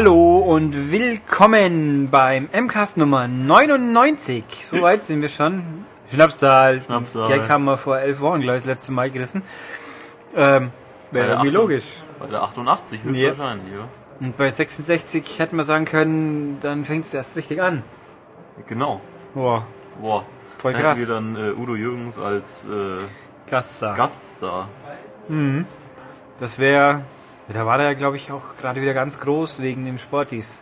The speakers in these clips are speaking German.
Hallo und willkommen beim MCAST Nummer 99. So weit sind wir schon. Schnapszahl. Schnapszahl. Gag haben wir vor elf Wochen, glaube ich, das letzte Mal gerissen. Ähm, Wäre irgendwie Achtung- logisch. Bei der 88 höchstwahrscheinlich, ja. Und bei 66 hätten wir sagen können, dann fängt es erst richtig an. Genau. Boah, Boah. Voll Dann krass. hätten wir dann äh, Udo Jürgens als äh, Gaststar. Gaststar. Das wäre, da war der, glaube ich, auch gerade wieder ganz groß wegen dem Sportis.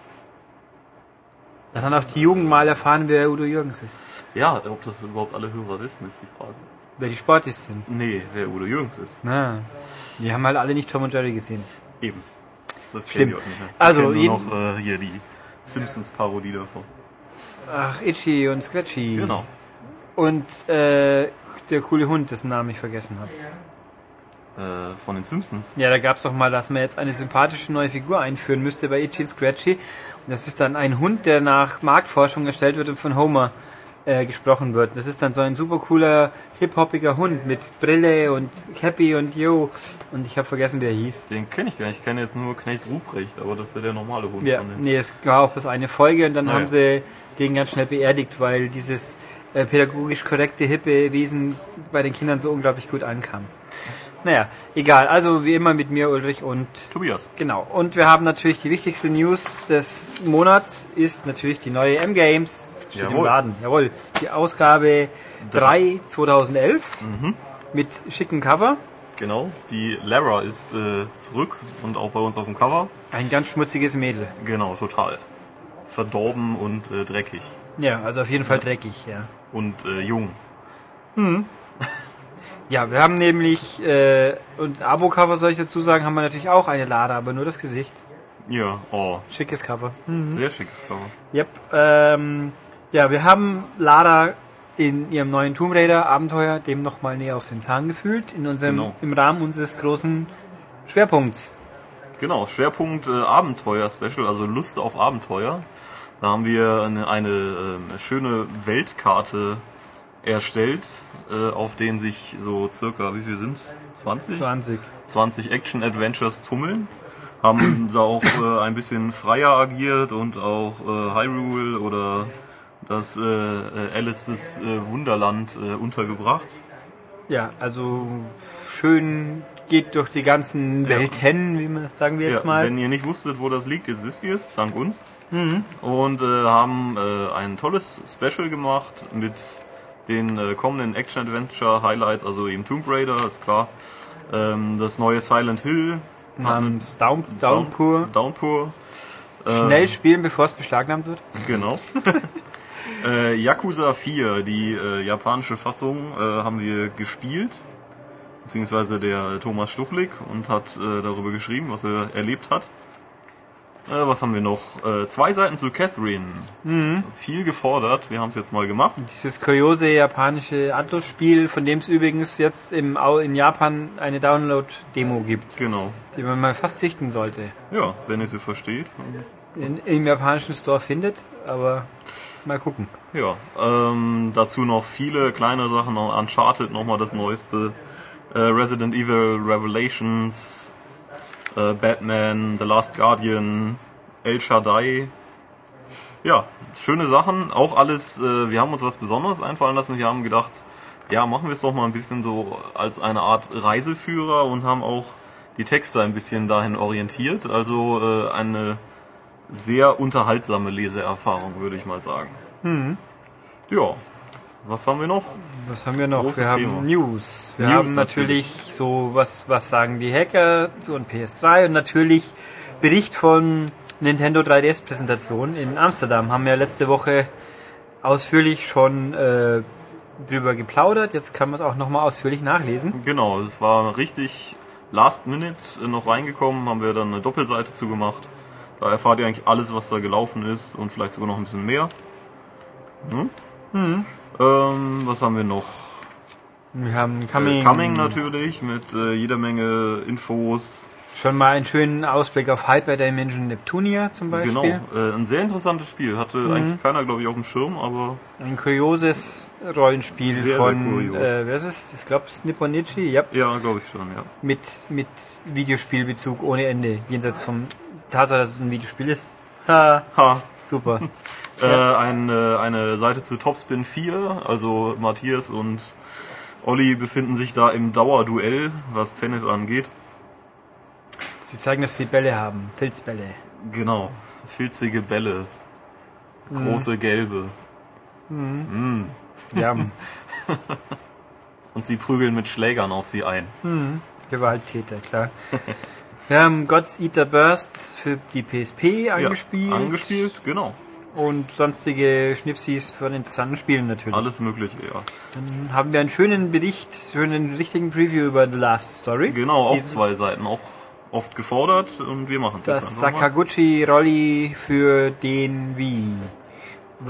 Da hat dann auch die Jugend mal erfahren, wer Udo Jürgens ist. Ja, ob das überhaupt alle Hörer wissen, ist die Frage. Wer die Sportis sind. Nee, wer Udo Jürgens ist. Na, die haben halt alle nicht Tom und Jerry gesehen. Eben. Das Stimmt. kennen die auch nicht mehr. Die Also, nur noch äh, hier die Simpsons-Parodie davon. Ach, Itchy und Scratchy. Genau. Und äh, der coole Hund, dessen Namen ich vergessen habe. Äh, von den Simpsons. Ja, da gab's doch mal, dass man jetzt eine sympathische neue Figur einführen müsste bei Itchy Scratchy. Und das ist dann ein Hund, der nach Marktforschung erstellt wird und von Homer äh, gesprochen wird. Das ist dann so ein super cooler, hip-hoppiger Hund mit Brille und Cappy und Yo. Und ich habe vergessen, wie er hieß. Den kenne ich gar nicht. Ich kenne jetzt nur Knecht Ruprecht, aber das ja der normale Hund Ja, von den. nee, es war auch bloß eine Folge und dann Ah, haben sie den ganz schnell beerdigt, weil dieses äh, pädagogisch korrekte, hippe Wesen bei den Kindern so unglaublich gut ankam. Naja, egal. Also wie immer mit mir, Ulrich und Tobias. genau. Und wir haben natürlich die wichtigste News des Monats ist natürlich die neue M-Games. Steht im Jawohl. Laden. Jawohl. Die Ausgabe 3 2011 Mhm. mit schicken Cover. Genau. Die Lara ist äh, zurück und auch bei uns auf dem Cover. Ein ganz schmutziges Mädel. Genau, total. Verdorben und äh, dreckig. Ja, also auf jeden Fall dreckig, ja. Und äh, jung. Ja, wir haben nämlich, äh, und Abo-Cover soll ich dazu sagen, haben wir natürlich auch eine Lade, aber nur das Gesicht. Ja, oh, Schickes Cover. sehr schickes Cover. Yep. Ähm, ja, wir haben Lada in ihrem neuen Tomb Raider Abenteuer dem nochmal näher auf den Zahn gefühlt, in unserem, Genau. im Rahmen unseres großen Schwerpunkts. Genau, Schwerpunkt äh, Abenteuer-Special, also Lust auf Abenteuer. Da haben wir eine, eine ähm, schöne Weltkarte erstellt, äh, auf denen sich so circa, wie viel sind's? 20? 20. 20 Action-Adventures tummeln. Haben da auch äh, ein bisschen freier agiert und auch äh, Hyrule oder das äh, äh, Alice's äh, Wunderland äh, untergebracht. Ja, also schön geht durch die ganzen. Welten, wie man sagen wir jetzt ja, mal. Wenn ihr nicht wusstet, wo das liegt, jetzt wisst ihr es, dank uns. Und äh, haben äh, ein tolles Special gemacht mit den äh, kommenden Action-Adventure-Highlights, also eben Tomb Raider, ist klar. Ähm, das neue Silent Hill. Namens Down, Downpour. Downpour. Schnell spielen, bevor es beschlagnahmt wird. Genau. äh, Yakuza 4, die äh, japanische Fassung, äh, haben wir gespielt. Beziehungsweise der Thomas Stuchlik und hat äh, darüber geschrieben, was er erlebt hat. Äh, was haben wir noch? Äh, zwei Seiten zu Catherine. Viel gefordert. Wir haben es jetzt mal gemacht. Dieses kuriose japanische Atlus-Spiel, von dem es übrigens jetzt im, in Japan eine Download-Demo gibt, Genau. die man mal fast sichten sollte. Ja, wenn ihr sie versteht. In, Im japanischen Store findet, aber mal gucken. Ja, ähm, dazu noch viele kleine Sachen, noch Uncharted, nochmal das neueste, äh, Resident Evil Revelations, äh, Batman, The Last Guardian, El Shaddai. Ja, schöne Sachen, auch alles, äh, wir haben uns was Besonderes einfallen lassen, wir haben gedacht, ja, machen wir es doch mal ein bisschen so als eine Art Reiseführer und haben auch die Texte ein bisschen dahin orientiert, also äh, eine sehr unterhaltsame Leseerfahrung, würde ich mal sagen. Ja, was haben wir noch? Was haben wir noch? Großes wir haben Thema. News. Wir News haben natürlich, so, was, was sagen die Hacker zu und PS3 und natürlich Bericht von Nintendo 3DS Präsentation in Amsterdam. Haben wir letzte Woche ausführlich schon äh, drüber geplaudert. Jetzt kann man es auch nochmal ausführlich nachlesen. Genau, es war richtig last minute äh, noch reingekommen, haben wir dann eine Doppelseite zugemacht. Da erfahrt ihr eigentlich alles, was da gelaufen ist und vielleicht sogar noch ein bisschen mehr. Hm? Ähm, was haben wir noch? Wir haben Coming, Coming. äh, Coming natürlich mit äh, jeder Menge Infos, Schon mal einen schönen Ausblick auf Hyperdimension Neptunia zum Beispiel. Genau, äh, ein sehr interessantes Spiel. Hatte Mhm. eigentlich keiner, glaube ich, auf dem Schirm, aber Ein kurioses Rollenspiel Sehr, sehr von, kurios. äh, wer ist es? Ich glaube, es ist Nipponichi, ja. ja, glaube ich schon, ja. Mit, mit Videospielbezug ohne Ende. Jenseits vom Tatsache, dass es ein Videospiel ist. Ha, Ha, super. Äh, ein, äh, eine Seite zu Topspin 4, also Matthias und Olli befinden sich da im Dauerduell, was Tennis angeht. Sie zeigen, dass sie Bälle haben. Filzbälle. Genau, filzige Bälle, große gelbe. Ja, Und sie prügeln mit Schlägern auf sie ein. Gewalttäter, klar. Wir haben God's Eater Burst für die PSP angespielt. Ja, angespielt, genau. Und sonstige Schnipsis von interessanten Spielen natürlich. Alles mögliche, ja. Dann haben wir einen schönen Bericht, schönen richtigen Preview über The Last Story. Genau, auf zwei Seiten, auch oft gefordert und wir machen es Das jetzt einfach mal. Sakaguchi Rolli für den Wii.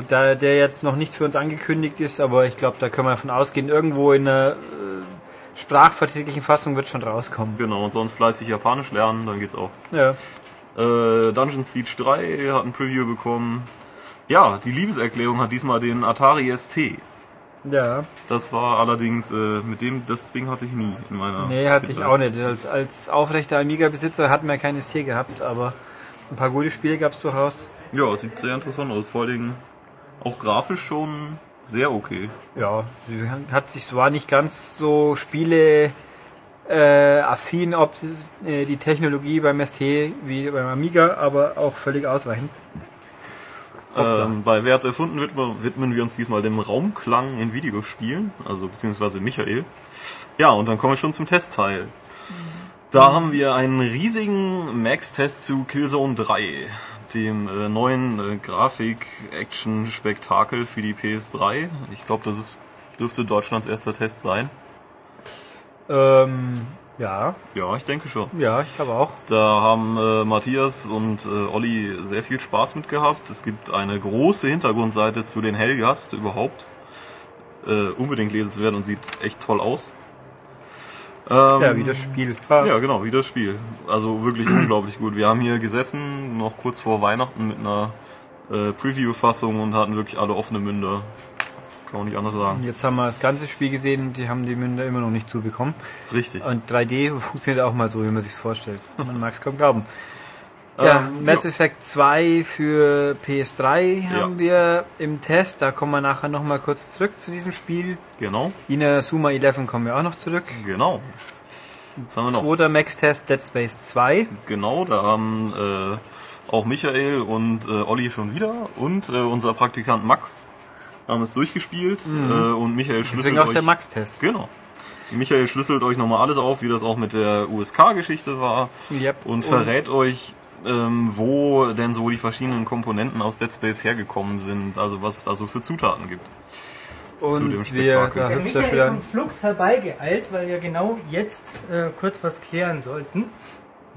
Da der jetzt noch nicht für uns angekündigt ist, aber ich glaube, da können wir davon ausgehen, irgendwo in einer äh, sprachverträglichen Fassung wird schon rauskommen. Genau, und sonst fleißig Japanisch lernen, dann geht's auch. Ja. Äh, Dungeon Siege 3 hat ein Preview bekommen. Ja, die Liebeserklärung hat diesmal den Atari ST. Ja. Das war allerdings, äh, mit dem, das Ding hatte ich nie in meiner Nee, hatte ich Kindheit. auch nicht. Als, als aufrechter Amiga-Besitzer hatten wir kein ST gehabt, aber ein paar gute Spiele gab es durchaus. Ja, sieht sehr interessant aus, vor allen Dingen auch grafisch schon sehr okay. Ja, sie hat sich zwar nicht ganz so Spiele äh, affin, ob äh, die Technologie beim ST wie beim Amiga, aber auch völlig ausreichend. Ähm, bei Wer hat's erfunden widmen, widmen wir uns diesmal dem Raumklang in Videospielen, also beziehungsweise Michael. Ja, und dann kommen wir schon zum Testteil. Da haben wir einen riesigen Max-Test zu Killzone 3, dem äh, neuen äh, Grafik-Action-Spektakel für die PS3. Ich glaube, das ist, dürfte Deutschlands erster Test sein. Ähm, ja, Ja, ich denke schon. ja, ich glaube auch. Da haben äh, Matthias und äh, Olli sehr viel Spaß mit gehabt. Es gibt eine große Hintergrundseite zu den Hellgast überhaupt. Äh, unbedingt lesenswert und sieht echt toll aus. Ähm, Ja, wie das Spiel. Ja, genau, wie das Spiel. Also wirklich unglaublich gut. Wir haben hier gesessen, noch kurz vor Weihnachten mit einer äh, Preview-Fassung und hatten wirklich alle offene Münder. Kann man nicht anders sagen. Jetzt haben wir das ganze Spiel gesehen die haben die Münder immer noch nicht zubekommen. Richtig. Und 3D funktioniert auch mal so, wie man sich's vorstellt. Man mag es kaum glauben. Ja, Ähm, Mass ja. Effect 2 für PS3 Ja. haben wir im Test. Da kommen wir nachher nochmal kurz zurück zu diesem Spiel. Genau, Ina Suma 11 kommen wir auch noch zurück. genau. Was haben wir noch? Zweiter Max-Test Dead Space 2. Genau, da haben äh, auch Michael und äh, Olli schon wieder und äh, unser Praktikant Max haben es durchgespielt äh, und Michael schlüsselt Deswegen auch euch der Max-Test. genau. Michael schlüsselt euch nochmal alles auf, wie das auch mit der USK-Geschichte war Yep. und verrät euch, ähm, wo denn so die verschiedenen Komponenten aus Dead Space hergekommen sind, also was es da so für Zutaten gibt. und zu dem wir, Spektakel. da Der er Michael wieder. kommt flugs herbeigeeilt, weil wir genau jetzt äh, kurz was klären sollten.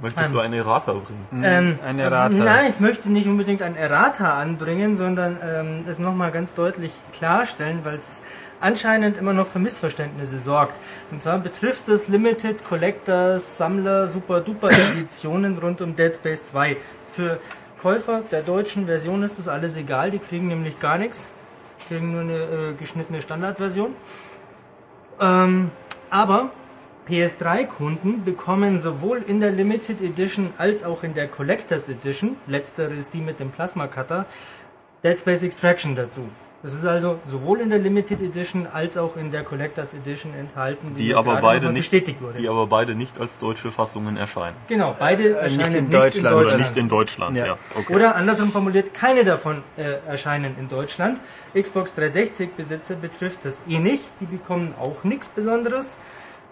Möchtest du einen Errata bringen? Ähm, ein Errata. Nein, ich möchte nicht unbedingt ein Errata anbringen, sondern ähm, es nochmal ganz deutlich klarstellen, weil es anscheinend immer noch für Missverständnisse sorgt. Und zwar betrifft es Limited Collectors, Sammler, Super Duper Editionen rund um Dead Space 2. Für Käufer der deutschen Version ist das alles egal, die kriegen nämlich gar nichts. Die kriegen nur eine äh, geschnittene Standardversion. Ähm, aber PS3-Kunden bekommen sowohl in der Limited Edition als auch in der Collectors Edition, letztere ist die mit dem Plasma Cutter, Dead Space Extraction dazu. Das ist also sowohl in der Limited Edition als auch in der Collectors Edition enthalten, Die mir aber beide nicht, bestätigt wurde. die aber beide nicht als deutsche Fassungen erscheinen. Genau, beide erscheinen in nicht in Deutschland. Oder Deutschland. nicht in Deutschland, ja. Ja. Okay. Oder andersrum formuliert, keine davon äh, erscheinen in Deutschland. Xbox 360 Besitzer betrifft das eh nicht. Die bekommen auch nichts Besonderes.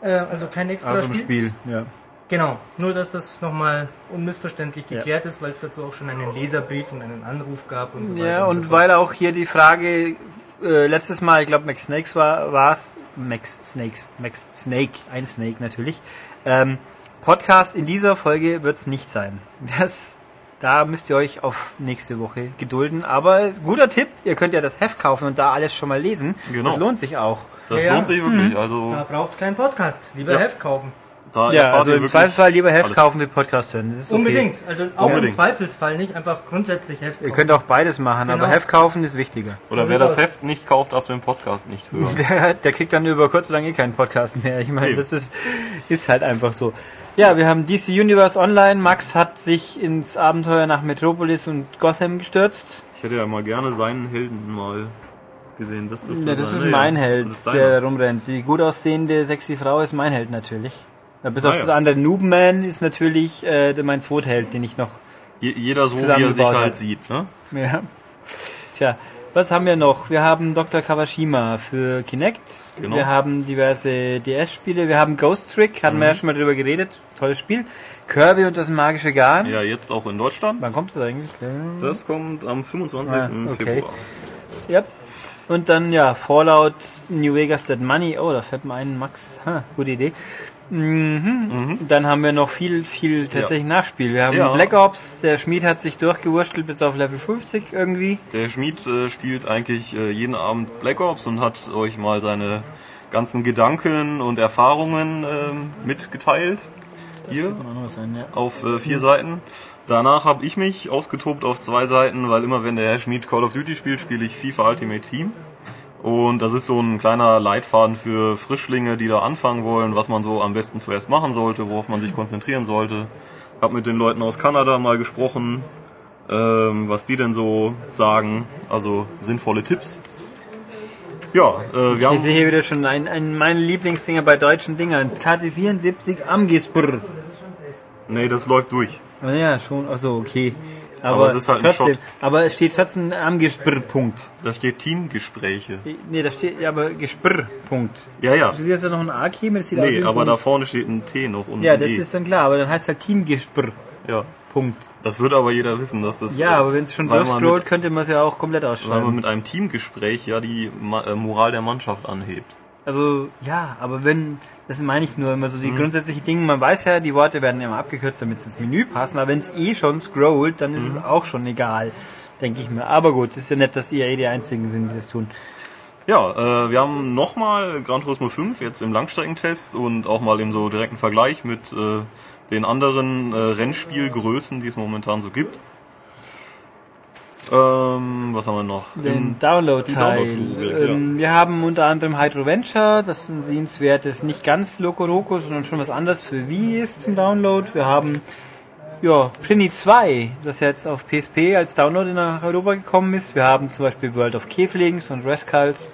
Äh, also kein extra dem Spiel. Spiel, ja. Genau, nur dass das nochmal unmissverständlich Ja. geklärt ist, weil es dazu auch schon einen Leserbrief und einen Anruf gab und so weiter. Ja, und, so und fort. weil auch hier die Frage äh, letztes Mal, ich glaube Max Snakes war war's Max Snakes, Max Snake, ein Snake natürlich. Ähm, Podcast in dieser Folge wird's nicht sein. Das da müsst ihr euch auf nächste Woche gedulden. Aber guter Tipp, ihr könnt ja das Heft kaufen und da alles schon mal lesen. Genau. Das lohnt sich auch. Das Ja, lohnt sich wirklich. Also Da braucht es keinen Podcast. Lieber Ja. Heft kaufen. Da Ja, also ihr im Zweifelsfall lieber Heft alles. kaufen wie Podcast hören. Das ist okay. Unbedingt. Also auch im Unbedingt. Zweifelsfall nicht einfach grundsätzlich Heft Ihr kaufen. könnt auch beides machen, aber Genau. Heft kaufen ist wichtiger. Oder So wer das. Heft nicht kauft, darf den Podcast nicht hören. Der, der kriegt dann über kurz oder lang eh keinen Podcast mehr. Ich meine, Eben. das ist, ist halt einfach so. Ja, wir haben DC Universe Online. Max hat sich ins Abenteuer nach Metropolis und Gotham gestürzt. Ich hätte ja mal gerne seinen Helden mal gesehen. Das, dürfte Ja, das sein. ist mein ja. Held, ist der da rumrennt. Die gut aussehende, sexy Frau ist mein Held natürlich. Ja, bis auf Ah, ja. das andere Noobman ist natürlich äh, mein Zweitheld, den ich noch Je- Jeder so, wie er sich halt hat. sieht. Ne? Ja. Tja, was haben wir noch? Wir haben Dr. Kawashima für Kinect. Genau. Wir haben diverse DS-Spiele. Wir haben Ghost Trick, hatten Mhm. wir ja schon mal drüber geredet. Tolles Spiel. Kirby und das magische Garn. Ja, jetzt auch in Deutschland. Wann kommt das eigentlich? Das kommt am 25. Ah, okay. Februar. Ja. Und dann, ja, Fallout New Vegas Dead Money. Oh, da fällt mir ein, Max. Ha, gute Idee. Mhm. Dann haben wir noch viel, viel tatsächlich Nachspiel. Wir haben Ja. Black Ops. Der Schmied hat sich durchgewurstelt bis auf Level 50 irgendwie. Der Schmied äh, spielt eigentlich äh, jeden Abend Black Ops und hat euch mal seine ganzen Gedanken und Erfahrungen ähm, mitgeteilt. Hier sein, ja. auf äh, vier Seiten. Danach habe ich mich ausgetobt auf zwei Seiten, weil immer wenn der Herr Schmied Call of Duty spielt, spiele ich FIFA Ultimate Team. Und das ist so ein kleiner Leitfaden für Frischlinge, die da anfangen wollen, was man so am besten zuerst machen sollte, worauf man sich konzentrieren sollte. Hab mit den Leuten aus Kanada mal gesprochen, ähm, was die denn so sagen, also sinnvolle Tipps. Ja, äh, wir Ich haben sehe hier wieder schon ein, ein meine Lieblingsdinger bei deutschen Dingern. KT74 Amgisbrr. nee, das läuft durch. Ah Ja, schon. Achso, okay. Aber, Aber es ist halt ein trotzdem. Shot. Aber es steht trotzdem Amgisbrr. Punkt. Da steht Teamgespräche. Nee, da steht ja aber Gesprr. Punkt. Ja, ja. Du siehst ja noch ein A käme, das sieht Nee, ein aber Punkt. da vorne steht ein T noch und Ja, ein das E. ist dann klar, aber dann heißt halt Teamgesprr. Ja, Punkt. das wird aber jeder wissen, dass das. Ja, aber wenn es schon durchscrollt, könnte man es ja auch komplett Weil man ausschreiben. mit einem Teamgespräch ja die Ma äh, Moral der Mannschaft anhebt. Also, ja, aber wenn, das meine ich nur immer so Mhm. die grundsätzlichen Dinge, man weiß ja, die Worte werden immer abgekürzt, damit sie ins Menü passen, aber wenn es eh schon scrollt, dann ist Mhm. es auch schon egal, denke ich mir. Aber gut, ist ja nett, dass ihr eh die Einzigen sind, die das tun. Ja, äh, wir haben nochmal Gran Turismo 5 jetzt im Langstreckentest und auch mal im so direkten Vergleich mit äh, den anderen äh, Rennspielgrößen, die es momentan so gibt. Ähm, was haben wir noch? Den Download-Teil. Die Download-Rubrik, ähm, Wir haben unter anderem Hydro Venture, das ein sehenswertes, nicht ganz Loco Roco, sondern schon was anderes für Wii ist zum Download. Wir haben ja, Pliny 2, das jetzt auf PSP als Download nach Europa gekommen ist. Wir haben zum Beispiel World of Käflings und Rascals.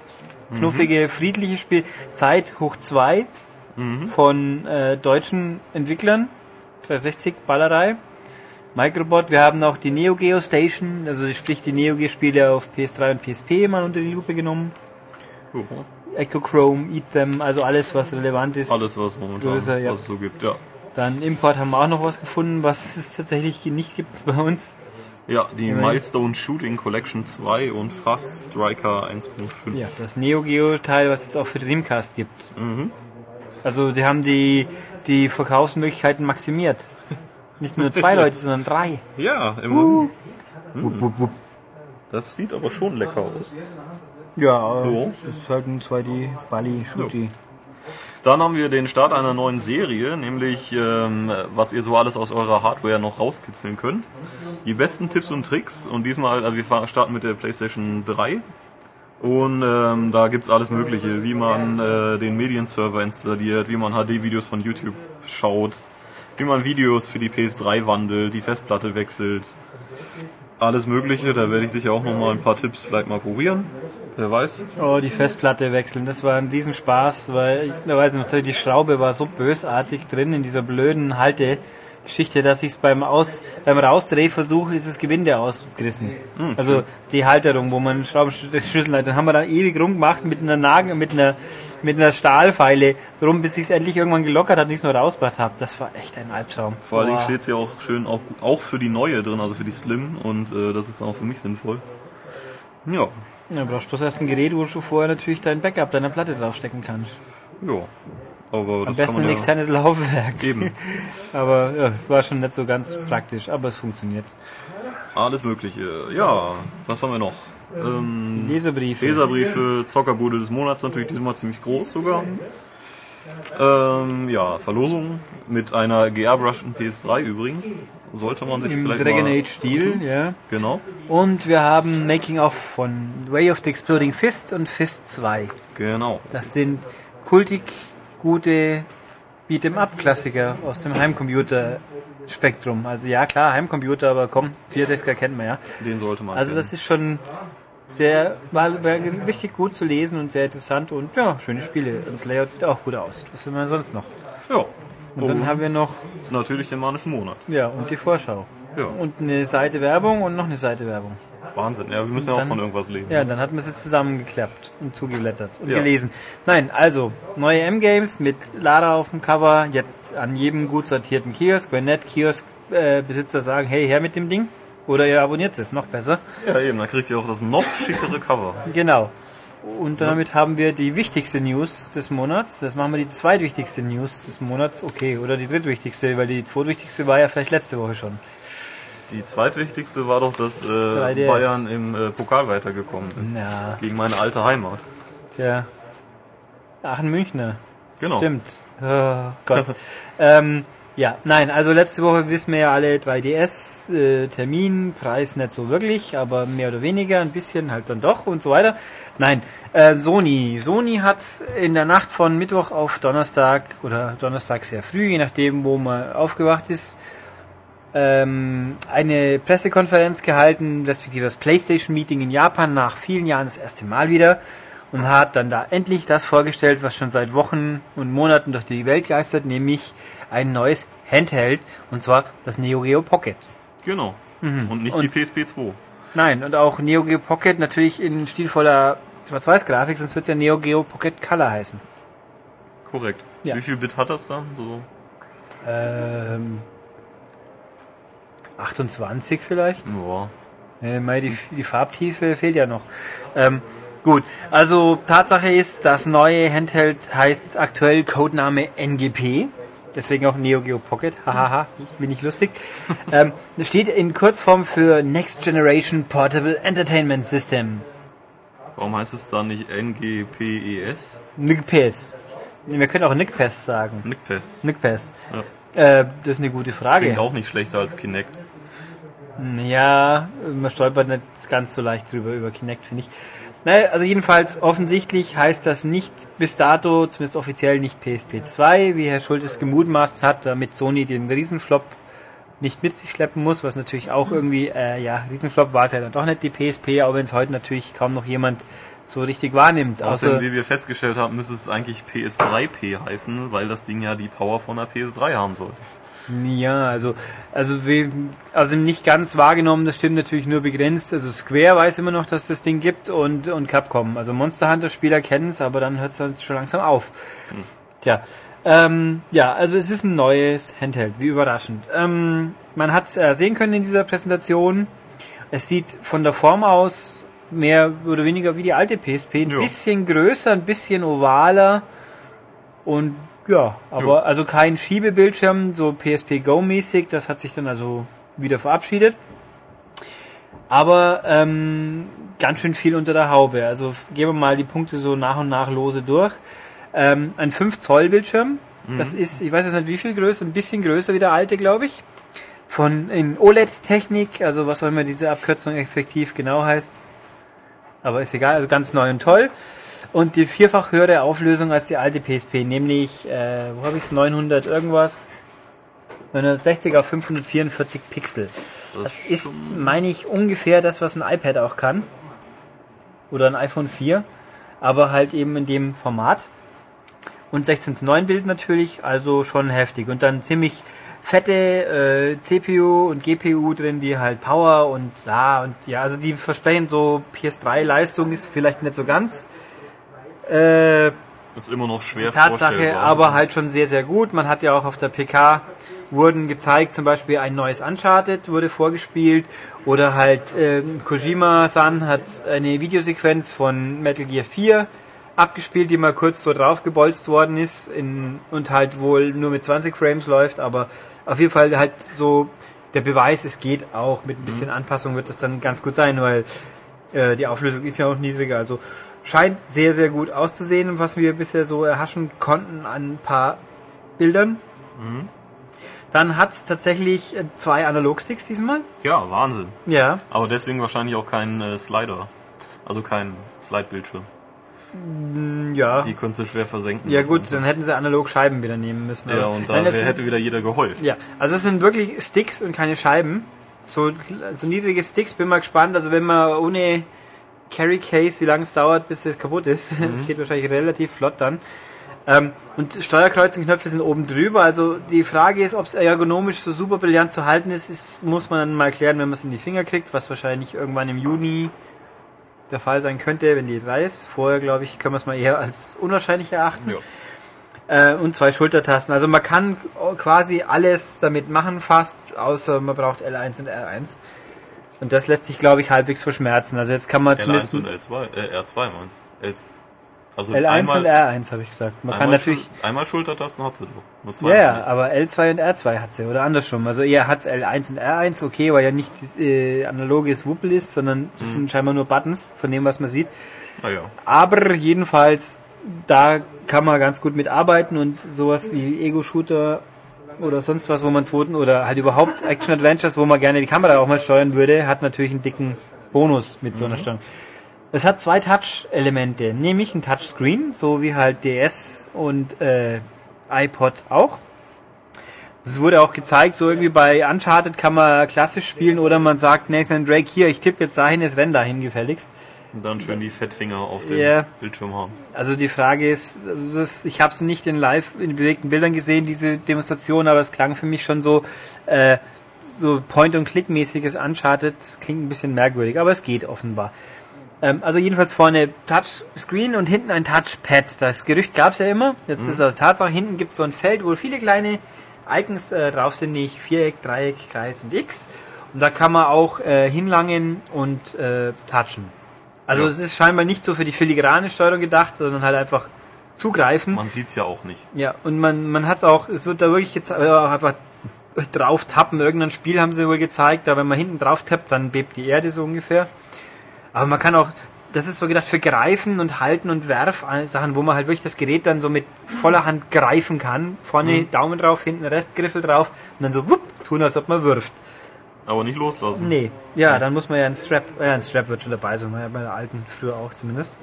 Knuffige, friedliche Spiel. Zeit hoch 2 von äh, deutschen Entwicklern. 360 Ballerei. Microbot, wir haben auch die Neo Geo Station, also sprich die Neo Geo Spiele auf PS3 und PSP mal unter die Lupe genommen. Ja, Echo Chrome, Eat Them, also alles was relevant ist. alles, was momentan Größer, ja. was es so gibt, ja. Dann Import haben wir auch noch was gefunden, was es tatsächlich nicht gibt bei uns. Ja, die Immerhin. Milestone Shooting Collection 2 und Fast Striker 1.5. Ja, das Neo Geo Teil, was es auch für Dreamcast gibt. Mhm. Also die haben die, die Verkaufsmöglichkeiten maximiert. Nicht nur zwei Leute, sondern drei. Ja, immerhin. Wupp, wupp, wupp. Das sieht aber schon lecker aus. Ja, äh, So. das ist halt ein 2D Bali Shooty. Dann haben wir den Start einer neuen Serie, nämlich ähm, was ihr so alles aus eurer Hardware noch rauskitzeln könnt. Die besten Tipps und Tricks und diesmal, also wir starten mit der PlayStation 3 und ähm, da gibt's alles mögliche, wie man äh, den Medienserver installiert, wie man HD-Videos von YouTube schaut, wie man Videos für die PS3 wandelt, die Festplatte wechselt, alles mögliche, da werde ich sicher auch nochmal ein paar Tipps vielleicht mal probieren, wer weiß. Oh, die Festplatte wechseln, das war ein Riesenspaß, weil ich weiß noch, die Schraube war so bösartig drin in dieser blöden Haltegeschichte, dass ich es beim Aus, beim Rausdrehversuch ist das Gewinde ausgerissen. also die Halterung, wo man Schraubenschlüssel hat, dann haben wir da ewig rumgemacht mit einer Nagel, mit einer, mit einer Stahlfeile rum, bis ich es endlich irgendwann gelockert hat und ich es noch rausgebracht habe. Das war echt ein Albtraum. Vor Boah. steht ja auch schön auch, auch für die neue drin, also für die Slim und äh, das ist auch für mich sinnvoll. Ja, Ja, brauchst bloß erst ein Gerät, wo du vorher natürlich dein Backup deiner Platte draufstecken kannst. ja. Aber Am das besten ein man externes Laufwerk. ja eben Aber ja, es war schon nicht so ganz praktisch, aber es funktioniert. alles mögliche. Ja, was haben wir noch? Ähm, Leserbriefe. Leserbriefe, Zockerbude des Monats natürlich diesmal ziemlich groß sogar. Ähm, ja, Verlosung mit einer geairbrushed PS3 übrigens. Sollte man sich Im vielleicht Dragon mal... Age Stil, ja. Genau, Und wir haben Making of von Way of the Exploding Fist und Fist 2. genau. Das sind kultig gute Beat'em-up-Klassiker aus dem Heimcomputer-Spektrum. Also ja, klar, Heimcomputer, aber komm, 64er kennt man ja. Den sollte man Also kennen. das ist schon sehr, war, war richtig gut zu lesen und sehr interessant und ja, schöne Spiele. Und das Layout sieht auch gut aus. Was will man sonst noch? Ja. Und dann haben wir noch, natürlich den manischen Monat. ja, und die Vorschau. Ja. Und eine Seite Werbung und noch eine Seite Werbung. Wahnsinn. Ja, wir müssen ja auch dann- von irgendwas lesen. Ja, dann hatten wir sie zusammengeklappt und zugeblättert und Ja. gelesen. Nein, also, neue M-Games mit Lara auf dem Cover, jetzt an jedem gut sortierten Kiosk. Wenn nicht Kiosk-Besitzer sagen, hey, her mit dem Ding. Oder ihr abonniert es, noch besser. Ja, eben, dann kriegt ihr auch das noch schickere Cover. Genau. Und damit haben wir die wichtigste News des Monats. Das machen wir die zweitwichtigste News des Monats. Okay, oder die drittwichtigste, weil die zweitwichtigste war ja vielleicht letzte Woche schon. Die zweitwichtigste war doch, dass äh, 3DS. Bayern im äh, Pokal weitergekommen ist. Na, Gegen meine alte Heimat. tja. Aachen Münchner. Genau. Stimmt. Oh Gott. ähm, ja, nein, also letzte Woche wissen wir ja alle 3DS, äh, Termin, Preis nicht so wirklich, aber mehr oder weniger, ein bisschen halt dann doch und so weiter. Nein, äh, Sony. Sony hat in der Nacht von Mittwoch auf Donnerstag oder Donnerstag sehr früh, je nachdem, wo man aufgewacht ist, ähm, eine Pressekonferenz gehalten, respektive das PlayStation-Meeting in Japan nach vielen Jahren das erste Mal wieder und hat dann da endlich das vorgestellt, was schon seit Wochen und Monaten durch die Welt geistert, nämlich ein neues Handheld und zwar das Neo Geo Pocket. Genau. Und nicht Und- die PSP 2. Nein, und auch Neo Geo Pocket natürlich in stilvoller Schwarz-Weiß-Grafik, sonst wird es ja Neo Geo Pocket Color heißen. Korrekt. Ja. Wie viel Bit hat das dann? So Ähm, 28 vielleicht? ja. Äh, mei, die, die Farbtiefe fehlt ja noch. Ähm, gut, also Tatsache ist, das neue Handheld heißt aktuell Codename NGP. Deswegen auch Neo Geo Pocket. Hahaha, bin ich lustig. ähm, das steht in Kurzform für Next Generation Portable Entertainment System. Warum heißt es dann nicht NGPES? NICPES. Wir können auch NICPES sagen. NICPES. NICPES. Ja. Äh, das ist eine gute Frage. Klingt auch nicht schlechter als Kinect. Ja, man stolpert nicht ganz so leicht drüber über Kinect, finde ich. Naja, also jedenfalls offensichtlich heißt das nicht bis dato, zumindest offiziell nicht PSP 2, wie Herr Schultes gemutmaßt hat, damit Sony den Riesenflop nicht mit sich schleppen muss, was natürlich auch irgendwie, äh, ja, Riesenflop war es ja dann doch nicht die PSP, auch wenn es heute natürlich kaum noch jemand so richtig wahrnimmt. Außerdem, Außer, wie wir festgestellt haben, müsste es eigentlich PS3P heißen, weil das Ding ja die Power von der PS3 haben sollte. Ja, also, also, wir, also nicht ganz wahrgenommen, das stimmt natürlich nur begrenzt. Also Square weiß immer noch, dass das Ding gibt und, und Capcom. Also Monster Hunter Spieler kennen es, aber dann hört es halt schon langsam auf. Tja, ähm, ja, also es ist ein neues Handheld, wie überraschend. Ähm, man hat es äh, sehen können in dieser Präsentation. Es sieht von der Form aus mehr oder weniger wie die alte PSP, ein Ja. bisschen größer, ein bisschen ovaler und ja, aber Ja. also kein Schiebebildschirm, so PSP Go mäßig, das hat sich dann also wieder verabschiedet. Aber ähm, ganz schön viel unter der Haube. Also gehen wir mal die Punkte so nach und nach lose durch. Ähm, ein 5 Zoll Bildschirm, das ist, ich weiß jetzt nicht wie viel größer, ein bisschen größer wie der alte, glaube ich. Von in OLED-Technik, also was auch immer diese Abkürzung effektiv genau heißt. Aber ist egal, also ganz neu und toll. Und die vierfach höhere Auflösung als die alte PSP, nämlich, äh, wo habe ich es, 900 irgendwas, 960 auf 544 Pixel. Das ist, meine ich, ungefähr das, was ein iPad auch kann. Oder ein iPhone 4. Aber halt eben in dem Format. Und 16 zu 9 Bild natürlich, also schon heftig. Und dann ziemlich fette äh, CPU und GPU drin, die halt Power und ja und ja, also die versprechen so PS3-Leistung ist vielleicht nicht so ganz äh, Ist immer noch schwer Tatsache, vorstellbar. aber halt schon sehr, sehr gut. Man hat ja auch auf der PK wurden gezeigt, zum Beispiel ein neues Uncharted wurde vorgespielt oder halt ähm, Kojima-san hat eine Videosequenz von Metal Gear 4 abgespielt, die mal kurz so draufgebolzt worden ist in, und halt wohl nur mit 20 Frames läuft, aber auf jeden Fall halt so der Beweis, es geht auch mit ein bisschen Anpassung wird das dann ganz gut sein, weil äh, die Auflösung ist ja auch niedriger. Also Scheint sehr, sehr gut auszusehen, was wir bisher so erhaschen konnten an ein paar Bildern. Dann hat es tatsächlich äh, zwei Analogsticks diesmal. Ja, Wahnsinn. Ja. Aber deswegen wahrscheinlich auch kein äh, Slider. Also kein Slide-Bildschirm. Ja. Die konntest du schwer versenken. Ja gut, dann hätten sie analog Scheiben wieder nehmen müssen. Ja, und da wär- sind- hätte wieder jeder geheult. Ja, also es sind wirklich Sticks und keine Scheiben. So, so niedrige Sticks, bin mal gespannt. Also wenn man ohne Carry Case, wie lange es dauert, bis es kaputt ist. Das geht wahrscheinlich relativ flott dann. Ähm, und Steuerkreuzenknöpfe sind oben drüber. Also die Frage ist, ob es ergonomisch so super brillant zu halten ist, ist, muss man dann mal klären, wenn man es in die Finger kriegt, was wahrscheinlich irgendwann im Juni der Fall sein könnte, wenn die 3 ist. Vorher, glaube ich, können wir es mal eher als unwahrscheinlich erachten Ja. äh, und zwei Schultertasten. Also man kann quasi alles damit machen fast, außer man braucht L1 und R1. Und das lässt sich, glaube ich, halbwegs verschmerzen. Also jetzt kann man L1 zumindest und L2, äh, R2 meinst L also L1 einmal, und R1 habe ich gesagt. Man kann einmal natürlich... Einmal Schultertasten hat sie doch. Nur zwei. Ja, ja, aber L2 und R2 hat sie, oder andersrum. Also eher hat L1 und R1, okay, weil ja nicht äh, analoges Wuppel ist, sondern das sind scheinbar nur Buttons, von dem, was man sieht. Naja. Aber jedenfalls, da kann man ganz gut mitarbeiten und sowas wie Ego-Shooter oder sonst was, wo man zweiten oder halt überhaupt Action-Adventures, wo man gerne die Kamera auch mal steuern würde, hat natürlich einen dicken Bonus mit so einer Steuerung. Es hat zwei Touch-Elemente, nämlich ein Touchscreen, so wie halt DS und äh, iPod auch. Es wurde auch gezeigt, so irgendwie bei Uncharted kann man klassisch spielen oder man sagt Nathan Drake, hier, ich tippe jetzt dahin, jetzt renn dahin gefälligst. Und dann schön die Fettfinger auf dem Ja. Bildschirm haben. Also die Frage ist, also das, ich habe es nicht in live in bewegten Bildern gesehen, diese Demonstration, aber es klang für mich schon so äh, so Point-and-Click-mäßiges Uncharted. Klingt ein bisschen merkwürdig, aber es geht offenbar. Ähm, also jedenfalls vorne Touchscreen und hinten ein Touchpad. Das Gerücht gab es ja immer. Jetzt ist es Tatsache, hinten gibt es so ein Feld, wo viele kleine Icons äh, drauf sind, nicht Viereck, Dreieck, Kreis und X. Und da kann man auch äh, hinlangen und äh, touchen. Also Ja. es ist scheinbar nicht so für die filigrane Steuerung gedacht, sondern halt einfach zugreifen. Man sieht's ja auch nicht. Ja, und man, man hat es auch, es wird da wirklich jetzt äh, einfach drauf tappen. Irgendein Spiel haben sie wohl gezeigt, da wenn man hinten drauf tappt, dann bebt die Erde so ungefähr. Aber man kann auch, das ist so gedacht für Greifen und Halten und Werf äh, Sachen, wo man halt wirklich das Gerät dann so mit voller Hand greifen kann. Vorne Daumen drauf, hinten Restgriffel drauf und dann so wupp, tun, als ob man wirft. Aber nicht loslassen. Nee, ja, dann muss man ja ein Strap, äh, ein Strap wird schon dabei sein, ja, bei der alten früher auch zumindest.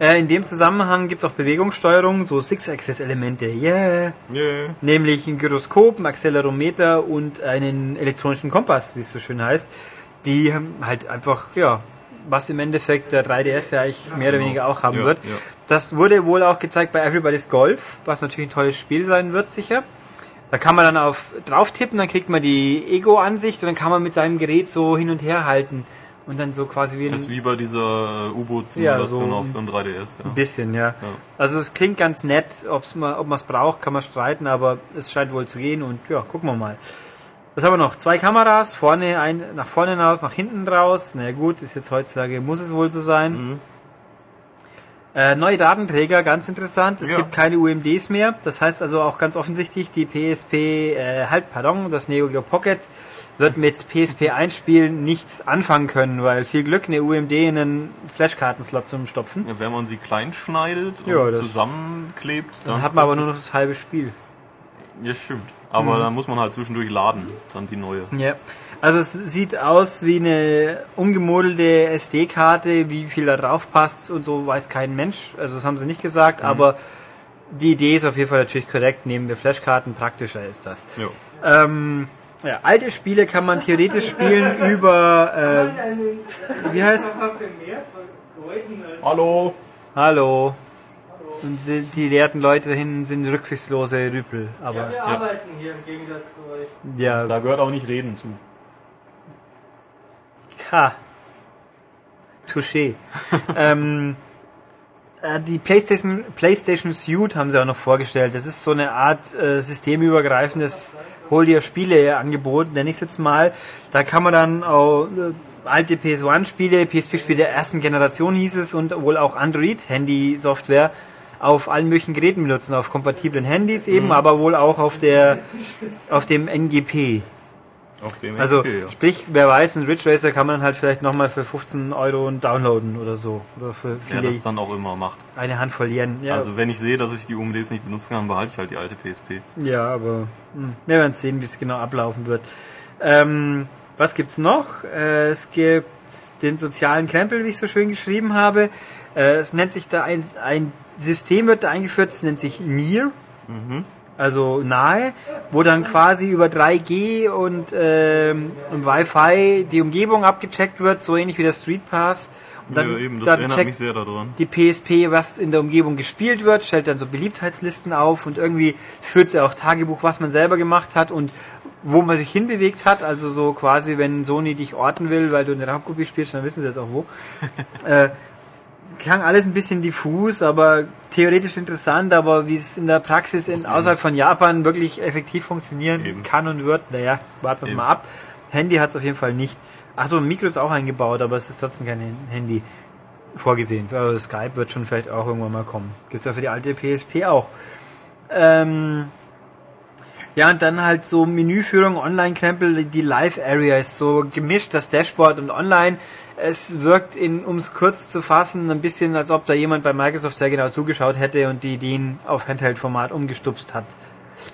Äh, in dem Zusammenhang gibt's auch Bewegungssteuerung, so Six-Axis-Elemente, yeah. Yeah. Nämlich ein Gyroskop, ein Accelerometer und einen elektronischen Kompass, wie es so schön heißt. Die haben halt einfach, ja, was im Endeffekt der 3DS ja eigentlich mehr oder weniger auch haben Ja, wird. ja. Das wurde wohl auch gezeigt bei Everybody's Golf, was natürlich ein tolles Spiel sein wird, sicher. Da kann man dann auf drauf tippen, dann kriegt man die Ego-Ansicht und dann kann man mit seinem Gerät so hin und her halten und dann so quasi wie ein Das ist wie bei dieser äh, U-Boot-Simulation Ja, so auf dem 3DS. Ja. bisschen, ja. Also es klingt ganz nett, ob's mal, ob man es braucht, kann man streiten, aber es scheint wohl zu gehen und ja, gucken wir mal. Was haben wir noch? Zwei Kameras, vorne ein, nach vorne raus, nach hinten raus. Na ja, gut, ist jetzt heutzutage, muss es wohl so sein. Mhm. Äh, neue Datenträger, ganz interessant. Es Ja. gibt keine UMDs mehr. Das heißt also auch ganz offensichtlich, die PSP, äh, halt, pardon, das Neo Geo Pocket wird mit PSP einspielen nichts anfangen können, weil viel Glück eine UMD in einen Flashkartenslot zum Stopfen. Ja, wenn man sie klein schneidet und Ja, zusammenklebt, dann, Dann hat man aber nur noch das halbe Spiel. Ja, stimmt. Aber dann muss man halt zwischendurch laden, dann die neue. Ja. Also es sieht aus wie eine umgemodelte SD-Karte, wie viel da drauf passt und so weiß kein Mensch. Also das haben sie nicht gesagt, aber die Idee ist auf jeden Fall natürlich korrekt. Nehmen wir Flashkarten, praktischer ist das. Ja. Ähm, ja, alte Spiele kann man theoretisch spielen über, äh, wie heißt Hallo! Hallo. Und die leerten Leute da hinten sind rücksichtslose Rüpel. Aber Wir arbeiten hier im Gegensatz zu euch. ja, Da gehört auch nicht Reden zu. Ha. Touché. ähm, äh, die PlayStation, PlayStation Suite haben sie auch noch vorgestellt. Das ist so eine Art äh, systemübergreifendes Hol dir Spiele-Angebot, nenne ich es jetzt mal. Da kann man dann auch äh, alte PS1-Spiele, PSP-Spiele der ersten Generation hieß es und wohl auch Android-Handy-Software auf allen möglichen Geräten benutzen, auf kompatiblen Handys eben, aber wohl auch auf der auf dem NGP. Auf dem Also, XP, ja. sprich, wer weiß, ein Ridge Racer kann man halt vielleicht nochmal für 15 Euro downloaden oder so. Oder für Wer viele, das dann auch immer macht. eine Handvoll Yen. Ja, Also wenn ich sehe, dass ich die UMDs nicht benutzen kann, behalte ich halt die alte PSP. ja aber hm, wir werden sehen, wie es genau ablaufen wird. Ähm, was gibt's noch? Äh, es gibt den sozialen Krempel, wie ich so schön geschrieben habe. Äh, es nennt sich da ein, ein System wird da eingeführt, es nennt sich Near. Also nahe, wo dann quasi über 3G und, ähm, und Wi-Fi die Umgebung abgecheckt wird, so ähnlich wie der Street Pass. Und dann, ja, eben, das dann erinnert checkt mich sehr daran. die PSP, was in der Umgebung gespielt wird, stellt dann so Beliebtheitslisten auf und irgendwie führt sie auch Tagebuch, was man selber gemacht hat und wo man sich hinbewegt hat. Also so quasi, wenn Sony dich orten will, weil du eine Raubkopie spielst, dann wissen sie jetzt auch wo. äh, klang alles ein bisschen diffus, aber theoretisch interessant, aber wie es in der Praxis in, außerhalb von Japan wirklich effektiv funktionieren Eben. kann und wird, naja, warten wir mal ab. Handy hat es auf jeden Fall nicht. Achso, ein Mikro ist auch eingebaut, aber es ist trotzdem kein Handy vorgesehen. Also Skype wird schon vielleicht auch irgendwann mal kommen. Gibt's ja für die alte PSP auch. Ähm, ja, und dann halt so Menüführung, Online-Krempel, die Live-Area ist so gemischt, das Dashboard und Online. Es wirkt, in, um es kurz zu fassen, ein bisschen, als ob da jemand bei Microsoft sehr genau zugeschaut hätte und die Ideen auf Handheld-Format umgestupst hat.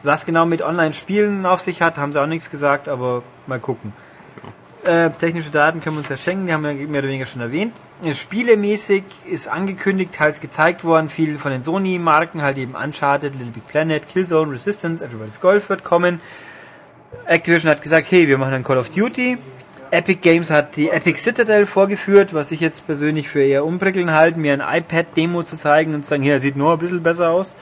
Was genau mit Online-Spielen auf sich hat, haben sie auch nichts gesagt, aber mal gucken. Äh, technische Daten können wir uns ja schenken, die haben wir mehr oder weniger schon erwähnt. Äh, Spielemäßig ist angekündigt, teils gezeigt worden, viel von den Sony-Marken, halt eben Uncharted, Little Big Planet, Killzone, Resistance, Everybody's Golf wird kommen. Activision hat gesagt, hey, wir machen ein Call of Duty. Epic Games hat die Epic Citadel vorgeführt, was ich jetzt persönlich für eher unprickeln halte, mir ein iPad-Demo zu zeigen und zu sagen, hier, sieht nur ein bisschen besser aus.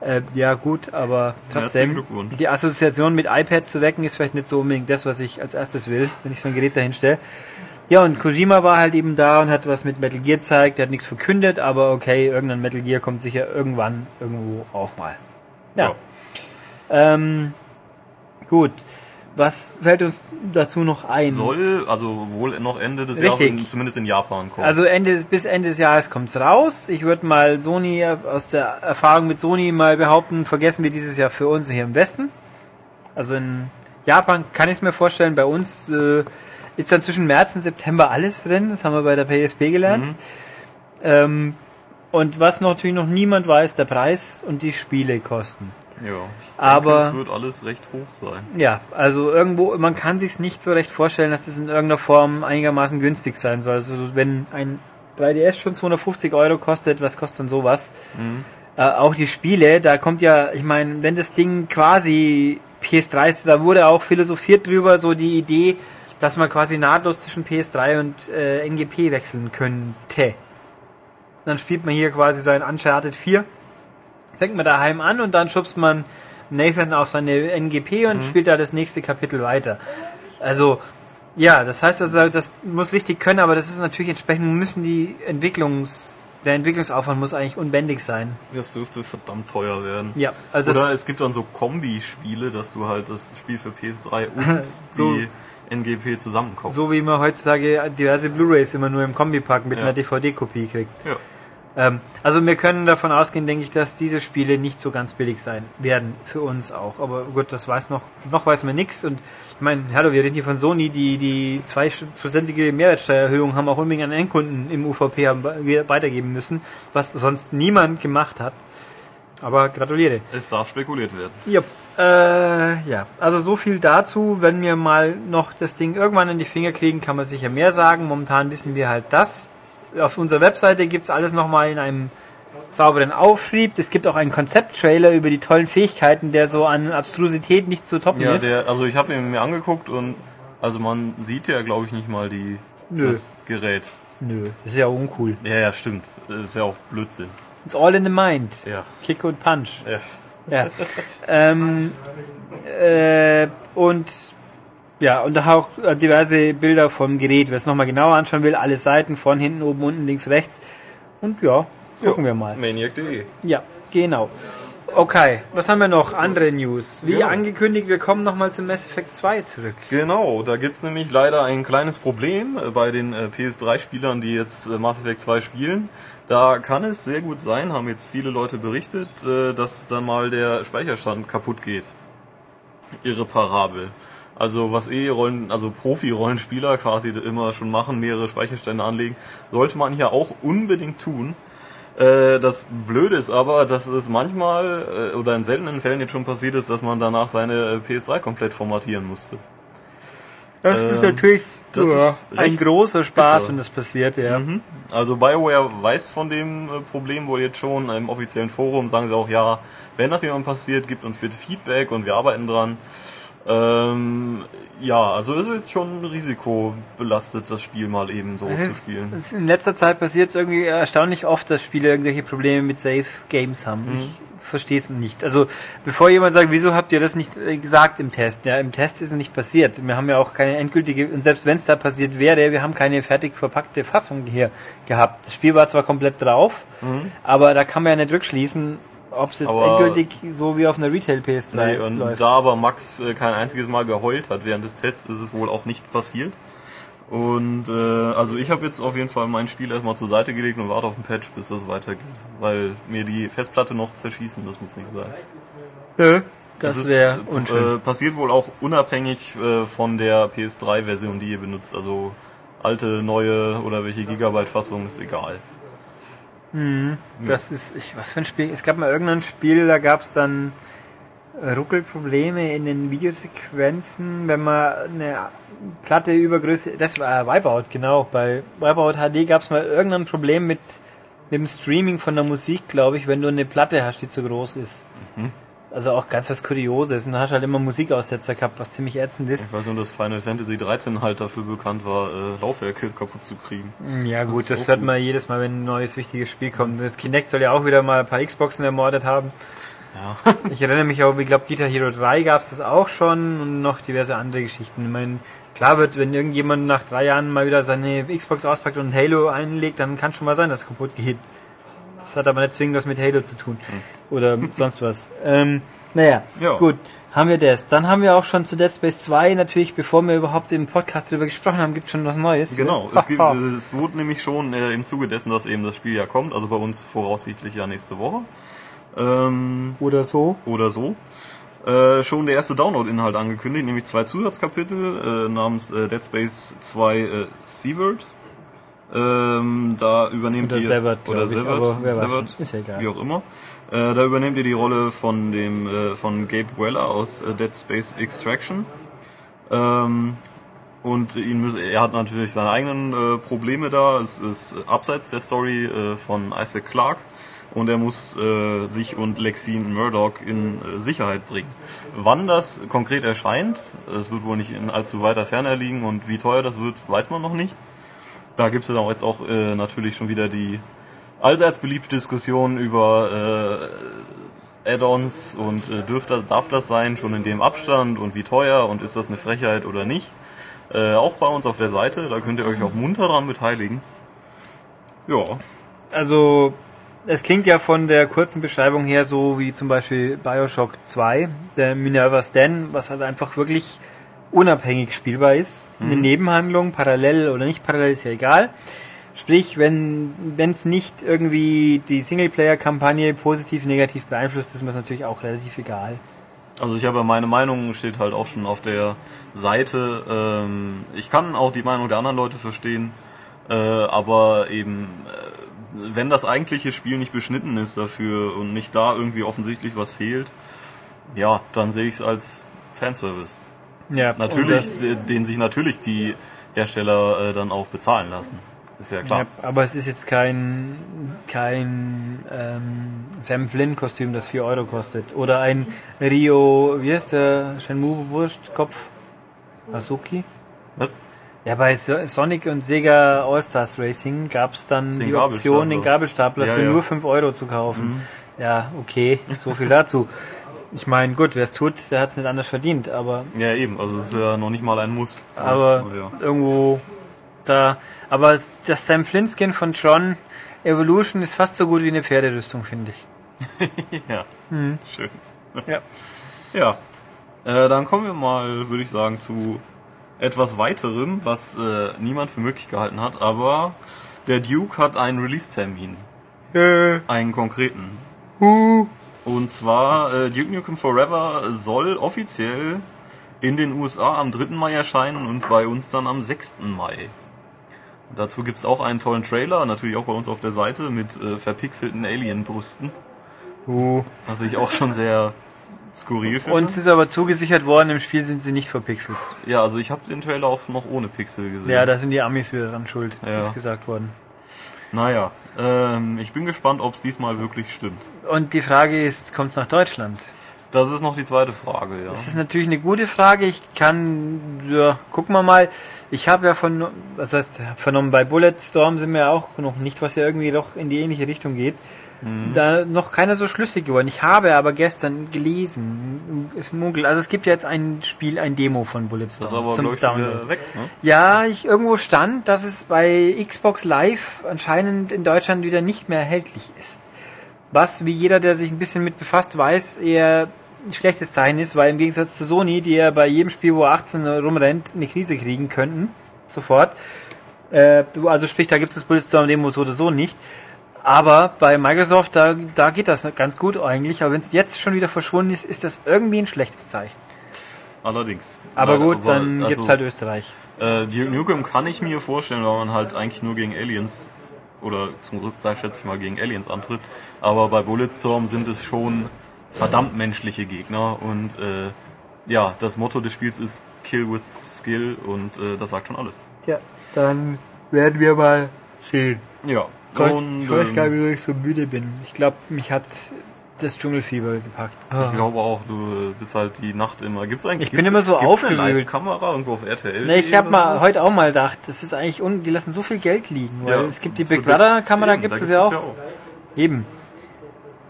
Äh, ja gut, aber trotzdem, Glückwunsch. die Assoziation mit iPad zu wecken, ist vielleicht nicht so unbedingt das, was ich als erstes will, wenn ich so ein Gerät dahin stelle. Ja, und Kojima war halt eben da und hat was mit Metal Gear gezeigt, der hat nichts verkündet, aber okay, irgendein Metal Gear kommt sicher irgendwann irgendwo auch mal. Ja. Ähm, gut. Was fällt uns dazu noch ein? Soll also wohl noch Ende des. Jahres in, zumindest in Japan kommen. Also Ende, bis Ende des Jahres kommt's raus. Ich würde mal Sony aus der Erfahrung mit Sony mal behaupten, vergessen wir dieses Jahr für uns hier im Westen. Also in Japan kann ich es mir vorstellen, bei uns äh, ist dann zwischen März und September alles drin. Das haben wir bei der PSP gelernt. Mhm. Ähm, und was natürlich noch niemand weiß, der Preis und die Spielekosten. Ja. Ich denke, aber- es wird alles recht hoch sein. Ja, also irgendwo, man kann sich's nicht so recht vorstellen, dass das in irgendeiner Form einigermaßen günstig sein soll. Also wenn ein 3DS schon 250 Euro kostet, was kostet denn sowas? Äh, auch die Spiele, da kommt ja, ich meine, wenn das Ding quasi PS3 ist, da wurde auch philosophiert drüber, so die Idee, dass man quasi nahtlos zwischen PS3 und äh, NGP wechseln könnte. Dann spielt man hier quasi sein Uncharted 4 fängt man daheim an und dann schubst man Nathan auf seine NGP und spielt da das nächste Kapitel weiter. Also, ja, das heißt also, das muss richtig können, aber das ist natürlich entsprechend, müssen die Entwicklungs, der Entwicklungsaufwand muss eigentlich unbändig sein. Das dürfte verdammt teuer werden. Ja, also Oder es- es gibt dann so Kombi-Spiele, dass du halt das Spiel für PS3 und So- die NGP zusammenkaufst. So wie man heutzutage diverse Blu-Rays immer nur im Kombipack mit Ja. einer DVD-Kopie kriegt. Ja. Ähm, also wir können davon ausgehen, denke ich, dass diese Spiele nicht so ganz billig sein werden. Für uns auch. Aber gut, das weiß noch, noch weiß man nichts. Und ich meine, hallo, wir reden hier von Sony, die die zweiprozentige Mehrwertsteuererhöhung haben auch unbedingt an Endkunden im UVP haben we- weitergeben müssen, was sonst niemand gemacht hat. Aber gratuliere. Es darf spekuliert werden. Ja, äh, ja. Also so viel dazu. Wenn wir mal noch das Ding irgendwann in die Finger kriegen, kann man sicher mehr sagen. Momentan wissen wir halt das. Auf unserer Webseite gibt's alles nochmal in einem sauberen Aufschrieb. Es gibt auch einen Konzepttrailer über die tollen Fähigkeiten, der so an Abstrusität nicht zu toppen Ja, ist. der, also ich habe ihn mir angeguckt und also man sieht ja, glaube ich, nicht mal die Nö. das Gerät. Nö, das ist ja uncool. Ja, ja, stimmt. Das ist ja auch Blödsinn. It's all in the mind. Ja. Kick und Punch. ja. Ja. ähm, äh, und ja, und auch äh, diverse Bilder vom Gerät. Wer es nochmal genauer anschauen will, alle Seiten, von hinten, oben, unten, links, rechts. Und ja, gucken wir mal. Maniac.de. Ja, genau. Okay, was haben wir noch? Andere News. Wie Genau. angekündigt, wir kommen nochmal zum Mass Effect 2 zurück. Genau, da gibt's nämlich leider ein kleines Problem äh, bei den äh, PS3-Spielern, die jetzt Mass Effect 2 spielen. Da kann es sehr gut sein, haben jetzt viele Leute berichtet, dass dann mal der Speicherstand kaputt geht. Irreparabel. Also was eh Rollen, also Profi-Rollenspieler quasi immer schon machen, mehrere Speicherstände anlegen, sollte man hier auch unbedingt tun. Äh, das Blöde ist aber, dass es manchmal äh, oder in seltenen Fällen jetzt schon passiert ist, dass man danach seine äh, PS3 komplett formatieren musste. Das ist Ähm, natürlich das ja, ist ein großer Spaß, bitter. wenn das passiert, ja. Mhm. Also BioWare weiß von dem Problem wohl jetzt schon. Im offiziellen Forum sagen sie auch, ja, wenn das jemand passiert, gibt uns bitte Feedback und wir arbeiten dran. Ähm, ja, also ist jetzt schon risikobelastet, das Spiel mal eben so Es zu ist, spielen. es ist in letzter Zeit passiert irgendwie erstaunlich oft, dass Spiele irgendwelche Probleme mit Safe Games haben. Mhm. Ich verstehe es nicht. Also bevor jemand sagt, wieso habt ihr das nicht äh, gesagt im Test? Ja, im Test ist es nicht passiert. Wir haben ja auch keine endgültige, und selbst wenn es da passiert wäre, wir haben keine fertig verpackte Fassung hier gehabt. Das Spiel war zwar komplett drauf, aber da kann man ja nicht rückschließen, ob es jetzt. Aber- endgültig so wie auf einer Retail PS3 Nee, und läuft. da aber Max äh, kein einziges Mal geheult hat während des Tests, ist es wohl auch nicht passiert. Und äh, also ich habe jetzt auf jeden Fall mein Spiel erstmal zur Seite gelegt und warte auf den Patch, bis das weitergeht. Weil mir die Festplatte noch zerschießen, das muss nicht sein. Nö, das ist, wäre äh, unschön. Äh, passiert wohl auch unabhängig äh, von der PS3-Version, die ihr benutzt. Also alte, neue oder welche Gigabyte-Fassung ist egal. Das ist, ich, was für ein Spiel. Es gab mal irgendein Spiel, da gab es dann äh, Ruckelprobleme in den Videosequenzen, wenn man eine Platte übergröße. Das war Wipeout, genau. Bei Wipeout HD gab es mal irgendein Problem mit, mit dem Streaming von der Musik, glaube ich, wenn du eine Platte hast, die zu groß ist. Also auch ganz was Kurioses. Und da hast du halt immer Musikaussetzer gehabt, was ziemlich ätzend ist. Ich weiß nur, dass Final Fantasy 13 halt dafür bekannt war, äh, Laufwerke kaputt zu kriegen. Ja Das gut, das auch hört gut. man jedes Mal, wenn ein neues wichtiges Spiel kommt. Das Kinect soll ja auch wieder mal ein paar Xboxen ermordet haben. Ja. Ich erinnere mich auch, ich glaube, Guitar Hero 3 gab es das auch schon und noch diverse andere Geschichten. Ich meine, klar wird, wenn irgendjemand nach drei Jahren mal wieder seine Xbox auspackt und Halo einlegt, dann kann schon mal sein, dass es kaputt geht. Das hat aber nicht zwingend was mit Halo zu tun. Oder sonst was. Ähm, naja, Ja. gut. Haben wir das. Dann haben wir auch schon zu Dead Space 2 natürlich, bevor wir überhaupt im Podcast darüber gesprochen haben, gibt schon was Neues. Genau, es, gibt, es wurde nämlich schon äh, im Zuge dessen, dass eben das Spiel ja kommt, also bei uns voraussichtlich ja nächste Woche. Ähm, Oder so. oder so. Äh, schon der erste Download-Inhalt angekündigt, nämlich zwei Zusatzkapitel äh, namens äh, Dead Space 2 äh, Severed. Ähm, da übernehmt Oder ihr Severed, oder ich, schon. Ist ja egal. wie auch immer. Äh, da übernehmt ihr die Rolle von dem äh, von Gabe Weller aus äh, Dead Space Extraction. Ähm, und ihn müß, er hat natürlich seine eigenen äh, Probleme da. Es ist abseits der Story äh, von Isaac Clarke und er muss äh, sich und Lexine Murdoch in äh, Sicherheit bringen. Wann das konkret erscheint, es wird wohl nicht in allzu weiter Ferne liegen und wie teuer das wird, weiß man noch nicht. Da gibt es jetzt auch äh, natürlich schon wieder die allseits beliebte Diskussion über äh, Add-ons und äh, dürfte, darf das sein, schon in dem Abstand und wie teuer und ist das eine Frechheit oder nicht. Äh, auch bei uns auf der Seite, da könnt ihr euch auch munter dran beteiligen. Ja, Also, es klingt ja von der kurzen Beschreibung her so wie zum Beispiel Bioshock 2, der Minerva Stan, was halt einfach wirklich unabhängig spielbar ist. Eine Nebenhandlung, parallel oder nicht parallel, ist ja egal. Sprich, wenn es nicht irgendwie die Singleplayer-Kampagne positiv, negativ beeinflusst, ist mir das natürlich auch relativ egal. also ich habe ja meine Meinung, steht halt auch schon auf der Seite. Ähm, ich kann auch die Meinung der anderen Leute verstehen, äh, aber eben, äh, wenn das eigentliche Spiel nicht beschnitten ist dafür und nicht da irgendwie offensichtlich was fehlt, ja, dann sehe ich es als Fanservice. Ja, Natürlich, de- den sich natürlich die Hersteller äh, dann auch bezahlen lassen. Ist ja klar. ja, aber es ist jetzt kein, kein ähm, Sam Flynn-Kostüm, das 4 Euro kostet. Oder ein Rio, wie heißt der Shenmue-Wurstkopf? Azuki? Was? Ja, bei So- Sonic und Sega All-Stars Racing gab es dann Den die Option, den Gabelstapler. Ja, für ja. Mhm. nur 5 Euro zu kaufen. Ja, okay, so viel dazu. Ich meine, gut, wer es tut, der hat es nicht anders verdient, aber, Ja, eben. Also ist ja noch nicht mal ein Muss. aber ja. irgendwo da. Aber das Sam Flynn Skin von Tron Evolution ist fast so gut wie eine Pferderüstung, finde ich. ja. Mhm. Schön. Ja. Ja. Äh, dann kommen wir mal, würde ich sagen, zu etwas weiterem, was äh, niemand für möglich gehalten hat, aber der Duke hat einen Release-Termin. Äh, Einen konkreten. uh, Und zwar äh, Duke Nukem Forever soll offiziell in den USA am 3. Mai erscheinen und bei uns dann am 6. Mai. Dazu gibt's auch einen tollen Trailer, natürlich auch bei uns auf der Seite mit äh, verpixelten Alien-Brüsten, Uh. was ich auch schon sehr skurril finde. Uns ist aber zugesichert worden, im Spiel sind sie nicht verpixelt. ja, also ich habe den Trailer auch noch ohne Pixel gesehen. Ja, da sind die Amis wieder dran schuld, Ja. ist gesagt worden. Naja, ähm, ich bin gespannt, ob's diesmal wirklich stimmt. Und die Frage ist, kommt es nach Deutschland? Das ist noch die zweite Frage, ja. Das ist natürlich eine gute Frage. Ich kann, ja, gucken wir mal. Ich habe ja von, was heißt, vernommen, bei Bulletstorm sind wir auch noch nicht, was ja irgendwie doch in die ähnliche Richtung geht. Mhm. Da noch keiner so schlüssig geworden. Ich habe aber gestern gelesen, es munkelt, also es gibt ja jetzt ein Spiel, ein Demo von Bulletstorm Das ist aber, zum ich, Download. weg, ne? Ja, ich irgendwo stand, dass es bei Xbox Live anscheinend in Deutschland wieder nicht mehr erhältlich ist. Was, wie jeder, der sich ein bisschen mit befasst, weiß, eher ein schlechtes Zeichen ist, weil im Gegensatz zu Sony, die ja bei jedem Spiel, wo 18 rumrennt, eine Krise kriegen könnten, sofort. Äh, also sprich, da gibt es das Bulletstorm Demo so oder so nicht. Aber bei Microsoft, da, da geht das ganz gut eigentlich. Aber wenn es jetzt schon wieder verschwunden ist, ist das irgendwie ein schlechtes Zeichen. Allerdings. Aber Leider, gut, aber, dann also, gibt's halt Österreich. Äh, Duke Nukem kann ich mir vorstellen, weil man halt eigentlich nur gegen Aliens oder zum größten Teil schätze ich mal gegen Aliens antritt. Aber bei Bulletstorm sind es schon verdammt menschliche Gegner und äh, ja, das Motto des Spiels ist Kill with Skill und äh, das sagt schon alles. Ja, dann werden wir mal sehen. Ja. Gott, und, ich weiß gar nicht, wieso ich so müde bin. Ich glaube, mich hat das Dschungelfieber gepackt. ich glaube auch, du bist halt die Nacht immer. Gibt's eigentlich? Ich bin immer so aufgewühlt. Live-Kamera irgendwo auf RTL? Ne, ich habe mal sowas? heute auch mal gedacht, das ist eigentlich un die lassen so viel Geld liegen, weil Ja, es gibt die Big Brother Kamera Eben, gibt es ja auch. auch. Eben.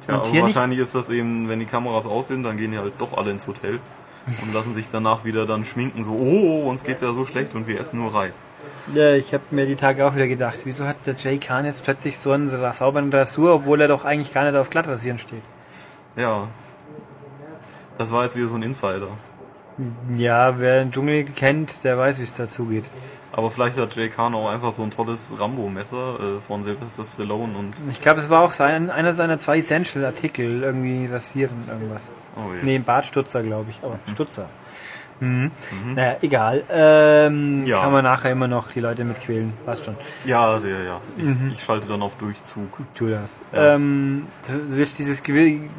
Ja, Und aber hier nicht. wahrscheinlich ist das eben, wenn die Kameras aus sind, dann gehen die halt doch alle ins Hotel und lassen sich danach wieder dann schminken, so, oh, uns geht's ja so schlecht und wir essen nur Reis. Ja, ich habe mir die Tage auch wieder gedacht, wieso hat der Jay Khan jetzt plötzlich so einen sauberen Rasur, obwohl er doch eigentlich gar nicht auf Glattrasieren steht. Ja. Das war jetzt wieder so ein Insider. Ja, wer den Dschungel kennt, der weiß, wie es dazu geht. Aber vielleicht hat Jay Khan auch einfach so ein tolles Rambo-Messer äh, von Sylvester Stallone und, Ich glaube, es war auch sein, einer seiner zwei Essential-Artikel, irgendwie rasieren irgendwas. oh je. Nee, ein Bartstutzer, glaube ich, aber Stutzer. Mhm. Naja, egal. Ähm, Ja. Kann man nachher immer noch die Leute mitquälen. Passt schon. Ja, ja, ja. Ich, Mhm. ich schalte dann auf Durchzug. Tu das. Ja. Ähm, du wirst dieses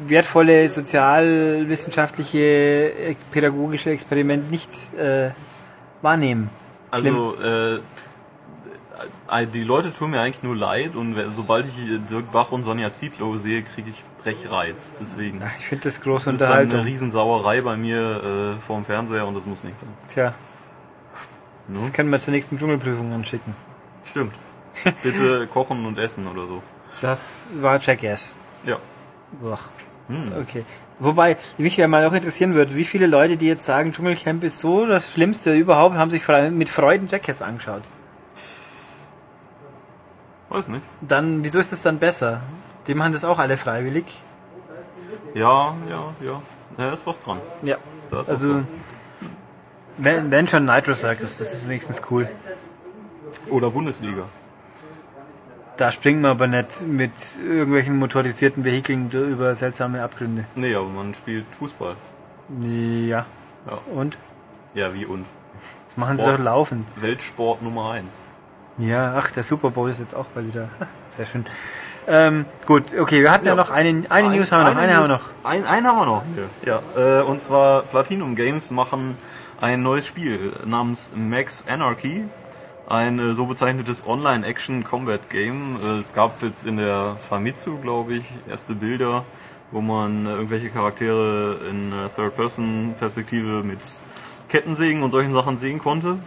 wertvolle sozialwissenschaftliche, pädagogische Experiment nicht äh, wahrnehmen. Also, äh, äh, die Leute tun mir eigentlich nur leid und sobald ich Dirk Bach und Sonja Zietlow sehe, kriege ich Brechreiz. Deswegen. Ich finde das große Das ist dann eine Unterhaltung. Riesensauerei bei mir äh, vorm Fernseher und das muss nicht sein. Tja, Ne? das können wir zur nächsten Dschungelprüfung anschicken. Stimmt. Bitte kochen und essen oder so. Das war Jackass. Ja. Ach, Hm. okay. Wobei, mich ja mal auch interessieren wird, wie viele Leute, die jetzt sagen, Dschungelcamp ist so das Schlimmste überhaupt, haben sich mit Freuden Jackass angeschaut. Weiß nicht. Dann, wieso ist es dann besser? Die machen das auch alle freiwillig. Ja, ja, ja. Da ist was dran. Ja. Also, dran. wenn, wenn schon Nitro Circus, das ist wenigstens cool. Oder Bundesliga. Da springt man aber nicht mit irgendwelchen motorisierten Vehikeln über seltsame Abgründe. Nee, aber man spielt Fußball. Ja. Ja. Und? Ja, wie und? Das machen sie Sport. doch laufen. Weltsport Nummer eins. Ja, ach, der Super Bowl ist jetzt auch bald wieder. Sehr schön. Ähm, gut, okay, wir hatten ja, Ja. noch eine, eine News haben wir noch, eine haben wir noch. Ein, einen haben wir noch. Ja, äh, und zwar Platinum Games machen ein neues Spiel namens Max Anarchy. Ein äh, so bezeichnetes Online-Action-Combat-Game. Äh, es gab jetzt in der Famitsu, glaube ich, erste Bilder, wo man äh, irgendwelche Charaktere in äh, Third-Person-Perspektive mit Kettensägen und solchen Sachen sehen konnte.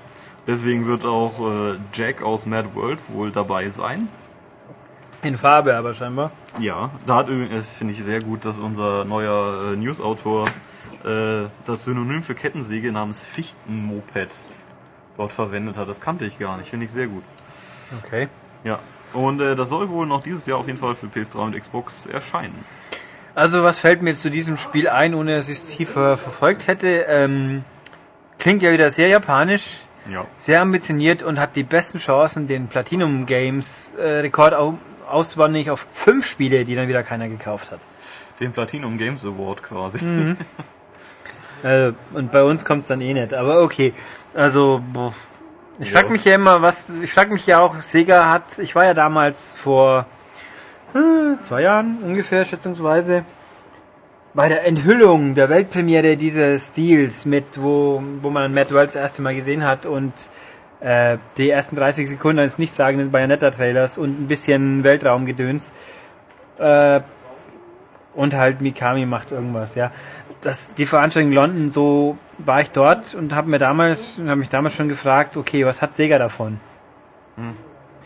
Deswegen wird auch äh, Jack aus Mad World wohl dabei sein. In Farbe aber scheinbar. Ja, da hat übrigens, finde ich sehr gut, dass unser neuer äh, Newsautor äh, das Synonym für Kettensäge namens Fichtenmoped dort verwendet hat. Das kannte ich gar nicht, finde ich sehr gut. Okay. Ja, und äh, das soll wohl noch dieses Jahr auf jeden Fall für PS3 und Xbox erscheinen. Also was fällt mir zu diesem Spiel ein, ohne dass ich es tiefer verfolgt hätte? Ähm, klingt ja wieder sehr japanisch, Ja, sehr ambitioniert und hat die besten Chancen, den Platinum Games äh, Rekord au auszuwandeln auf fünf Spiele, die dann wieder keiner gekauft hat. den Platinum Games Award quasi. Äh, und bei uns kommt's dann eh nicht. Aber okay. Also, boah. ich frag Ja. mich ja immer, was. Ich frag mich ja auch, Sega hat. Ich war ja damals vor äh, zwei Jahren ungefähr, schätzungsweise, bei der Enthüllung der Weltpremiere dieses Stils mit, wo, wo man Matt Wells das erste Mal gesehen hat und äh, die ersten 30 Sekunden eines nichtssagenden Bayonetta-Trailers und ein bisschen Weltraumgedöns. Äh, und halt Mikami macht irgendwas, ja. Das, die Veranstaltung in London, so war ich dort und habe mir damals, habe mich damals schon gefragt, okay, was hat Sega davon?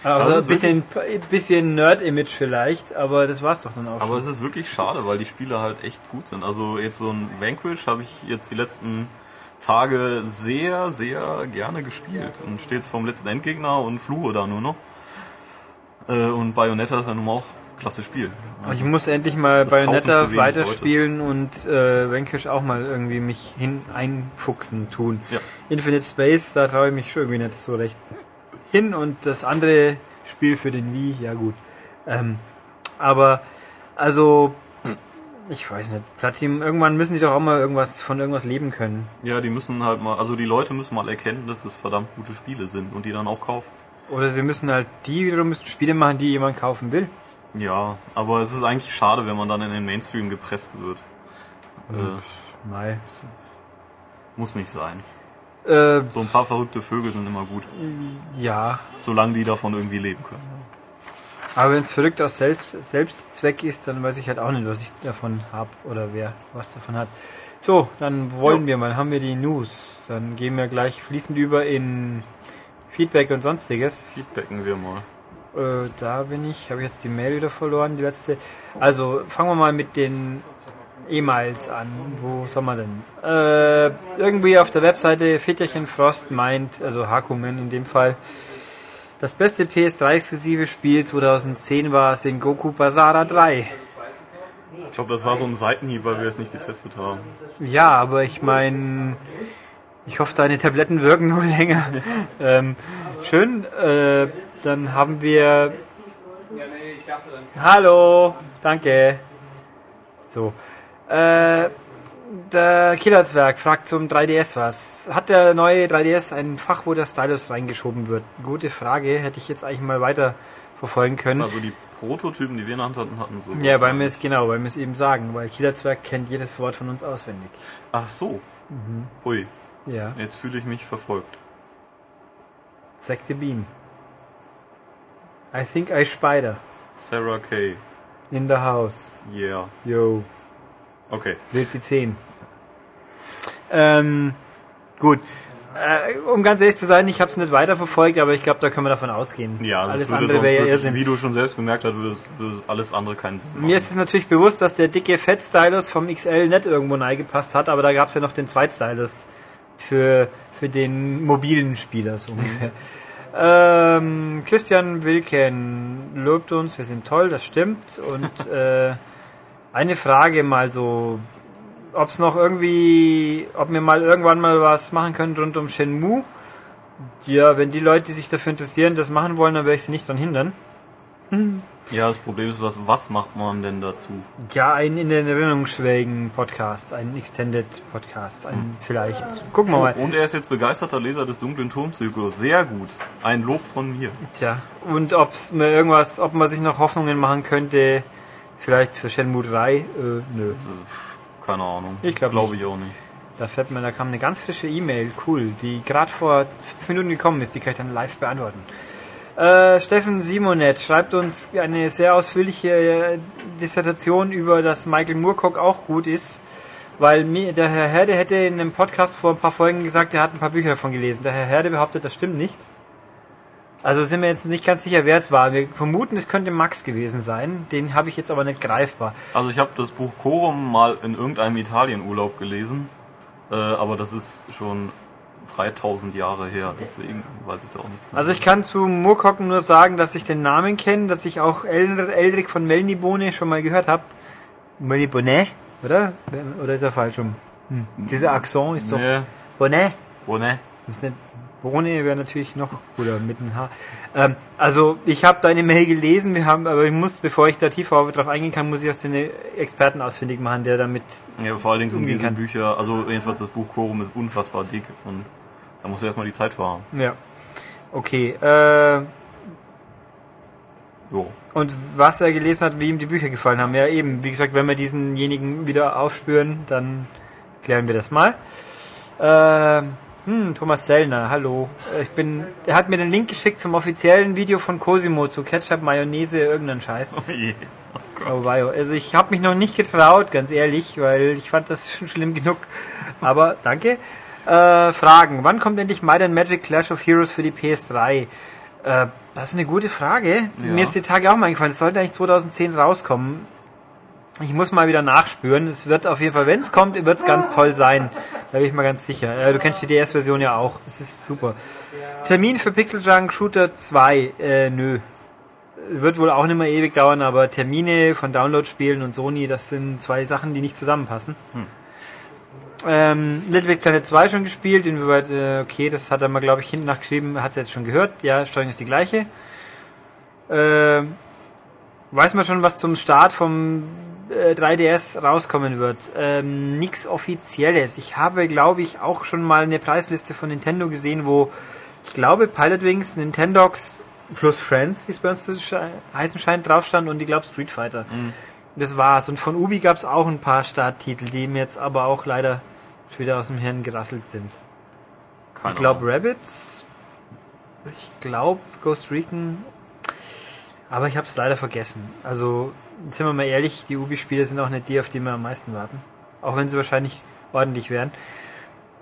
Also Also ein bisschen, bisschen Nerd-Image vielleicht, aber das war's doch dann auch Aber schon. es ist wirklich schade, weil die Spiele halt echt gut sind. Also jetzt so ein Vanquish habe ich jetzt die letzten Tage sehr, sehr gerne gespielt. Und steht jetzt vom letzten Endgegner und fluche da nur noch. Äh, und Bayonetta ist ja nun mal auch ein klasse Spiel. Ich muss endlich mal Bayonetta weiterspielen und äh, Vanquish auch mal irgendwie mich hin einfuchsen tun. Ja. Infinite Space, da traue ich mich schon irgendwie nicht so recht hin und das andere Spiel für den Wii, ja gut. Ähm, aber also ich weiß nicht, Platinum, irgendwann müssen die doch auch mal irgendwas von irgendwas leben können. Ja, die müssen halt mal, also die Leute müssen mal erkennen, dass es verdammt gute Spiele sind und die dann auch kaufen. Oder sie müssen halt, die wiederum müssen Spiele machen, die jemand kaufen will. Ja, aber es ist eigentlich schade, wenn man dann in den Mainstream gepresst wird. Äh, Mai. muss nicht sein. Äh, So ein paar verrückte Vögel sind immer gut, ja, solange die davon irgendwie leben können. Aber wenn es verrückt aus Selbst Selbstzweck ist, dann weiß ich halt auch nicht, was ich davon habe oder wer was davon hat. So, dann wollen Jo. wir mal, haben wir die News. Dann gehen wir gleich fließend über in Feedback und sonstiges. Feedbacken wir mal. Äh, da bin ich, habe ich jetzt die Mail wieder verloren, die letzte. Also fangen wir mal mit den E-Mails an. Wo soll man denn? Äh, irgendwie auf der Webseite Fitterchen Frost meint, also Hakumen in dem Fall, das beste PS3-exklusive Spiel 2010 war Sengoku Basara 3. Ich glaube, das war so ein Seitenhieb, weil wir es nicht getestet haben. Ja, aber ich meine, ich hoffe, deine Tabletten wirken nur länger. ähm, schön, äh, dann haben wir. Hallo, danke. So. Äh, der Killerzwerg fragt zum 3DS was. Hat der neue 3DS ein Fach, wo der Stylus reingeschoben wird? Gute Frage, hätte ich jetzt eigentlich mal weiter verfolgen können. Also die Prototypen, die wir in der Hand hatten, hatten so. ja, weil wir es genau, weil wir es eben sagen, weil Killerzwerg kennt jedes Wort von uns auswendig. Ach so. Mhm. Ui, Ja. jetzt fühle ich mich verfolgt. Zack the Bean. I think I spider Sarah Kay. in the house. Yeah. Yo, Okay. wild die 10. Ähm, gut. Äh, um ganz ehrlich zu sein, ich habe es nicht weiterverfolgt, aber ich glaube, da können wir davon ausgehen. Ja, das alles andere wäre ja Irrsinn. wie du schon selbst bemerkt hast, würde, es- würde alles andere keinen Sinn machen. Mir ist es natürlich bewusst, dass der dicke Fett-Stylus vom XL nicht irgendwo reingepasst hat, aber da gab es ja noch den Zweit-Stylus für, für den mobilen Spieler so ungefähr. ähm, Christian Wilken lobt uns, wir sind toll, das stimmt. Und äh, eine Frage mal so, ob es noch irgendwie, ob wir mal irgendwann mal was machen können rund um Shenmue. Ja, wenn die Leute, die sich dafür interessieren, das machen wollen, dann werde ich sie nicht daran hindern. Ja, das Problem ist, was, was macht man denn dazu? Ja, ein in den Erinnerung schwelgen Podcast, ein Extended Podcast, ein vielleicht. Gucken wir mal. Und er ist jetzt begeisterter Leser des dunklen Turmzyklus. Sehr gut. Ein Lob von mir. Tja, und ob's mir irgendwas, ob man sich noch Hoffnungen machen könnte, vielleicht für Shenmue 3, äh, nö. Keine Ahnung. Ich glaub Glaube nicht. ich auch nicht. Da fällt mir, da kam eine ganz frische E-Mail, cool, die gerade vor fünf Minuten gekommen ist, die kann ich dann live beantworten. Äh, Steffen Simonet schreibt uns eine sehr ausführliche äh, Dissertation über, dass Michael Moorcock auch gut ist, weil mir, der Herr Herde hätte in einem Podcast vor ein paar Folgen gesagt, er hat ein paar Bücher davon gelesen. Der Herr Herde behauptet, das stimmt nicht. Also sind wir jetzt nicht ganz sicher, wer es war. Wir vermuten, es könnte Max gewesen sein. Den habe ich jetzt aber nicht greifbar. Also ich habe das Buch Chorum mal in irgendeinem Italienurlaub gelesen. Äh, aber das ist schon 3000 Jahre her. Deswegen weiß ich da auch nichts mehr. Also ich kann zu Murkocken nur sagen, dass ich den Namen kenne, dass ich auch El Eldrik von Melnibone schon mal gehört habe. Melnibone, oder? Oder ist er falsch rum? Hm. Dieser Akzent ist doch... Nee. Bonnet? Ist nicht Bohne wäre natürlich noch cooler mit einem H. Ähm, also ich habe deine Mail gelesen, wir haben, aber ich muss, bevor ich da tiefer drauf eingehen kann, muss ich erst den Experten ausfindig machen, der damit. Ja, vor allen Dingen sind diese kann. Bücher, also jedenfalls das Buch Quorum ist unfassbar dick und da muss du erstmal die Zeit für haben. Ja. Okay. Äh, Jo. und was er gelesen hat, wie ihm die Bücher gefallen haben. Ja, eben. Wie gesagt, wenn wir diesenjenigen wieder aufspüren, dann klären wir das mal. Äh, hm, Thomas Sellner, hallo. Äh, Ich bin. Er hat mir den Link geschickt zum offiziellen Video von Cosimo zu Ketchup, Mayonnaise, irgendeinen Scheiß. Oh je. Oh Oh, wow. Also ich habe mich noch nicht getraut, ganz ehrlich, weil ich fand das schon schlimm genug. Aber danke. Äh, Fragen. Wann kommt endlich Might and Magic Clash of Heroes für die PS3? Äh, das ist eine gute Frage. Ja. Mir ist die Tage auch mal eingefallen. Es sollte eigentlich 2010 rauskommen. Ich muss mal wieder nachspüren. Es wird auf jeden Fall, wenn es kommt, wird es ganz toll sein. Da bin ich mal ganz sicher. Äh, du kennst die DS-Version ja auch. Das ist super. Termin für Pixel Junk Shooter 2. Äh, nö wird wohl auch nicht mehr ewig dauern, aber Termine von Download-Spielen und Sony, das sind zwei Sachen, die nicht zusammenpassen. Ähm, Little Big Planet 2 schon gespielt, inwieweit, äh, okay, das hat er mal, glaube ich, hinten nachgeschrieben, hat es jetzt schon gehört. Ja, Steuerung ist die gleiche. Ähm, weiß man schon, was zum Start vom äh, 3DS rauskommen wird? Ähm, nix Offizielles. Ich habe, glaube ich, auch schon mal eine Preisliste von Nintendo gesehen, wo ich glaube Pilot Wings, Nintendox plus Friends, wie es bei uns zu heißen scheint, drauf stand und ich glaube Street Fighter. Das war's. Und von Ubi gab es auch ein paar Starttitel, die mir jetzt aber auch leider schon wieder aus dem Hirn gerasselt sind. Keine Ich glaube. Rabbits. Ich glaube Ghost Recon. Aber ich habe es leider vergessen. Also, sind wir mal ehrlich, die Ubi-Spiele sind auch nicht die, auf die wir am meisten warten. Auch wenn sie wahrscheinlich ordentlich wären.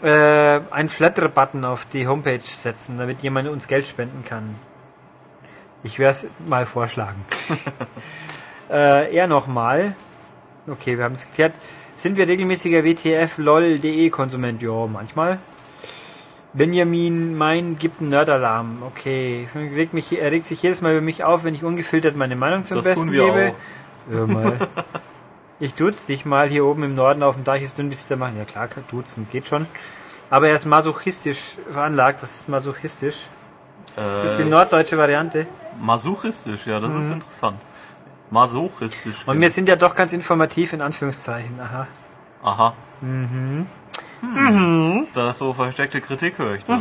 Äh, einen Flatter-Button auf die Homepage setzen, damit jemand uns Geld spenden kann. Ich werde es mal vorschlagen. äh, er nochmal. Okay, wir haben es geklärt. Sind wir regelmäßiger WTF LOL.de Konsument? Ja, manchmal. Benjamin Mein gibt einen Nerdalarm. Okay. Regt mich, er regt sich jedes Mal über mich auf, wenn ich ungefiltert meine Meinung zum Das Besten gebe. auch. Hör mal. ich duz dich mal hier oben im Norden auf dem Deich ist dünn, bis wieder machen. Ja klar, duzen, geht schon. Aber er ist masochistisch veranlagt. Was ist masochistisch? Das ist die Äh, norddeutsche Variante. masochistisch, ja, das ist interessant. Masochistisch. Und wir sind ja doch ganz informativ in Anführungszeichen. Aha. Aha. Mhm. Hm. Das ist so versteckte Kritik, höre ich da.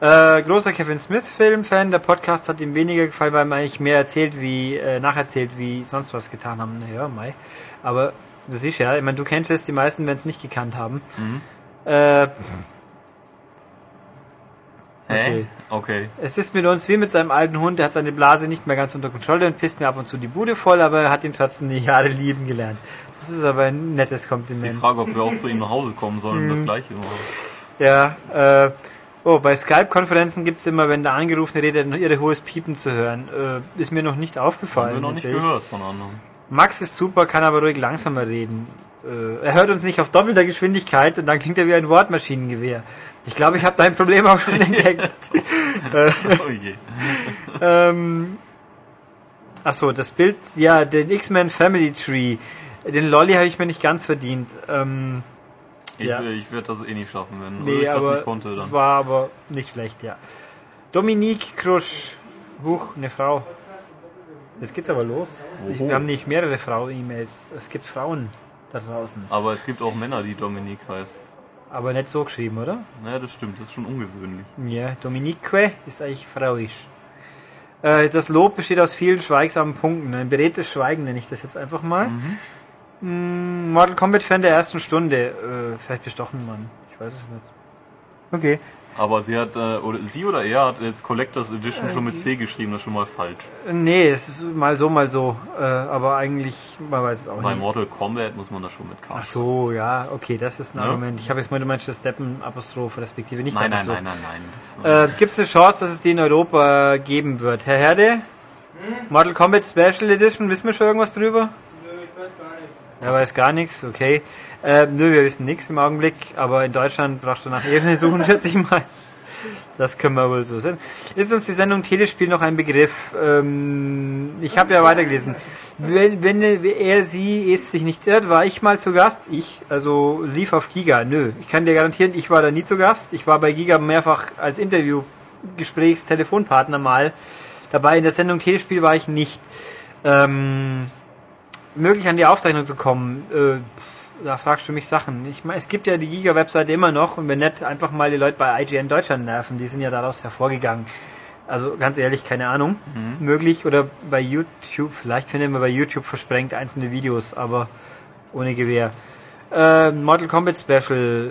Äh, großer Kevin Smith Film-Fan. Der Podcast hat ihm weniger gefallen, weil man eigentlich mehr erzählt, wie äh, nacherzählt, wie sonst was getan haben. Naja, Mai. Aber das ist ja, ich meine, du kennst es, die meisten werden es nicht gekannt haben. Äh, Hä? Okay. es ist mit uns wie mit seinem alten Hund, der hat seine Blase nicht mehr ganz unter Kontrolle und pisst mir ab und zu die Bude voll, aber er hat ihn trotzdem die Jahre lieben gelernt. Das ist aber ein nettes Das ist die Kompliment. Frage, ob wir auch zu ihm nach Hause kommen sollen und das gleiche machen. Ja, äh, oh, bei Skype-Konferenzen gibt's immer, wenn der Angerufene redet, noch ihre hohes Piepen zu hören. Äh, ist mir noch nicht aufgefallen. Haben wir noch nicht gehört von anderen. Max ist super, kann aber ruhig langsamer reden. Äh, er hört uns nicht auf doppelter Geschwindigkeit und dann klingt er wie ein Wortmaschinengewehr. Ich glaube, ich habe dein Problem auch schon entdeckt. Oh je. ähm, achso, das Bild, ja, den X-Men Family Tree. Den Lolly habe ich mir nicht ganz verdient. Ähm, Ich, Ja. ich werde das eh nicht schaffen, wenn nee, ich das nicht konnte. es Dann. war aber nicht schlecht, ja. Dominique Krusch. Huch, eine Frau. Jetzt geht's aber los. Oho. Wir haben nicht mehrere Frau-E-Mails. Es gibt Frauen da draußen. Aber es gibt auch Männer, die Dominique heißen. Aber nicht so geschrieben, oder? Naja, das stimmt, das ist schon ungewöhnlich. Ja, Dominique ist eigentlich frauisch. Äh, das Lob besteht aus vielen schweigsamen Punkten. Ein beredtes Schweigen nenne ich das jetzt einfach mal. Mm, Mortal Kombat Fan der ersten Stunde. Äh, vielleicht bestochen, Mann. Ich weiß es nicht. Okay. Aber sie hat, äh, oder sie oder er hat jetzt Collectors Edition schon mit C geschrieben, das ist schon mal falsch. Äh, Nee, es ist mal so, mal so. Äh, aber eigentlich, man weiß es auch Bei nicht. Mortal Kombat muss man das schon mit K. Ach so, ja, okay, das ist ein Ja. Argument. Ich habe jetzt mal, du meinst das Steppen-Apostroph, respektive nicht Nein, nein, nein, nein, nein. Äh, Gibt es eine Chance, dass es die in Europa geben wird? Herr Herde? Mortal Kombat Special Edition, wissen wir schon irgendwas drüber? Nö, ich weiß gar nichts. Er weiß gar nichts, okay. Äh, nö, wir wissen nichts im Augenblick, aber in Deutschland brauchst du nach Ebene suchen, schätze ich mal. Das können wir wohl so sehen. Ist uns die Sendung Telespiel noch ein Begriff? Ähm, ich habe ja weitergelesen. Wenn, wenn er, sie, es sich nicht irrt, war ich mal zu Gast. Ich, also lief auf Giga. Nö, ich kann dir garantieren, ich war da nie zu Gast. Ich war bei Giga mehrfach als Interviewgesprächstelefonpartner mal dabei. In der Sendung Telespiel war ich nicht. Ähm, möglich an die Aufzeichnung zu kommen. Äh, da fragst du mich Sachen. Ich meine, es gibt ja die Giga-Webseite immer noch und wenn nicht, einfach mal die Leute bei IGN Deutschland nerven. Die sind ja daraus hervorgegangen. Also ganz ehrlich, keine Ahnung. Mhm. Möglich oder bei YouTube, vielleicht findet man bei YouTube versprengt einzelne Videos, aber ohne Gewehr. Äh, Mortal Kombat Special.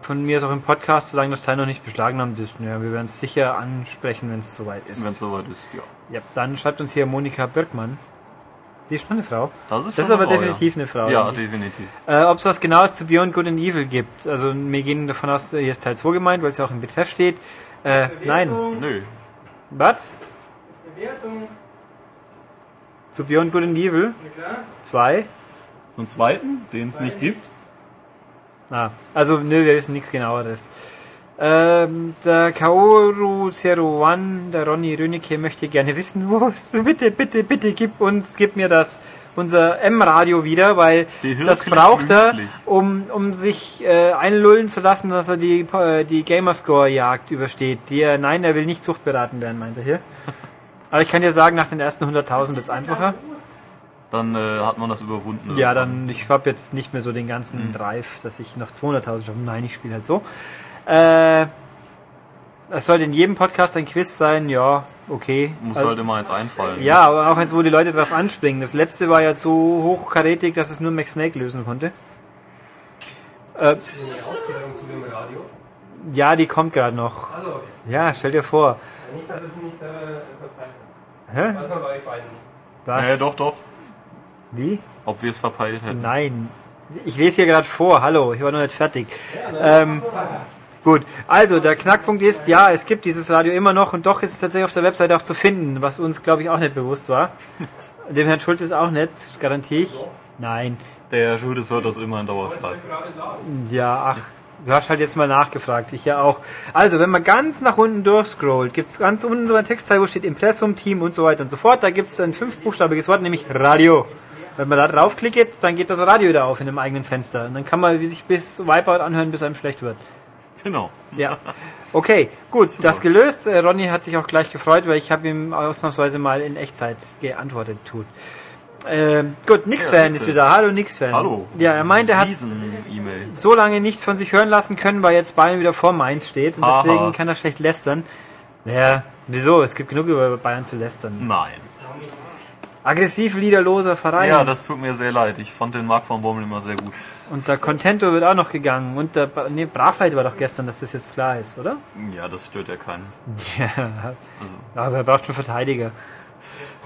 Von mir ist auch im Podcast, solange das Teil noch nicht beschlagnahmt ist. Ja, wir werden es sicher ansprechen, wenn es soweit ist. Wenn es soweit ist, ja. Ja, dann schreibt uns hier Monika Birkmann. Die ist schon eine Frau. Das ist, das ist aber Frau, definitiv ja. eine Frau. Ja, definitiv. Äh, Ob es was Genaues zu Beyond Good and Evil gibt. Also wir gehen davon aus, hier ist Teil 2 gemeint, weil es ja auch im Betreff steht. Äh, nein. Nö. Was? Bewertung. Zu Beyond Good and Evil? Na klar. Zwei? Und zweiten, den es nicht gibt? Ah, also nö, wir wissen nichts genaueres. Ähm, der Kaoru Zero One, der Ronny Rönecke möchte gerne wissen, wo ist, bitte, bitte, bitte, gib uns, gib mir das, unser M-Radio wieder, weil das braucht er, um, um sich äh, einlullen zu lassen, dass er die, äh, die Gamerscore-Jagd übersteht. Die er, nein, er will nicht zuchtberaten werden, meint er hier. Aber ich kann dir sagen, nach den ersten 100.000 wird es einfacher. Dann äh, hat man das überwunden. Ja, dann, ich habe jetzt nicht mehr so den ganzen mhm. Drive, dass ich noch 200.000 schaffe. Nein, ich spiele halt so. Äh, es sollte in jedem Podcast ein Quiz sein, ja, okay. Muss also, halt immer eins einfallen. Ja, aber auch eins, wo die Leute drauf anspringen. Das letzte war ja so hochkarätig, dass es nur Max Snake lösen konnte. Äh, ja, die kommt gerade noch. Also, okay. Ja, stell dir vor. Nicht, dass es nicht äh, Hä? Was war bei euch beiden? Was? Ja, doch, doch. Wie? Ob wir es verpeilt hätten. Nein. Ich lese hier gerade vor. Hallo, ich war noch nicht fertig. ähm, Gut, also der Knackpunkt ist, ja, es gibt dieses Radio immer noch und doch ist es tatsächlich auf der Webseite auch zu finden, was uns, glaube ich, auch nicht bewusst war. Dem Herrn Schultes auch nicht, garantiere ich. Nein. Der Herr Schultes hört das immer in Dauerschleife. Ja, ach, du hast halt jetzt mal nachgefragt, ich ja auch. Also, wenn man ganz nach unten durchscrollt, gibt es ganz unten so eine Textzeile, wo steht Impressum, Team und so weiter und so fort. Da gibt es ein fünfbuchstabiges Wort, nämlich Radio. Wenn man da draufklickt, dann geht das Radio wieder auf in einem eigenen Fenster. Und dann kann man wie sich bis Wipeout anhören, bis einem schlecht wird. Genau. Ja. Okay, gut, Super. das gelöst. Äh, Ronny hat sich auch gleich gefreut, weil ich habe ihm ausnahmsweise mal in Echtzeit geantwortet. Tut. Ähm, gut, Nix-Fan ja, ist wieder. Hallo Nix-Fan. Hallo. Ja, er meinte, er hat so lange nichts von sich hören lassen können, weil jetzt Bayern wieder vor Mainz steht und Aha. deswegen kann er schlecht lästern. Ja, wieso? Es gibt genug über Bayern zu lästern. Nein. Aggressiv liederloser Verein. Ja, das tut mir sehr leid. Ich fand den Marc von Bommel immer sehr gut. Und der Contento wird auch noch gegangen. Und der nee, Bravheit war doch gestern, dass das jetzt klar ist, oder? Ja, das stört ja keinen. Ja, aber er braucht schon Verteidiger.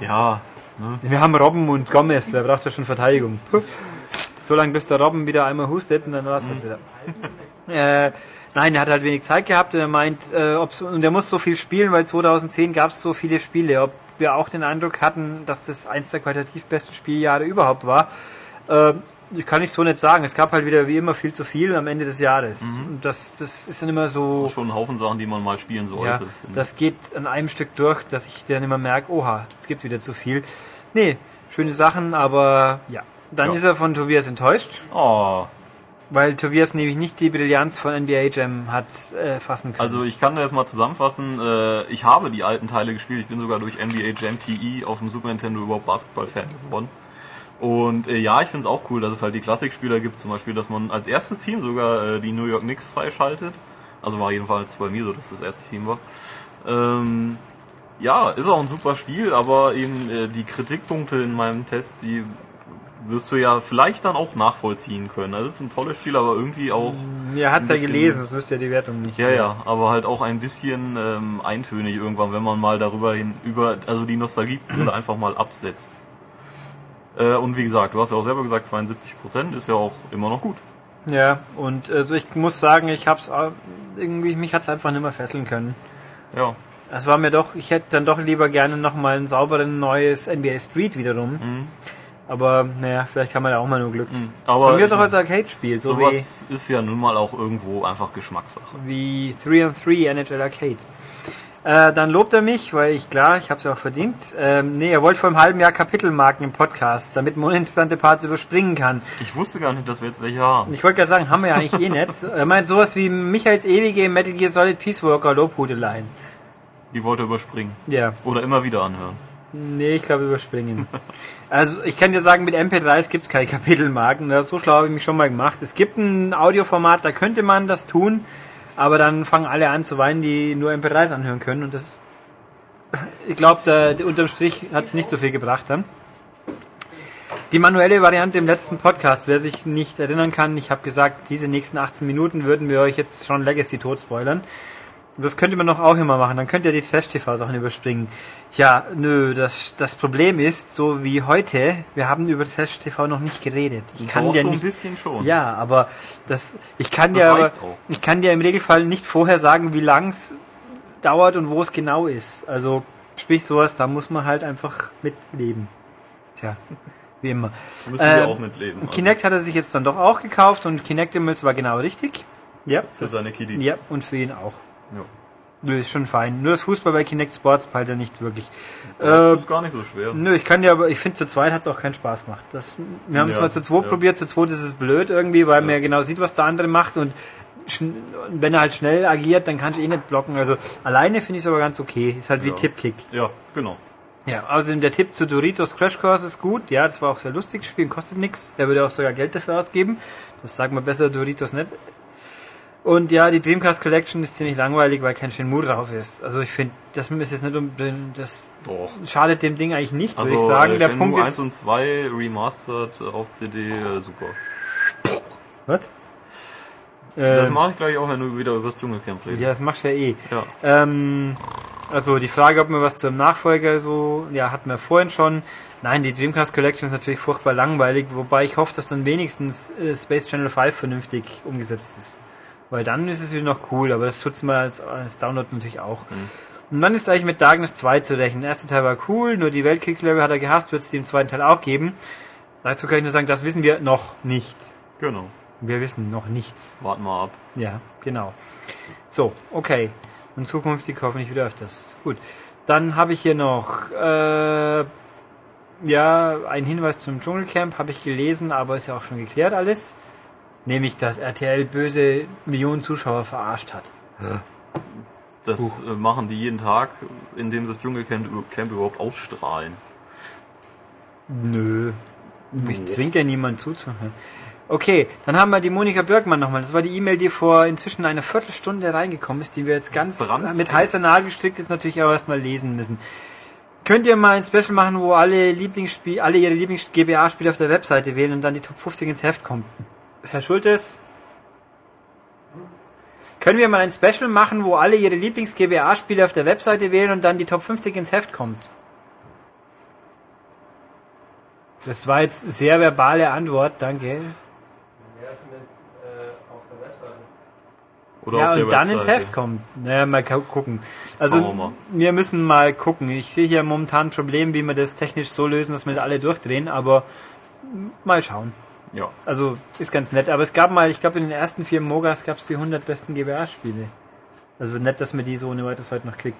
Ja. Ne? Wir haben Robben und Gomez, wer braucht ja schon Verteidigung? So lange bis der Robben wieder einmal hustet und dann war es das wieder. äh, nein, er hat halt wenig Zeit gehabt und er meint, äh, und er muss so viel spielen, weil 2010 gab es so viele Spiele. Ob wir auch den Eindruck hatten, dass das eins der qualitativ besten Spieljahre überhaupt war. Äh, kann ich so nicht sagen. Es gab halt wieder wie immer viel zu viel am Ende des Jahres. Mhm. Das, das ist dann immer so. Schon ein Haufen Sachen, die man mal spielen sollte. Ja, das geht an einem Stück durch, dass ich dann immer merke, oha, es gibt wieder zu viel. Nee, schöne Sachen, aber ja. Dann ja. ist er von Tobias enttäuscht. Oh. Weil Tobias nämlich nicht die Brillanz von NBA Jam hat äh, fassen können. Also ich kann das mal zusammenfassen. Äh, ich habe die alten Teile gespielt. Ich bin sogar durch NBA Jam TE auf dem Super Nintendo überhaupt Basketball-Fan geworden. Und äh, ja, ich finde es auch cool, dass es halt die Klassikspieler gibt, zum Beispiel, dass man als erstes Team sogar äh, die New York Knicks freischaltet. Also war jedenfalls bei mir so, dass das erste Team war. Ähm, ja, ist auch ein super Spiel, aber eben äh, die Kritikpunkte in meinem Test, die wirst du ja vielleicht dann auch nachvollziehen können. Also es ist ein tolles Spiel, aber irgendwie auch. Ja, hat's ja gelesen, das wirst ja die Wertung nicht. Ja, ja, aber halt auch ein bisschen ähm, eintönig irgendwann, wenn man mal darüber hin, über, also die Nostalgie einfach mal absetzt. Äh, und wie gesagt, du hast ja auch selber gesagt, 72 Prozent ist ja auch immer noch gut. Ja, und also ich muss sagen, ich hab's irgendwie, mich hat's einfach nicht mehr fesseln können. Ja. Es war mir doch, ich hätte dann doch lieber gerne nochmal ein sauberes neues NBA Street wiederum. Mhm. Aber naja, vielleicht haben wir da auch mal nur Glück. Aber Von mir ist auch als Arcade-Spiel, so Sowas ist ja nun mal auch irgendwo einfach Geschmackssache. wie, wie 3 on 3 NHL Arcade. Äh, dann lobt er mich, weil ich, klar, ich habe es ja auch verdient. Ähm, nee, er wollte vor einem halben Jahr Kapitelmarken im Podcast, damit man uninteressante Parts überspringen kann. Ich wusste gar nicht, dass wir jetzt welche haben. Ich wollte gerade sagen, haben wir ja eigentlich eh nicht. Er meint sowas wie Michaels ewige Metal Gear Solid Peace Walker Lobhudeleien. Die wollte er überspringen. Ja. Oder immer wieder anhören. Nee, ich glaube überspringen. Also ich kann dir sagen, mit MP3s gibt es keine Kapitelmarken. So schlau habe ich mich schon mal gemacht. Es gibt ein Audioformat, da könnte man das tun, aber dann fangen alle an zu weinen, die nur MP3s anhören können. Und das, ich glaube, unterm Strich hat es nicht so viel gebracht dann. Die manuelle Variante im letzten Podcast, wer sich nicht erinnern kann, ich habe gesagt, diese nächsten 18 Minuten würden wir euch jetzt schon Legacy tot spoilern. Das könnte man doch auch immer machen. Dann könnt ihr die Trash-TV-Sachen überspringen. Ja, nö, das, das Problem ist, so wie heute, wir haben über Trash-TV noch nicht geredet. Ich kann Doch, dir so ein nicht, bisschen schon. ja, aber das, ich kann Das dir, aber, ich kann dir im Regelfall nicht vorher sagen, wie lang es dauert und wo es genau ist. Also, sprich sowas, da muss man halt einfach mitleben. Tja, wie immer. Müssen wir Ähm, auch mitleben. Also Kinect hat er sich jetzt dann doch auch gekauft und Kinect Immels war genau richtig. Ja. Für seine Kiddies. Ja, und für ihn auch. Ja. Nö, ist schon fein. Nur das Fußball bei Kinect Sports peilt er nicht wirklich. Das Äh, ist gar nicht so schwer. nö, ich kann dir aber, ich finde zu zweit hat es auch keinen Spaß gemacht. Das, wir haben es Ja, mal zu zweit ja. probiert, zu zweit ist es blöd irgendwie, weil man ja genau sieht, was der andere macht und wenn er halt schnell agiert, dann kannst du eh nicht blocken. Also alleine finde ich es aber ganz okay. Ist halt wie Ja. Tippkick. Ja, genau. Ja, außerdem der Tipp zu Doritos Crash Course ist gut. Ja, das war auch sehr lustig. Das Spiel kostet nichts. Der würde auch sogar Geld dafür ausgeben. Das sagt man besser Doritos nicht. Und ja, die Dreamcast Collection ist ziemlich langweilig, weil kein Shenmue drauf ist. Also ich finde, das ist jetzt nicht unbedingt, das Doch. schadet dem Ding eigentlich nicht, Also würde ich sagen. äh, Der Shenmue Punkt 1 ist, und 2 remastered auf CD, äh, super. was? Das Äh, mache ich gleich auch, wenn du wieder über das Dschungelcamp redest. ja, das machst du ja eh. Ja. Ähm, also die Frage, ob man was zum Nachfolger so, ja, hatten wir vorhin schon. Nein, die Dreamcast Collection ist natürlich furchtbar langweilig, wobei ich hoffe, dass dann wenigstens äh, Space Channel 5 vernünftig umgesetzt ist. Weil dann ist es wieder noch cool, aber das tut's mal als, als Download natürlich auch. Und dann ist eigentlich mit Darkness 2 zu rechnen. Der erste Teil war cool, nur die Weltkriegslevel hat er gehasst, wird es im zweiten Teil auch geben. Dazu kann ich nur sagen, das wissen wir noch nicht. Genau. Wir wissen noch nichts. Warten wir ab. Ja, genau. So, okay. Und zukünftig hoffentlich wieder öfters. Gut. Dann habe ich hier noch äh, ja einen Hinweis zum Dschungelcamp habe ich gelesen, aber ist ja auch schon geklärt alles. Nämlich, dass RTL böse Millionen Zuschauer verarscht hat. Das äh, machen die jeden Tag, indem sie das Dschungelcamp Camp überhaupt ausstrahlen. Nö. Mich zwingt ja niemand zuzuhören. Okay, dann haben wir die Monika Birkmann nochmal. Das war die E-Mail, die vor inzwischen einer Viertelstunde reingekommen ist, die wir jetzt ganz Brandheiß. mit heißer Nadel gestrickt ist, natürlich auch erstmal lesen müssen. Könnt ihr mal ein Special machen, wo alle Lieblingsspiel, alle ihre Lieblings-GBA-Spiele auf der Webseite wählen und dann die Top 50 ins Heft kommt? Herr Schultes? Können wir mal ein Special machen, wo alle ihre Lieblings-GBA-Spiele auf der Webseite wählen und dann die Top 50 ins Heft kommt? Das war jetzt sehr verbale Antwort, danke. Oder ja, auf der und dann ins Webseite. Heft kommt. Naja, mal gu- gucken. Also, wir mal. wir müssen mal gucken. Ich sehe hier momentan ein Problem, wie wir das technisch so lösen, dass wir nicht alle durchdrehen, aber mal schauen. Ja. Also, ist ganz nett. Aber es gab mal, ich glaube, in den ersten vier Mogas gab es die 100 besten GBA-Spiele. Also nett, dass man die so ohne weiteres heute noch kriegt.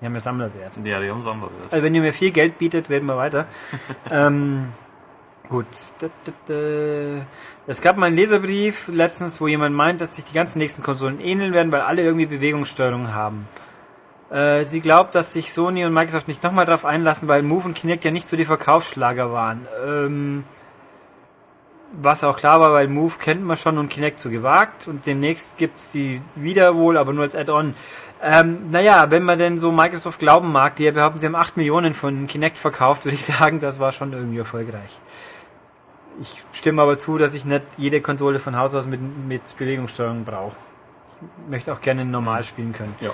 Die haben ja Sammlerwert. Ja, die haben Sammlerwert. Also wenn ihr mir viel Geld bietet, reden wir weiter. ähm, gut. Es gab mal einen Leserbrief letztens, wo jemand meint, dass sich die ganzen nächsten Konsolen ähneln werden, weil alle irgendwie Bewegungssteuerung haben. Äh, sie glaubt, dass sich Sony und Microsoft nicht nochmal drauf einlassen, weil Move und Kinect ja nicht so die Verkaufsschlager waren. Ähm, was auch klar war, weil Move kennt man schon und Kinect so gewagt und demnächst gibt's die wieder wohl, aber nur als Add-on. Ähm, naja, wenn man denn so Microsoft glauben mag, die ja behaupten, sie haben 8 Millionen von Kinect verkauft, würde ich sagen, das war schon irgendwie erfolgreich. Ich stimme aber zu, dass ich nicht jede Konsole von Haus aus mit, mit Bewegungssteuerung brauche. Ich möchte auch gerne normal spielen können. Ja.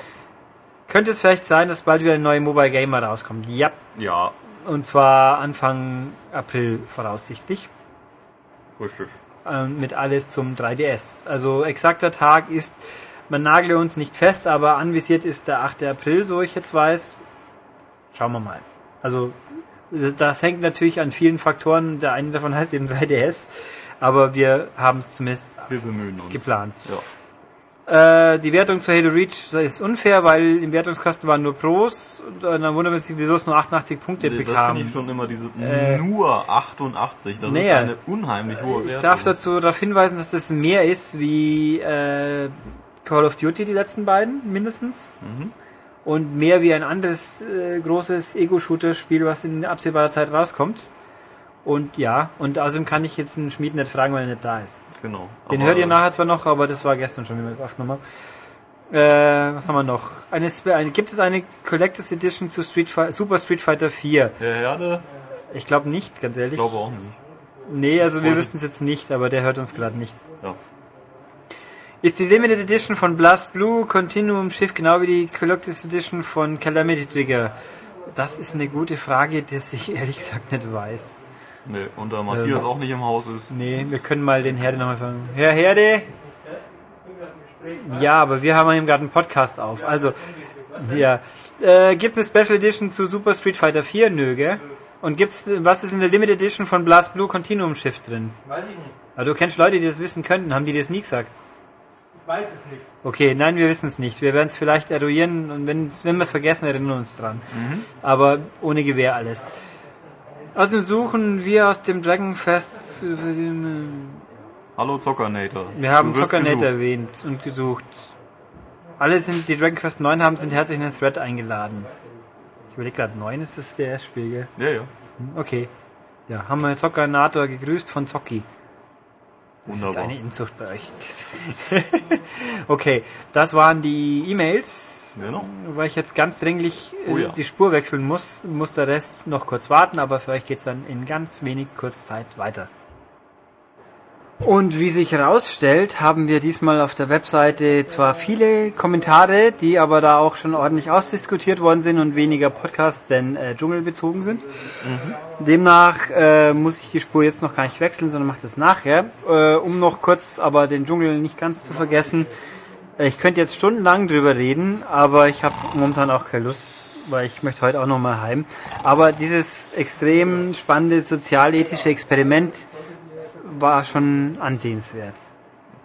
Könnte es vielleicht sein, dass bald wieder ein neuer Mobile Gamer rauskommt? Ja, Ja, und zwar Anfang April voraussichtlich. Richtig. ähm, mit alles zum 3DS. Also exakter Tag ist, man nagle uns nicht fest, aber anvisiert ist der 8. April, so ich jetzt weiß. Schauen wir mal. Also Das, das hängt natürlich an vielen Faktoren. Der eine davon heißt eben 3DS, aber wir haben es zumindest Wir bemühen uns. geplant. Ja. Äh, die Wertung zu Halo Reach ist unfair, weil im Wertungskasten waren nur Pros. Und dann wundert man sich, wieso es nur 88 Punkte Das bekam. finde ich schon immer diese Äh, nur 88. Das naja. ist eine unheimlich hohe Wertung. Ich darf dazu darauf hinweisen, dass das mehr ist wie äh, Call of Duty, die letzten beiden, mindestens. Mhm. Und mehr wie ein anderes äh, großes Ego-Shooter-Spiel, was in absehbarer Zeit rauskommt. Und ja, und außerdem kann ich jetzt einen Schmied nicht fragen, weil er nicht da ist. Genau. Den hört ihr nachher zwar noch, aber das war gestern schon, wie wir das aufgenommen haben. Äh, was haben wir noch? Eine, eine, gibt es eine Collectors Edition zu Street Super Street Fighter 4? Der Herde? Ich glaube nicht, ganz ehrlich. Ich glaube auch nicht. Nee, also wir wüssten es jetzt nicht, aber der hört uns gerade nicht. Ja. Ist die Limited Edition von Blast Blue Continuum Schiff genau wie die Collectors Edition von Calamity Trigger? Das ist eine gute Frage, die ich ehrlich gesagt nicht weiß. Nee, und da Matthias auch nicht im Haus ist. Nee, wir können mal den Herde nochmal fragen. Herr Herde? Ja, aber wir haben eben gerade einen Podcast auf. Also, ja. Äh, gibt es eine Special Edition zu Super Street Fighter 4? Nö, gell? Und gibt's, was ist in der Limited Edition von Blast Blue Continuum Schiff drin? Weiß ich nicht. Aber du kennst Leute, die das wissen könnten. Haben die das nie gesagt? Ich weiß es nicht. Okay, nein, wir wissen es nicht. Wir werden es vielleicht eruieren und wenn, wenn wir es vergessen, erinnern wir uns dran. Aber ohne Gewehr alles. Also suchen wir aus dem Dragonfest. äh, Hallo Zockernator. Wir haben gesucht. erwähnt und gesucht. Alle sind, die Dragon Quest 9 haben, sind herzlich in den Thread eingeladen. Ich überlege gerade, 9 ist das der Spiel, gell? Ja, ja. Okay. Ja, haben wir Zockernator gegrüßt von Zocki. Das ist Wunderbar. eine Inzucht bei euch. okay, das waren die E-Mails. Genau. Weil ich jetzt ganz dringlich äh, Oh ja. die Spur wechseln muss, muss der Rest noch kurz warten, aber für euch geht's dann in ganz wenig Kurzzeit weiter. Und wie sich herausstellt, haben wir diesmal auf der Webseite zwar viele Kommentare, die aber da auch schon ordentlich ausdiskutiert worden sind und weniger Podcast denn äh, dschungelbezogen sind. Demnach äh, muss ich die Spur jetzt noch gar nicht wechseln, sondern mache das nachher. Äh, um noch kurz aber den Dschungel nicht ganz zu vergessen. Ich könnte jetzt stundenlang drüber reden, aber ich habe momentan auch keine Lust, weil ich möchte heute auch noch mal heim. Aber dieses extrem spannende sozialethische Experiment war schon ansehenswert.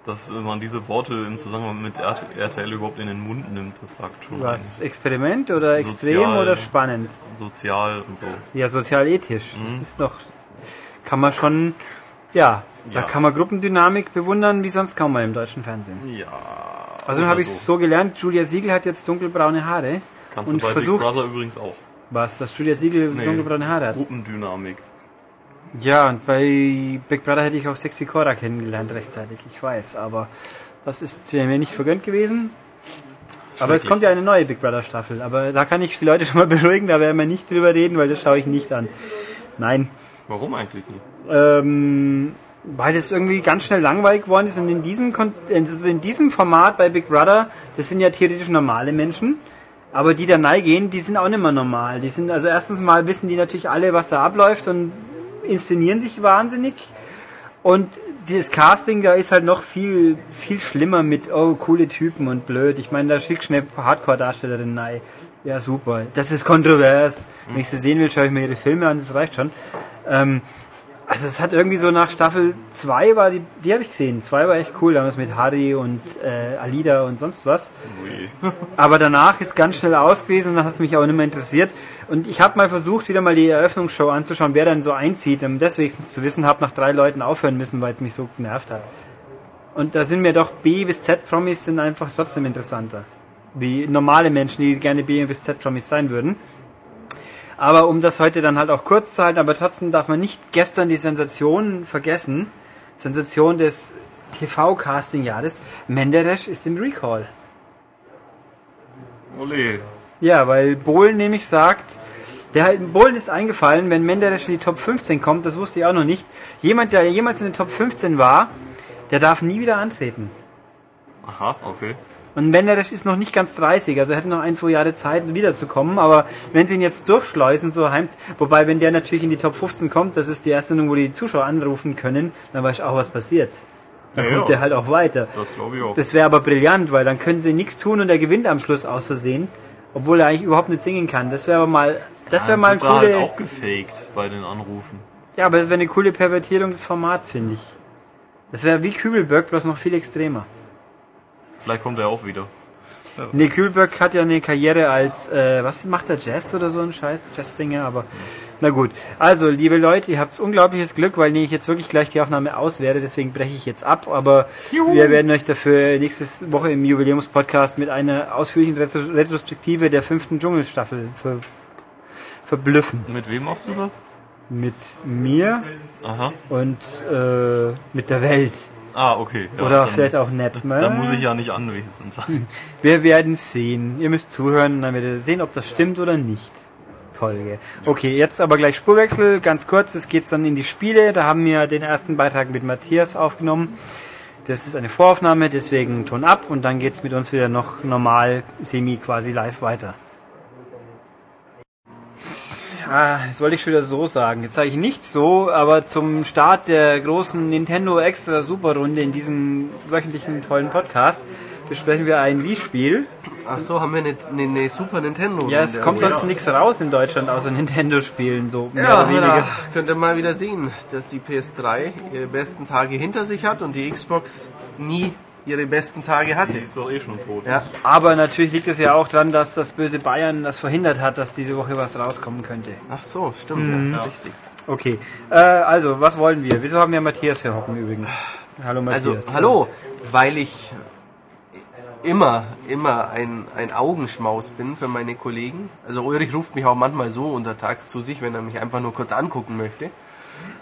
Dass äh, man diese Worte im Zusammenhang mit RT RTL überhaupt in den Mund nimmt, das sagt schon Was? Experiment oder Sozial- extrem oder spannend? sozial und so. Ja, sozialethisch. Das ist doch, kann man schon, ja, da Ja. kann man Gruppendynamik bewundern, wie sonst kaum mal im deutschen Fernsehen. Ja. Also habe ich so gelernt, Julia Siegel hat jetzt dunkelbraune Haare Das kannst und du bei versucht, Big Brother übrigens auch. was, dass Julia Siegel Nee. dunkelbraune Haare hat. Gruppendynamik. Ja, und bei Big Brother hätte ich auch Sexy Cora kennengelernt rechtzeitig, ich weiß, aber das ist mir nicht vergönnt gewesen. Aber es kommt ja eine neue Big Brother Staffel, aber da kann ich die Leute schon mal beruhigen, da werden wir nicht drüber reden, weil das schaue ich nicht an. Nein, Warum eigentlich nicht? ähm, weil das irgendwie ganz schnell langweilig geworden ist und in diesem, Kon also in diesem Format bei Big Brother, das sind ja theoretisch normale Menschen, aber die da gehen, die sind auch nicht mehr normal. Die sind, also erstens mal wissen die natürlich alle, was da abläuft und inszenieren sich wahnsinnig. Und das Casting, da ist halt noch viel, viel schlimmer mit, oh, coole Typen und blöd. Ich meine, da schickt schnell Hardcore-Darstellerin rein. Ja, super. Das ist kontrovers. Wenn ich sie sehen will, schaue ich mir ihre Filme an, das reicht schon. Ähm, also es hat irgendwie so nach Staffel 2 war die, die habe ich gesehen. 2 war echt cool, da haben wir es mit Harry und äh, Alida und sonst was. Ui. Aber danach ist ganz schnell aus gewesen und dann hat es mich auch nicht mehr interessiert. Und ich habe mal versucht, wieder mal die Eröffnungsshow anzuschauen, wer dann so einzieht, um das wenigstens zu wissen, habe nach drei Leuten aufhören müssen, weil es mich so genervt hat. Und da sind mir doch B bis Z Promis sind einfach trotzdem interessanter. Wie normale Menschen, die gerne B bis Z Promis sein würden. Aber um das heute dann halt auch kurz zu halten, aber trotzdem darf man nicht gestern die Sensation vergessen. Sensation des TV-Casting-Jahres. Menderes ist im Recall. Ole. Ja, weil Bohlen nämlich sagt, der Bohlen ist eingefallen, wenn Menderes in die Top 15 kommt, das wusste ich auch noch nicht. Jemand, der jemals in den Top 15 war, der darf nie wieder antreten. Aha, okay. Und Menderes ist noch nicht ganz 30, also er hätte noch ein, zwei Jahre Zeit, wiederzukommen. Aber wenn sie ihn jetzt durchschleusen, so heimt, wobei, wenn der natürlich in die Top 15 kommt, das ist die erste Sendung, wo die Zuschauer anrufen können, dann weiß ich auch, was passiert. Dann Ja, kommt ja. der halt auch weiter. Das glaube ich auch. Das wäre aber brillant, weil dann können sie nichts tun und er gewinnt am Schluss aus Versehen, obwohl er eigentlich überhaupt nicht singen kann. Das wäre aber mal Das wäre mal ein da halt auch gefaked bei den Anrufen. Ja, aber das wäre eine coole Pervertierung des Formats, finde ich. Das wäre wie Kübelberg, bloß noch viel extremer. Vielleicht kommt er auch wieder. Nee, Kühlberg hat ja eine Karriere als, äh, was macht der Jazz oder so ein Scheiß, Jazzsinger, aber na gut. Also, liebe Leute, ihr habt unglaubliches Glück, weil nee, ich jetzt wirklich gleich die Aufnahme aus werde, deswegen breche ich jetzt ab, aber wir werden euch dafür nächste Woche im Jubiläumspodcast mit einer ausführlichen Retro Retrospektive der fünften Dschungelstaffel ver verblüffen. Mit wem machst du das? Mit mir Aha. und äh, mit der Welt. Ah, okay. Ja, Oder vielleicht auch nett. ne? Dann muss ich ja nicht anwesend sein. Wir werden sehen. Ihr müsst zuhören und dann werdet ihr sehen, ob das stimmt oder nicht. Toll, gell? Okay, jetzt aber gleich Spurwechsel. Ganz kurz, es geht dann in die Spiele. Da haben wir den ersten Beitrag mit Matthias aufgenommen. Das ist eine Voraufnahme, deswegen Ton ab und dann geht's mit uns wieder noch normal, semi quasi live weiter. Ja, das wollte ich schon wieder so sagen. Jetzt sage ich nicht so, aber zum Start der großen Nintendo Extra Super Runde in diesem wöchentlichen tollen Podcast besprechen wir ein Wii-Spiel. Ach so, haben wir eine, eine, eine Super Nintendo. Ja, es Runde. kommt sonst nichts raus in Deutschland außer Nintendo-Spielen, so mehr Ja, oder weniger. da könnt ihr mal wieder sehen, dass die PS3 ihre besten Tage hinter sich hat und die Xbox nie ihre besten Tage Die hatte. ist doch eh schon tot. Ja, Aber natürlich liegt es ja auch daran, dass das böse Bayern das verhindert hat, dass diese Woche was rauskommen könnte. ach so, stimmt, ja, richtig. Okay, äh, also, was wollen wir? Wieso haben wir Matthias hier hocken übrigens? Hallo Matthias. Also, hallo, weil ich immer, immer ein, ein Augenschmaus bin für meine Kollegen. Also Ulrich ruft mich auch manchmal so untertags zu sich, wenn er mich einfach nur kurz angucken möchte.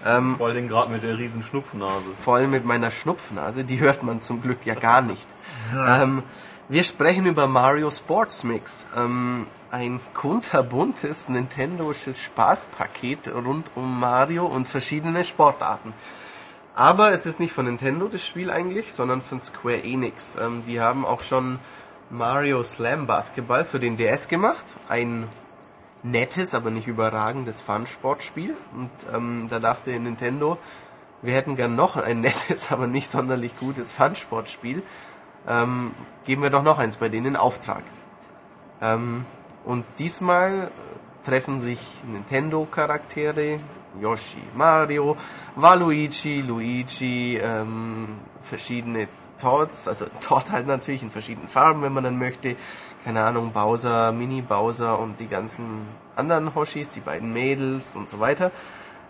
Ähm, Vor allem gerade mit der riesen Schnupfnase. vor allem mit meiner Schnupfnase, die hört man zum Glück ja gar nicht. Ähm, wir sprechen über Mario Sports Mix, ähm, ein kunterbuntes Nintendosches Spaßpaket rund um Mario und verschiedene Sportarten. Aber es ist nicht von Nintendo das Spiel eigentlich, sondern von Square Enix. Ähm, die haben auch schon Mario Slam Basketball für den DS gemacht, ein nettes, aber nicht überragendes Fun-Sportspiel. Und ähm, da dachte Nintendo, wir hätten gern noch ein nettes, aber nicht sonderlich gutes Fun-Sportspiel. Ähm, geben wir doch noch eins bei denen in Auftrag. Ähm, und diesmal treffen sich Nintendo-Charaktere, Yoshi, Mario, Waluigi, Luigi, ähm, verschiedene Toads, also Toad halt natürlich in verschiedenen Farben, wenn man dann möchte. Keine Ahnung, Bowser, Mini Bowser und die ganzen anderen Hoshis, die beiden Mädels und so weiter.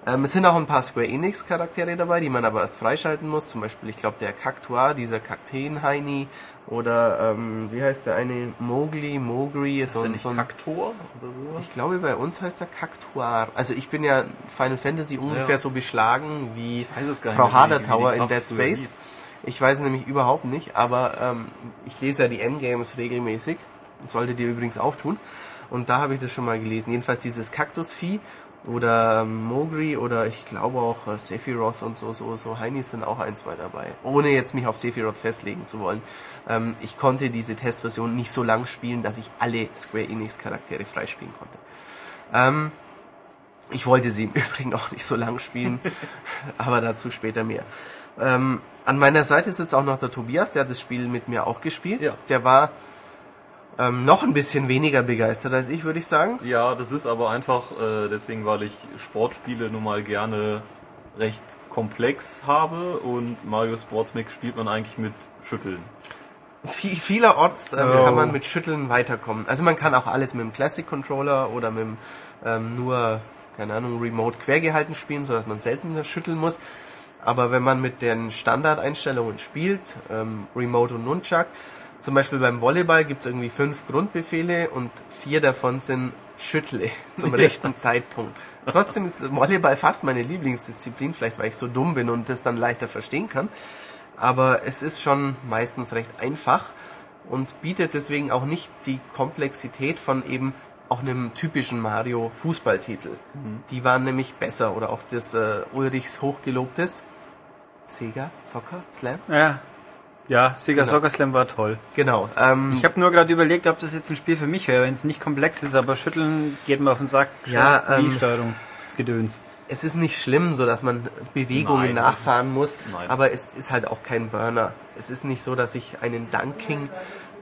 Ähm, es sind auch ein paar Square Enix Charaktere dabei, die man aber erst freischalten muss. Zum Beispiel, ich glaube, der Kaktuar, dieser Kakteen-Heini oder ähm, wie heißt der eine? Mowgli, Mogri, Ist so, der nicht so ein Kaktor oder sowas? ich glaube, bei uns heißt er Kaktuar. Also ich bin ja Final Fantasy ungefähr Ja. so beschlagen wie Frau Hadertauer in Dead Space. Ich weiß nämlich überhaupt nicht, aber ähm, ich lese ja die Endgames regelmäßig. Solltet ihr übrigens auch tun. Und da habe ich das schon mal gelesen. Jedenfalls dieses Kaktusvieh oder Mogri oder ich glaube auch äh, Sephiroth und so, so, so Heinis sind auch ein, zwei dabei. Ohne jetzt mich auf Sephiroth festlegen zu wollen. Ähm, ich konnte diese Testversion nicht so lang spielen, dass ich alle Square Enix Charaktere freispielen konnte. Ähm, ich wollte sie im Übrigen auch nicht so lang spielen, aber dazu später mehr. Ähm, an meiner Seite sitzt auch noch der Tobias, der hat das Spiel mit mir auch gespielt. Ja. Der war ähm, noch ein bisschen weniger begeistert als ich, würde ich sagen. Ja, das ist aber einfach äh, deswegen, weil ich Sportspiele nun mal gerne recht komplex habe und Mario Sports Mix spielt man eigentlich mit Schütteln. Viel, vielerorts ähm, Oh. kann man mit Schütteln weiterkommen. Also man kann auch alles mit dem Classic Controller oder mit dem ähm, nur, keine Ahnung, Remote quergehalten spielen, sodass man seltener schütteln muss. Aber wenn man mit den Standardeinstellungen spielt, ähm, Remote und Nunchuck, zum Beispiel beim Volleyball gibt's irgendwie fünf Grundbefehle und vier davon sind Schüttle zum rechten Zeitpunkt. Trotzdem ist Volleyball fast meine Lieblingsdisziplin, vielleicht weil ich so dumm bin und das dann leichter verstehen kann. Aber es ist schon meistens recht einfach und bietet deswegen auch nicht die Komplexität von eben auch einem typischen Mario Fußballtitel. Die waren nämlich besser oder auch das äh, Ulrichs hochgelobtes Sega Soccer Slam. Ja, ja Sega Genau. Soccer Slam war toll. Genau. Ähm, Ich habe nur gerade überlegt, ob das jetzt ein Spiel für mich wäre, wenn es nicht komplex ist, aber Schütteln geht mir auf den Sack. Ja, Das ist die ähm, Steuerung, das Gedöns. es ist nicht schlimm, so dass man Bewegungen Nein, nachfahren muss, nein. aber es ist halt auch kein Burner. Es ist nicht so, dass ich einen Dunking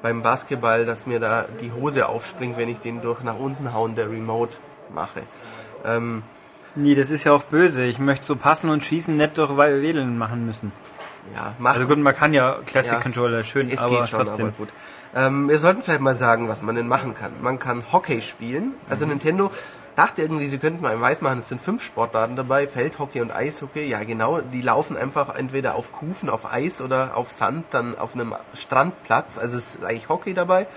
beim Basketball, dass mir da die Hose aufspringt, wenn ich den durch nach unten hauen der Remote mache. Ähm, Nee, das ist ja auch böse. Ich möchte so passen und schießen nicht durch Wählen machen müssen. Ja, machen. Also gut, man kann ja Classic Ja. Controller schön, Es aber geht schon, trotzdem. aber gut. Ähm, wir sollten vielleicht mal sagen, was man denn machen kann. Man kann Hockey spielen. Also Mhm. Nintendo dachte irgendwie, sie könnten einem weiß machen, es sind fünf Sportarten dabei, Feldhockey und Eishockey. Ja, genau, die laufen einfach entweder auf Kufen, auf Eis oder auf Sand, dann auf einem Strandplatz. Also es ist eigentlich Hockey dabei.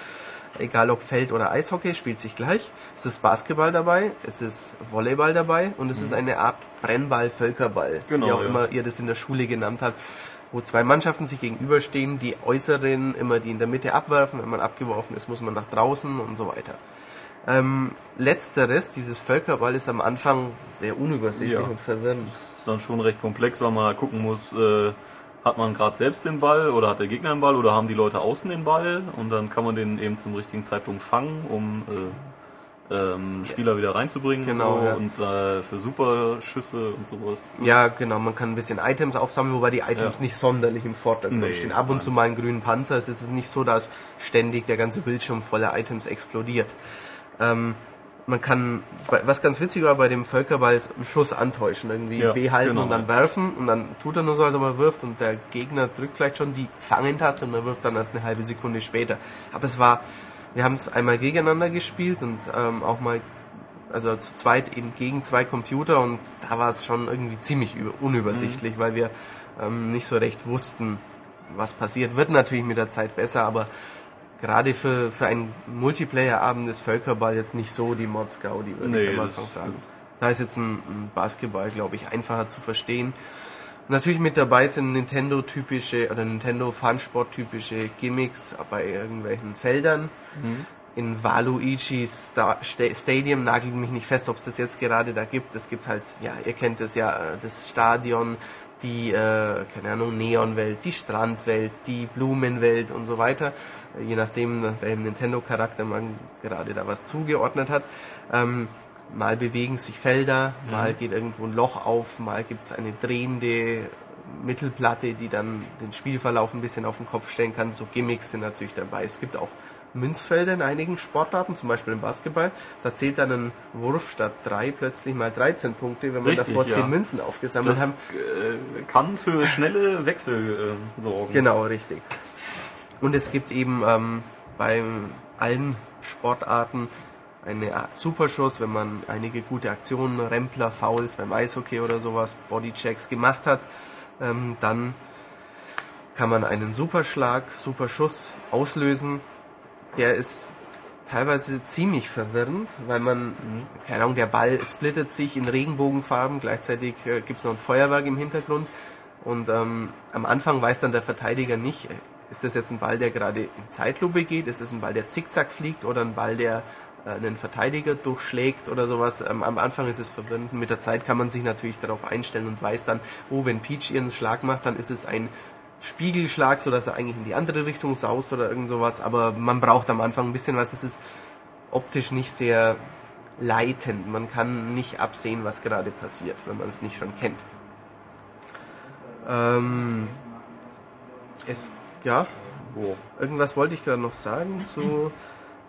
Egal ob Feld- oder Eishockey, spielt sich gleich. Es ist Basketball dabei, es ist Volleyball dabei und es ist eine Art Brennball, Völkerball, Genau, wie auch ja. immer ihr das in der Schule genannt habt, wo zwei Mannschaften sich gegenüberstehen, die äußeren immer die in der Mitte abwerfen, wenn man abgeworfen ist, muss man nach draußen und so weiter. Ähm, letzteres, dieses Völkerball, ist am Anfang sehr unübersichtlich Ja. und verwirrend. ist dann schon recht komplex, weil man gucken muss, äh, hat man gerade selbst den Ball oder hat der Gegner den Ball oder haben die Leute außen den Ball und dann kann man den eben zum richtigen Zeitpunkt fangen, um äh, ähm, Spieler wieder reinzubringen Genau, und, so, ja. und äh, für Superschüsse und sowas. Ja, genau, man kann ein bisschen Items aufsammeln, wobei die Items Ja. nicht sonderlich im Vordergrund Nee, stehen. Ab und zu mal einen grünen Panzer, es ist nicht so, dass ständig der ganze Bildschirm voller Items explodiert. Ähm, man kann, was ganz witzig war bei dem Völkerball, ist einen Schuss antäuschen, irgendwie Ja, B halten genau, und dann werfen und dann tut er nur so, als ob er wirft und der Gegner drückt vielleicht schon die Fangen-Taste und man wirft dann erst eine halbe Sekunde später. Aber es war, wir haben es einmal gegeneinander gespielt und ähm, auch mal also zu zweit eben gegen zwei Computer und da war es schon irgendwie ziemlich über- unübersichtlich, weil wir ähm, nicht so recht wussten, was passiert. Wird natürlich mit der Zeit besser, aber gerade für, für einen Multiplayer-Abend ist Völkerball jetzt nicht so die Mods Gaudi, würde Nee, ich am Anfang sagen. Da ist jetzt ein, ein Basketball, glaube ich, einfacher zu verstehen. Natürlich mit dabei sind Nintendo-typische oder Nintendo-Funsport-typische Gimmicks bei irgendwelchen Feldern. In Waluigi Sta Sta Stadium nagelt mich nicht fest, ob es das jetzt gerade da gibt. Es gibt halt, ja, ihr kennt es ja, äh, das Stadion, die, äh, keine Ahnung, Neonwelt, die Strandwelt, die Blumenwelt und so weiter. Je nachdem, welchem Nintendo-Charakter man gerade da was zugeordnet hat. Ähm, mal bewegen sich Felder, mal geht irgendwo ein Loch auf, mal gibt es eine drehende Mittelplatte, die dann den Spielverlauf ein bisschen auf den Kopf stellen kann. So Gimmicks sind natürlich dabei. Es gibt auch Münzfelder in einigen Sportarten, zum Beispiel im Basketball. Da zählt dann ein Wurf statt drei plötzlich mal 13 Punkte, wenn man Richtig, davor ja. 10 Münzen aufgesammelt Das hat. äh, kann für schnelle Wechsel äh, sorgen. Genau, richtig. Und es gibt eben ähm, bei allen Sportarten eine Art Superschuss, wenn man einige gute Aktionen, Rempler, Fouls beim Eishockey oder sowas, Bodychecks gemacht hat, ähm, dann kann man einen Superschlag, Superschuss auslösen. Der ist teilweise ziemlich verwirrend, weil man, keine Ahnung, der Ball splittet sich in Regenbogenfarben, gleichzeitig äh, gibt es noch ein Feuerwerk im Hintergrund. Und ähm, am Anfang weiß dann der Verteidiger nicht, äh, ist das jetzt ein Ball, der gerade in Zeitlupe geht, ist es ein Ball, der zickzack fliegt oder ein Ball, der einen Verteidiger durchschlägt oder sowas. Ähm, am Anfang ist es verwirrend. Mit der Zeit kann man sich natürlich darauf einstellen und weiß dann, oh, wenn Peach ihren Schlag macht, dann ist es ein Spiegelschlag, so dass er eigentlich in die andere Richtung saust oder irgend sowas. Aber man braucht am Anfang ein bisschen was. Es ist optisch nicht sehr leitend. Man kann nicht absehen, was gerade passiert, wenn man es nicht schon kennt. Ähm, es, ja, Wo? irgendwas wollte ich gerade noch sagen zu,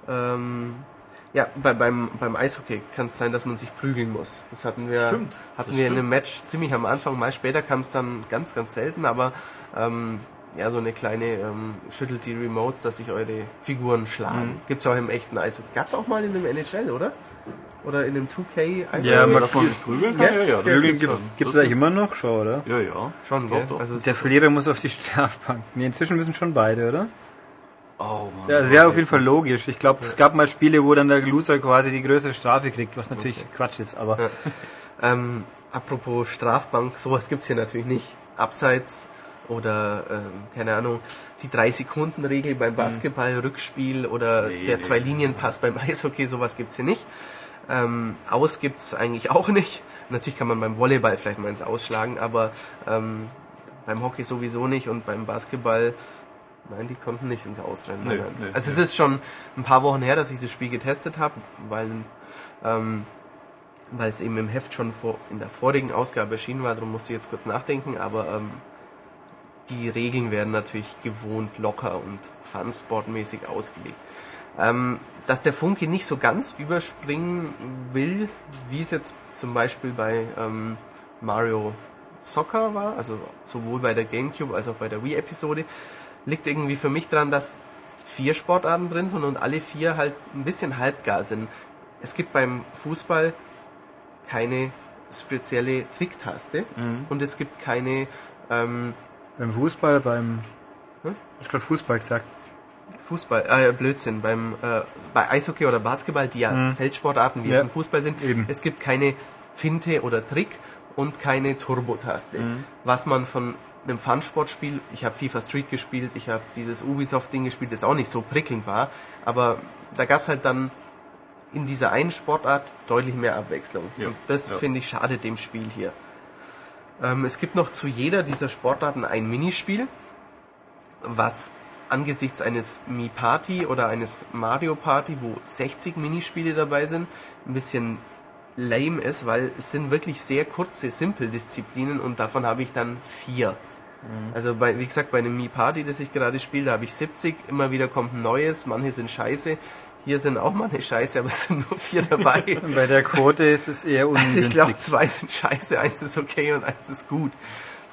ähm, ja, bei, beim, beim Eishockey kann es sein, dass man sich prügeln muss. Das hatten wir, Stimmt, hatten das wir in stimmt. einem Match ziemlich am Anfang, mal später kam es dann ganz, ganz selten, aber ähm, ja, so eine kleine ähm, schüttelt die Remotes, dass sich eure Figuren schlagen. Mhm. Gibt's auch im echten Eishockey. Gab's auch mal in einem NHL, oder? Oder in einem 2K Eishockey? Ja, man- dass man sich prügeln kann? Ja, Ja, ja. Prügeln gibt's gibt's, gibt's eigentlich immer noch schon, oder? Ja, ja. Schon, doch, doch. Also Der Verlierer muss auf die Strafbank. Nee, inzwischen müssen schon beide, oder? Oh, Mann. Ja, das wäre auf jeden Fall logisch. Ich glaube, es gab mal Spiele, wo dann der Loser quasi die größere Strafe kriegt, was natürlich Quatsch ist, aber Ja. Ähm, apropos Strafbank, sowas gibt's hier natürlich nicht. Abseits oder, ähm, keine Ahnung, die 3-Sekunden-Regel beim Basketball, Rückspiel oder Nee, der. Zwei-Linien-Pass beim Eishockey, sowas gibt's hier nicht. Ähm, aus gibt's eigentlich auch nicht. Natürlich kann man beim Volleyball vielleicht mal ins Ausschlagen, aber ähm, beim Hockey sowieso nicht und beim Basketball, nein, die konnten nicht ins Ausrennen. Nee, nee, also es ist schon ein paar Wochen her, dass ich das Spiel getestet habe, weil ähm, weil es eben im Heft schon vor, in der vorigen Ausgabe erschienen war, darum musste ich jetzt kurz nachdenken, aber ähm, die Regeln werden natürlich gewohnt locker und Fun-Sport-mäßig ausgelegt. Ähm, dass der Funke nicht so ganz überspringen will, wie es jetzt zum Beispiel bei ähm, Mario Soccer war, also sowohl bei der GameCube als auch bei der Wii-Episode, liegt irgendwie für mich daran, dass vier Sportarten drin sind und alle vier halt ein bisschen halbgar sind. Es gibt beim Fußball keine spezielle Tricktaste und es gibt keine ähm, Beim Fußball, beim. Hm? Ich glaube Fußball gesagt. Fußball, äh, Blödsinn, beim äh, bei Eishockey oder Basketball, die ja Feldsportarten wie Ja. jetzt im Fußball sind, Eben. es gibt keine Finte oder Trick und keine Turbo-Taste. Was man von einem Fun-Sportspiel, ich habe FIFA Street gespielt, ich habe dieses Ubisoft-Ding gespielt, das auch nicht so prickelnd war, aber da gab's halt dann in dieser einen Sportart deutlich mehr Abwechslung. Ja. Und das Ja. finde ich schade dem Spiel hier. Ähm, es gibt noch zu jeder dieser Sportarten ein Minispiel, was angesichts eines Mi Party oder eines Mario Party, wo 60 Minispiele dabei sind, ein bisschen lame ist, weil es sind wirklich sehr kurze Simple-Disziplinen und davon habe ich dann vier. Also bei, wie gesagt, bei einem Mi Party, das ich gerade spiele, da habe ich 70, immer wieder kommt ein neues, manche sind scheiße. Hier sind auch manche scheiße, aber es sind nur vier dabei. Bei der Quote ist es eher Also ungünstig. ich glaube, zwei sind scheiße, eins ist okay und eins ist gut.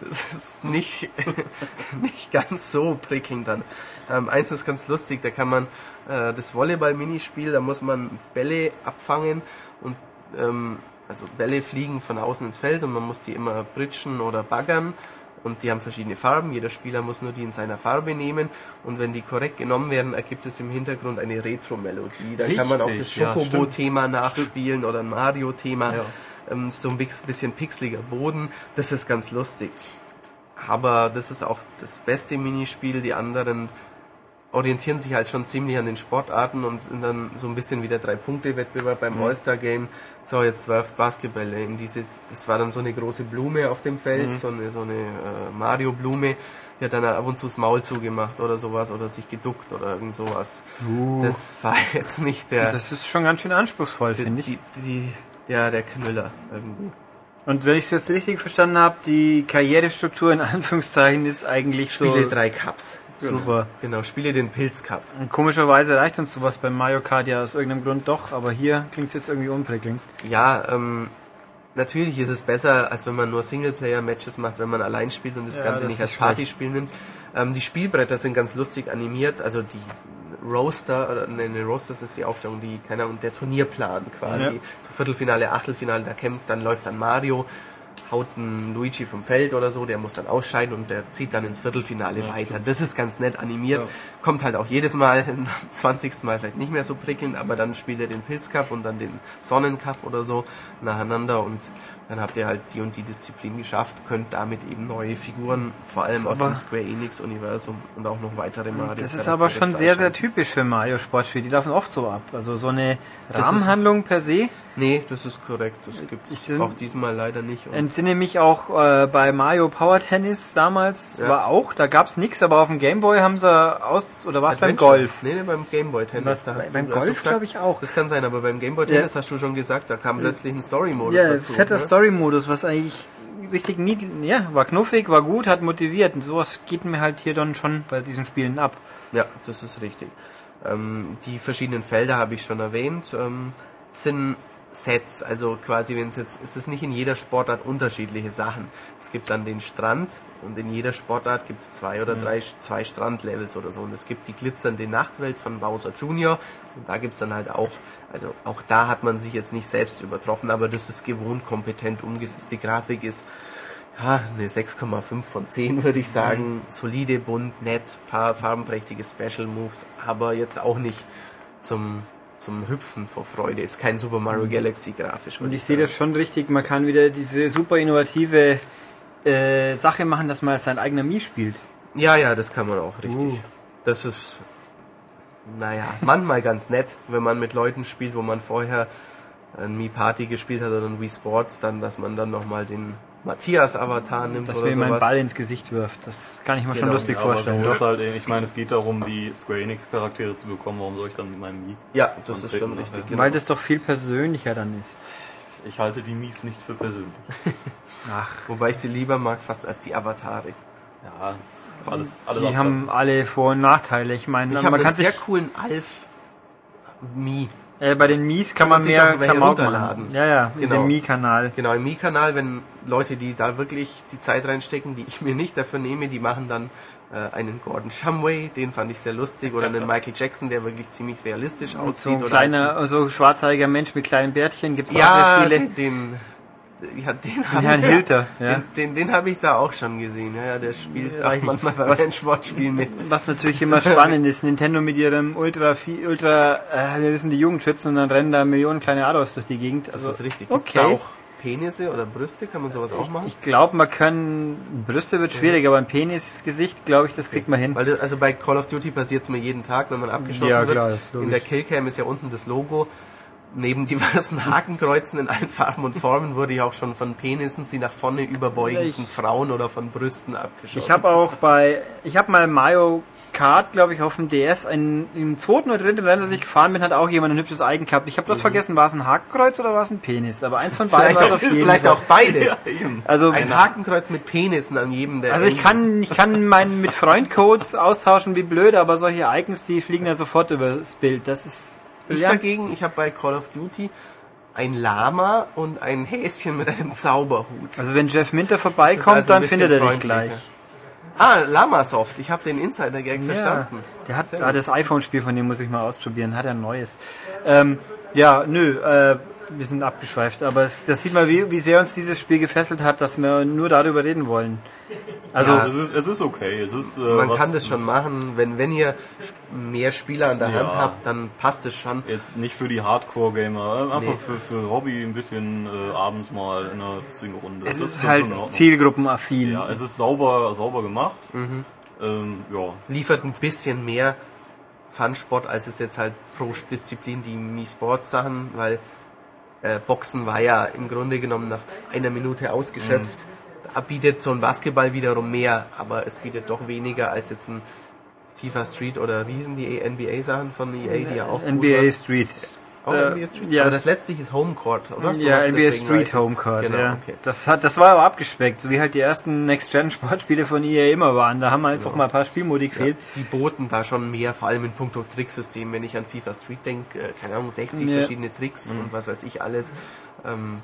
Das ist nicht, nicht ganz so prickelnd dann. Ähm, eins ist ganz lustig, da kann man äh, das Volleyball-Minispiel, da muss man Bälle abfangen und ähm, also Bälle fliegen von außen ins Feld und man muss die immer britschen oder baggern und die haben verschiedene Farben. Jeder Spieler muss nur die in seiner Farbe nehmen und wenn die korrekt genommen werden, ergibt es im Hintergrund eine Retro-Melodie. Dann kann man auch das Richtig, ja, Schokobo-Thema nachspielen oder ein Mario-Thema. Ja. Ähm, so ein bisschen pixeliger Boden. Das ist ganz lustig. Aber das ist auch das beste Minispiel. Die anderen orientieren sich halt schon ziemlich an den Sportarten und sind dann so ein bisschen wie der Drei-Punkte-Wettbewerb beim All-Star-Game. So, jetzt wirft Basketbälle in dieses, das war dann so eine große Blume auf dem Feld, so eine, so eine äh, Mario-Blume, die hat dann ab und zu das Maul zugemacht oder sowas oder sich geduckt oder irgend sowas. Das war jetzt nicht der, Das ist schon ganz schön anspruchsvoll, finde ich. die, die, ja, der Knüller irgendwie. Und wenn ich es jetzt richtig verstanden habe, die Karrierestruktur in Anführungszeichen ist eigentlich Spiele so drei Cups. Super. Genau, spiele den Pilz Cup. Und komischerweise reicht uns sowas beim Mario Kart ja aus irgendeinem Grund doch, aber hier klingt es jetzt irgendwie unprickelnd. Ja, ähm, natürlich ist es besser, als wenn man nur Singleplayer-Matches macht, wenn man allein spielt und das Ja, Ganze das nicht als Partyspiel nimmt. Ähm, die Spielbretter sind ganz lustig animiert, also die Roaster, oder ne, ne, Roasters ist die Aufstellung, die, keine Ahnung, der Turnierplan quasi. Ja. So Viertelfinale, Achtelfinale, da kämpft, dann läuft dann Mario, haut ein Luigi vom Feld oder so, der muss dann ausscheiden und der zieht dann ins Viertelfinale weiter. Das ist ganz nett animiert. Ja. Kommt halt auch jedes Mal, am 20. Mal vielleicht nicht mehr so prickelnd, aber dann spielt er den Pilzcup und dann den Sonnencup oder so nacheinander und dann habt ihr halt die und die Disziplin geschafft, könnt damit eben neue Figuren, vor allem aus dem Square Enix Universum und auch noch weitere Mario. Das ist aber schon sehr, sehr typisch für Mario Sportspiele. Die laufen oft so ab. Also so eine Rahmenhandlung per se. Nee, das ist korrekt. Das Ich bin- auch diesmal leider nicht. Und Entsinne mich auch äh, bei Mario Power Tennis damals Ja. war auch, da gab's nix, aber auf dem Gameboy haben sie aus oder war es beim. Golf? Nee, nee, beim Gameboy Tennis. Was, da hast beim du, Golf gesagt, glaub ich auch. Das kann sein, aber beim Gameboy Ja. Tennis hast du schon gesagt, da kam plötzlich ein Story-Modus Ja, dazu. fetter ne? Story-Modus, was eigentlich richtig niedlich, ja, war knuffig, war gut, hat motiviert und sowas geht mir halt hier dann schon bei diesen Spielen ab. Ja, das ist richtig. Ähm, die verschiedenen Felder habe ich schon erwähnt. Ähm, sind Sets, also quasi, wenn es jetzt, es ist nicht in jeder Sportart unterschiedliche Sachen. Es gibt dann den Strand und in jeder Sportart gibt es zwei oder drei, zwei Strandlevels oder so. Und es gibt die glitzernde Nachtwelt von Bowser Jr. Und da gibt es dann halt auch, also auch da hat man sich jetzt nicht selbst übertroffen, aber das ist gewohnt kompetent umgesetzt. Die Grafik ist ja, eine 6,5 von 10 würde ich sagen. Solide, bunt, nett, paar farbenprächtige Special Moves, aber jetzt auch nicht zum, zum Hüpfen vor Freude. Ist kein Super Mario Galaxy grafisch. Und ich sehe das schon richtig, man kann wieder diese super innovative äh, Sache machen, dass man sein eigener Mii spielt. Ja, ja, das kann man auch, richtig. Uh. Das ist, naja, manchmal ganz nett, wenn man mit Leuten spielt, wo man vorher ein Mi Party gespielt hat oder ein Wii Sports, dann, dass man dann nochmal den Matthias-Avatar nimmt Dass oder mir mein sowas. Ball ins Gesicht wirft. Das kann ich mir schon Genau, lustig Ja, aber vorstellen. ist halt, ich meine, es geht darum, die Square Enix Charaktere zu bekommen. Warum soll ich dann mit meinem Mii? Ja, das ist schon richtig. Genau. Weil das doch viel persönlicher dann ist. Ich halte die Mies nicht für persönlich. Ach, Wobei ich sie lieber mag fast als die Avatare. Ja, alles, alles die haben alle Vor- und Nachteile. Ich meine, Ich man habe einen kann sehr coolen Alf Mi. Äh, bei den Mies kann, Kann man man mehr auch Klamauk runterladen. machen. Ja, ja, in Genau. dem Mii-Kanal. Genau, im Mi-Kanal, wenn Leute, die da wirklich die Zeit reinstecken, die ich mir nicht dafür nehme, die machen dann äh, einen Gordon Shumway, den fand ich sehr lustig, oder einen Michael Jackson, der wirklich ziemlich realistisch Und aussieht. so ein kleiner, so schwarzhaariger Mensch mit kleinen Bärtchen gibt's auch ja, sehr viele. den, ja, den, Den hab Herrn ich- Hilter, ja. Den, den, den habe ich da auch schon gesehen. Ja, der spielt auch manchmal bei Was- Sportspielen mit. Was natürlich immer spannend ist, Nintendo mit ihrem Ultra, Ultra, äh, wir müssen die Jugend schützen und dann rennen da Millionen kleine Adolfs durch die Gegend. Das Also, ist richtig. Gibt's Okay. auch Penisse oder Brüste? Kann man sowas auch machen? Ich glaube, man kann, Brüste wird schwierig, aber ein Penisgesicht, glaube ich, das kriegt man hin. Weil das, also bei Call of Duty passiert es mir jeden Tag, wenn man abgeschossen Ja, klar, wird. In der Killcam ist ja unten das Logo. Neben diversen Hakenkreuzen in allen Farben und Formen wurde ich auch schon von Penissen, sie nach vorne überbeugenden Frauen oder von Brüsten abgeschossen. Ich habe auch bei, ich habe mal Mario Kart, glaube ich, auf dem DS, einen, im zweiten oder dritten Rennen, das ich gefahren bin, hat auch jemand ein hübsches Eigen gehabt. Ich habe bloß vergessen, war es ein Hakenkreuz oder war es ein Penis? Aber eins von beiden Mhm. vielleicht war es auch, auf jeden vielleicht Fall. auch beides. Also, Ein Hakenkreuz mit Penissen an jedem der also ich kann, ich kann meinen mit Freundcodes austauschen wie blöd, aber solche Icons, die fliegen ja sofort übers Bild. Das ist, Ich ja, dagegen, ich habe bei Call of Duty ein Lama und ein Häschen mit einem Zauberhut. also wenn Jeff Minter vorbeikommt, also dann findet er dich gleich. Ah, Lamasoft, ich habe den Insider-Gag Ja, verstanden. der hat ah, das iPhone-Spiel von dem muss ich mal ausprobieren, hat er ein neues. Ähm, ja, nö, äh, wir sind abgeschweift, aber es, das sieht man, wie, wie sehr uns dieses Spiel gefesselt hat, dass wir nur darüber reden wollen. Also, Ja. Es ist, es ist okay. Es ist, äh, Man was- kann das schon machen, wenn, wenn ihr mehr Spieler an der Ja. Hand habt, dann passt es schon. Jetzt nicht für die Hardcore-Gamer, einfach Nee. für, für Hobby ein bisschen äh, abends mal in einer Single-Runde. es Das ist schon halt zielgruppenaffin. Ja, es ist sauber, sauber gemacht. Mhm. Ähm, ja, Liefert ein bisschen mehr Fun-Sport, als es jetzt halt pro Disziplin die Mi Sports Sachen, weil äh, Boxen war ja im Grunde genommen nach einer Minute ausgeschöpft. Da bietet so ein Basketball wiederum mehr, aber es bietet doch weniger als jetzt ein FIFA Street oder wie hießen die NBA-Sachen von EA, die ja auch NBA waren. Street. Auch Äh, NBA Street? ja, aber das- das letztlich ist Homecourt, oder? Ja, Sowas, NBA Street Homecourt, Genau, ja. okay. Das hat, das war aber abgespeckt, so wie halt die ersten Next-Gen-Sportspiele von EA immer waren. Da haben einfach mal ein paar Spielmodi gefehlt. Die boten da schon mehr, vor allem in puncto Tricksystem. Wenn ich an FIFA Street denke, äh, keine Ahnung, 60 Ja. verschiedene Tricks und was weiß ich alles. Ähm,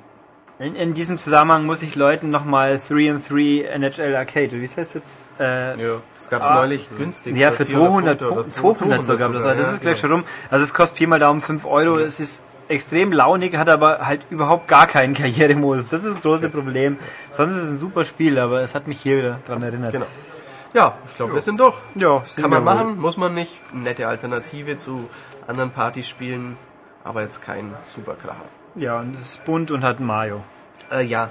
In, in diesem Zusammenhang muss ich Leuten nochmal 3 and 3 NHL Arcade, wie heißt das jetzt? Äh, ja. das gab's Ah. neulich günstig. Ja, für 200, Punkte oder Punkte, 200 sogar. Das, war- das ja, ist gleich genau. schon rum. Also es kostet Pi mal Daumen 5 Euro. Es ist extrem launig, hat aber halt überhaupt gar keinen Karrieremodus. Das ist das große Problem. Sonst ist es ein super Spiel, aber es hat mich hier wieder dran erinnert. Genau. Ja, ich glaube, wir sind doch. Ja, sind Kann man wohl. machen, muss man nicht. Nette Alternative zu anderen Partyspielen, aber jetzt kein Superkracher. Ja, und es ist bunt und hat Mario. Äh, ja,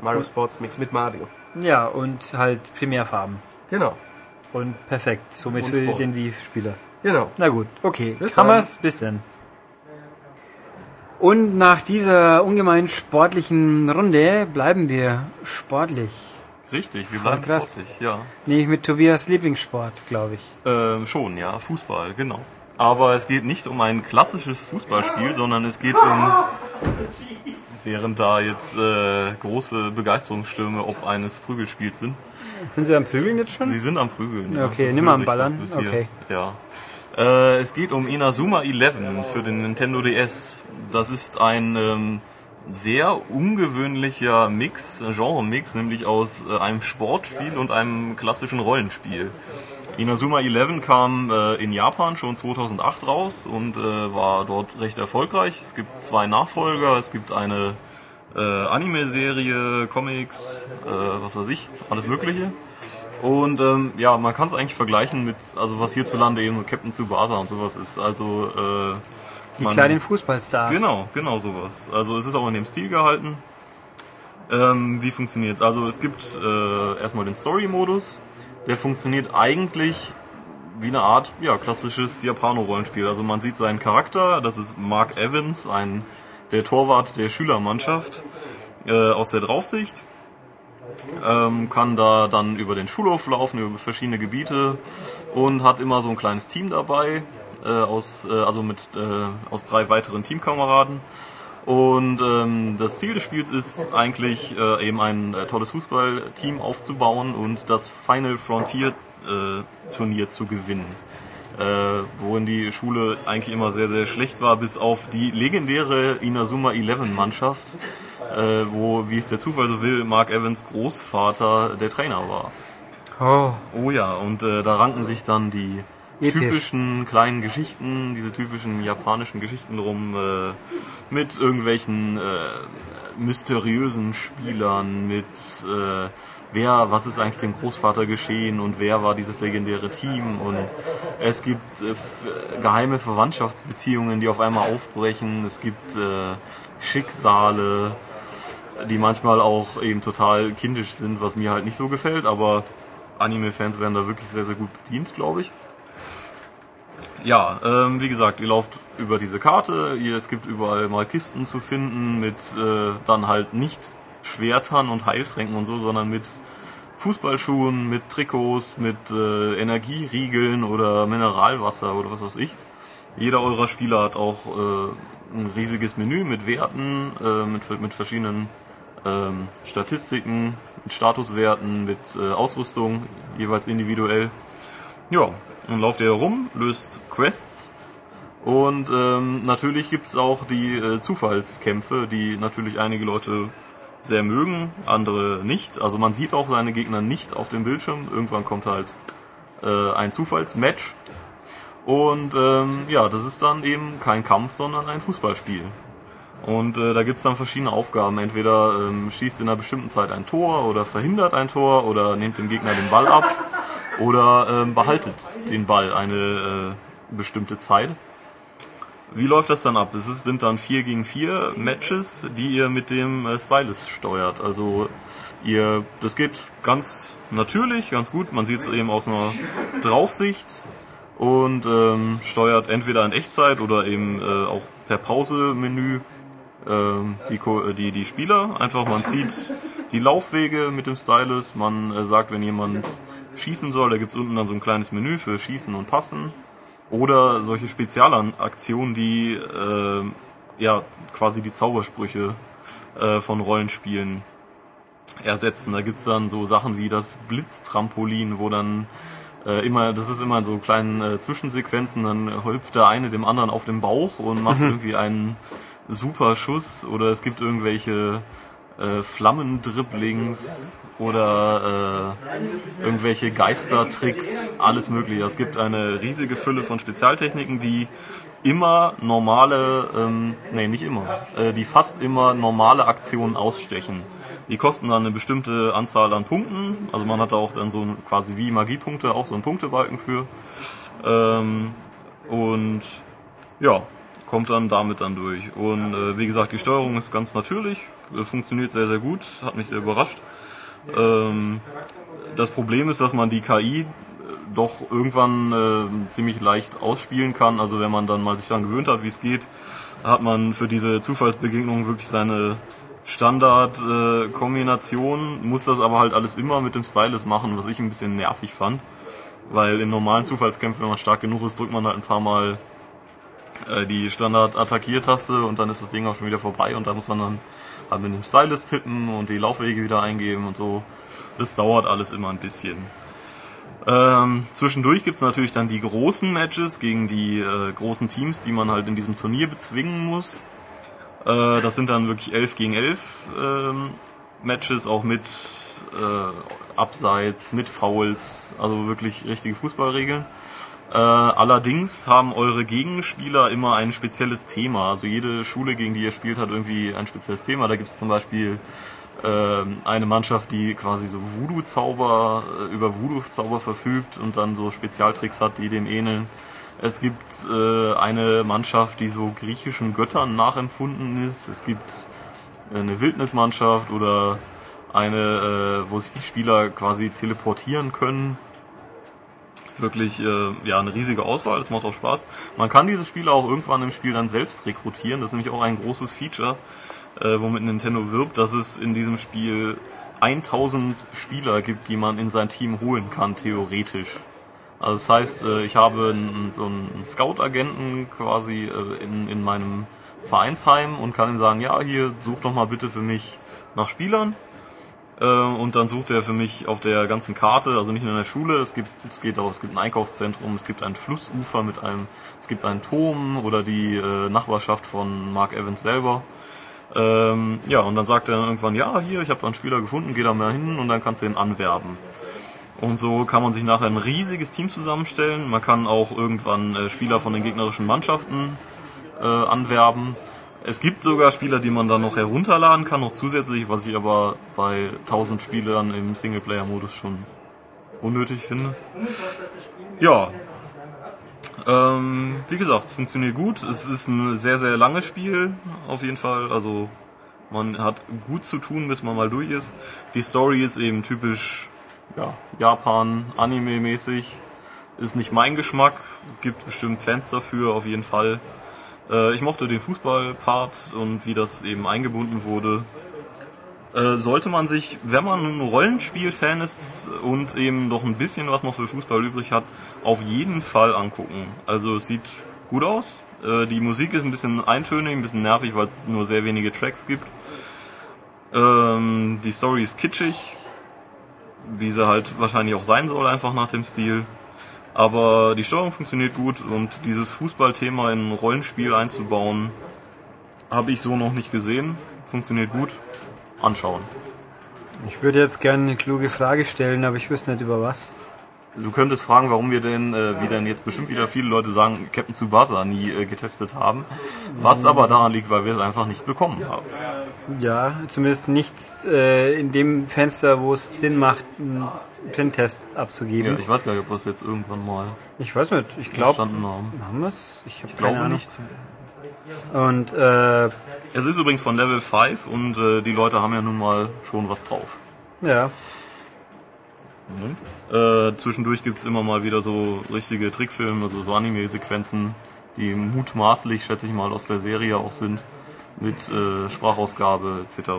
Mario Sports Mix mit Mario. Ja, und halt Primärfarben. Genau, Und perfekt. Somit Und für Sport. den Wii-Spieler. genau. Na gut, okay. Bis Haben dann. wir's? Bis denn. Und nach dieser ungemein sportlichen Runde bleiben wir sportlich. Richtig, wir Voll bleiben krass. sportlich, ja. Nee, mit Tobias Lieblingssport, glaube ich. Ähm, schon, ja, Fußball, genau. Aber es geht nicht um ein klassisches Fußballspiel, sondern es geht um, während da jetzt äh, große Begeisterungsstürme ob eines Prügelspiels sind. Sind Sie am Prügeln jetzt schon? Sie sind am Prügeln. Ja, okay, nimm mal am Ballern. Okay. Ja. Äh, es geht um Inazuma 11 für den Nintendo DS. Das ist ein ähm, sehr ungewöhnlicher Mix, Genre-Mix, nämlich aus äh, einem Sportspiel und einem klassischen Rollenspiel. Inazuma 11 kam äh, in Japan schon 2008 raus und äh, war dort recht erfolgreich. Es gibt zwei Nachfolger, es gibt eine äh, Anime-Serie, Comics, äh, was weiß ich, alles Mögliche. Und ähm, ja, man kann es eigentlich vergleichen mit, also was hierzulande eben so Captain Tsubasa und sowas ist. Also äh, Die man- kleinen Fußballstars. Genau, genau sowas. Also es ist auch in dem Stil gehalten. Ähm, wie funktioniert's? Also es gibt äh, erstmal den Story-Modus. Der funktioniert eigentlich wie eine Art ja, klassisches Japano-Rollenspiel. Also man sieht seinen Charakter, das ist Mark Evans, ein der Torwart der Schülermannschaft äh, aus der Draufsicht. Ähm, kann da dann über den Schulhof laufen, über verschiedene Gebiete und hat immer so ein kleines Team dabei, äh, aus, äh, also mit äh, aus drei weiteren Teamkameraden. Und ähm, das Ziel des Spiels ist eigentlich äh, eben ein äh, tolles Fußballteam aufzubauen und das Final Frontier äh, Turnier zu gewinnen. äh, worin die Schule eigentlich immer sehr, sehr schlecht war, bis auf die legendäre Inazuma 11 Mannschaft, äh, wo, wie es der Zufall so will, Mark Evans Großvater der Trainer war. Oh, Oh ja, und äh, da ranken sich dann die. Typischen kleinen Geschichten, diese typischen japanischen Geschichten drum, äh, mit irgendwelchen äh, mysteriösen Spielern, mit äh, wer, was ist eigentlich dem Großvater geschehen und wer war dieses legendäre Team? Und es gibt äh, geheime Verwandtschaftsbeziehungen, die auf einmal aufbrechen, es gibt äh, Schicksale, die manchmal auch eben total kindisch sind, was mir halt nicht so gefällt, aber Anime-Fans werden da wirklich sehr, sehr gut bedient, glaube ich. Ja, ähm, wie gesagt, ihr lauft über diese Karte, ihr, es gibt überall mal Kisten zu finden mit äh, dann halt nicht Schwertern und Heiltränken und so, sondern mit Fußballschuhen, mit Trikots, mit äh, Energieriegeln oder Mineralwasser oder was weiß ich. Jeder eurer Spieler hat auch äh, ein riesiges Menü mit Werten, äh, mit, mit verschiedenen ähm, Statistiken, mit Statuswerten, mit äh, Ausrüstung, jeweils individuell. Ja, dann lauft ihr herum, löst Quests und ähm, natürlich gibt's auch die äh, Zufallskämpfe, die natürlich einige Leute sehr mögen, andere nicht. Also man sieht auch seine Gegner nicht auf dem Bildschirm. Irgendwann kommt halt äh, ein Zufallsmatch. Und ähm, ja, das ist dann eben kein Kampf, sondern ein Fußballspiel. Und äh, da gibt's dann verschiedene Aufgaben. Entweder ähm, schießt in einer bestimmten Zeit ein Tor oder verhindert ein Tor oder nehmt dem Gegner den Ball ab oder ähm, behaltet den Ball eine äh, bestimmte Zeit. Wie läuft das dann ab? Es sind dann 4 gegen 4 Matches, die ihr mit dem äh, Stylus steuert. Also ihr, das geht ganz natürlich, ganz gut. Man sieht es eben aus einer Draufsicht und ähm, steuert entweder in Echtzeit oder eben äh, auch per Pause-Menü ähm, die, äh, die, die Spieler. Einfach man zieht die Laufwege mit dem Stylus. Man äh, sagt, wenn jemand schießen soll, da gibt's unten dann so ein kleines Menü für Schießen und Passen. Oder solche Spezialaktionen, die äh, ja quasi die Zaubersprüche äh, von Rollenspielen ersetzen. Da gibt's dann so Sachen wie das Blitztrampolin, wo dann äh, immer, das ist immer in so kleinen äh, Zwischensequenzen, dann hüpft der eine dem anderen auf den Bauch und macht irgendwie einen super Schuss oder es gibt irgendwelche äh, Flammendribblings oder äh, irgendwelche Geistertricks, alles mögliche. Es gibt eine riesige Fülle von Spezialtechniken, die immer normale, ähm, nee, nicht immer, äh, die fast immer normale Aktionen ausstechen. Die kosten dann eine bestimmte Anzahl an Punkten, also man hat da auch dann so ein- quasi wie Magiepunkte auch so einen Punktebalken für. Ähm, und ja, kommt dann damit dann durch. Und äh, wie gesagt, die Steuerung ist ganz natürlich, äh, funktioniert sehr, sehr gut, hat mich sehr überrascht. Ähm, das Problem ist, dass man die KI doch irgendwann äh, ziemlich leicht ausspielen kann. Also wenn man dann mal sich daran gewöhnt hat, wie es geht, hat man für diese Zufallsbegegnungen wirklich seine Standard-Kombination, äh, muss das aber halt alles immer mit dem Stylus machen, was ich ein bisschen nervig fand. Weil in normalen Zufallskämpfen, wenn man stark genug ist, drückt man halt ein paar Mal äh, die Standard-Attackiertaste und dann ist das Ding auch schon wieder vorbei und da muss man dann halt mit dem Stylus tippen und die Laufwege wieder eingeben und so. Das dauert alles immer ein bisschen. Ähm, zwischendurch gibt's natürlich dann die großen Matches gegen die äh, großen Teams, die man halt in diesem Turnier bezwingen muss. Äh, das sind dann wirklich 11 gegen 11 ähm, Matches, auch mit äh, Abseits, mit Fouls, also wirklich richtige Fußballregeln. Äh, allerdings haben eure Gegenspieler immer ein spezielles Thema. Also jede Schule, gegen die ihr spielt, hat irgendwie ein spezielles Thema. Da gibt es zum Beispiel ähm, eine Mannschaft, die quasi so Voodoo-Zauber, äh, über Voodoo-Zauber verfügt und dann so Spezialtricks hat, die dem ähneln. Es gibt äh, eine Mannschaft, die so griechischen Göttern nachempfunden ist. Es gibt eine Wildnismannschaft oder eine, äh, wo sich die Spieler quasi teleportieren können. Wirklich äh, ja eine riesige Auswahl, das macht auch Spaß. Man kann diese Spieler auch irgendwann im Spiel dann selbst rekrutieren. Das ist nämlich auch ein großes Feature, äh, womit Nintendo wirbt, dass es in diesem Spiel 1000 Spieler gibt, die man in sein Team holen kann, theoretisch. Also das heißt, äh, ich habe einen, so einen Scout-Agenten quasi äh, in, in meinem Vereinsheim und kann ihm sagen, ja, hier, such doch mal bitte für mich nach Spielern. Äh, und dann sucht er für mich auf der ganzen Karte, also nicht nur in der Schule, es gibt, es geht auch, es gibt ein Einkaufszentrum, es gibt ein Flussufer mit einem, es gibt einen Turm oder die äh, Nachbarschaft von Mark Evans selber. Ähm, ja, und dann sagt er irgendwann, ja, hier, ich habe einen Spieler gefunden, geh da mal hin und dann kannst du ihn anwerben. Und so kann man sich nachher ein riesiges Team zusammenstellen. Man kann auch irgendwann äh, Spieler von den gegnerischen Mannschaften äh, anwerben. Es gibt sogar Spieler, die man dann noch herunterladen kann, noch zusätzlich, was ich aber bei 1000 Spielern im Singleplayer-Modus schon unnötig finde. Ja. Ähm, wie gesagt, es funktioniert gut. Es ist ein sehr, sehr langes Spiel, auf jeden Fall. Also man hat gut zu tun, bis man mal durch ist. Die Story ist eben typisch ja, Japan, Anime-mäßig. Ist nicht mein Geschmack, gibt bestimmt Fans dafür, auf jeden Fall. Äh, ich mochte den Fußballpart und wie das eben eingebunden wurde. Äh, sollte man sich, wenn man ein Rollenspiel-Fan ist und eben noch ein bisschen was noch für Fußball übrig hat, auf jeden Fall angucken. Also es sieht gut aus. Äh, die Musik ist ein bisschen eintönig, ein bisschen nervig, weil es nur sehr wenige Tracks gibt. Ähm, die Story ist kitschig, wie sie halt wahrscheinlich auch sein soll, einfach nach dem Stil. Aber die Steuerung funktioniert gut und dieses Fußballthema in ein Rollenspiel einzubauen, habe ich so noch nicht gesehen. Funktioniert gut. Anschauen. Ich würde jetzt gerne eine kluge Frage stellen, aber ich wüsste nicht über was. Du könntest fragen, warum wir denn, äh, wie denn jetzt bestimmt wieder viele Leute sagen, Captain Tsubasa nie äh, getestet haben. Was aber daran liegt, weil wir es einfach nicht bekommen haben. Ja, zumindest nichts äh, in dem Fenster, wo es Sinn macht, Blindtest abzugeben. Ja, ich weiß gar nicht, ob wir es jetzt irgendwann mal ich weiß nicht, ich glaube, verstanden haben. haben wir es? Ich, hab Ich glaube Ahnung. nicht. Und äh, Es ist übrigens von Level 5 und äh, die Leute haben ja nun mal schon was drauf. ja, Äh, zwischendurch gibt's immer mal wieder so richtige Trickfilme, also so Anime-Sequenzen, die mutmaßlich, schätze ich mal, aus der Serie auch sind, mit äh, Sprachausgabe etc.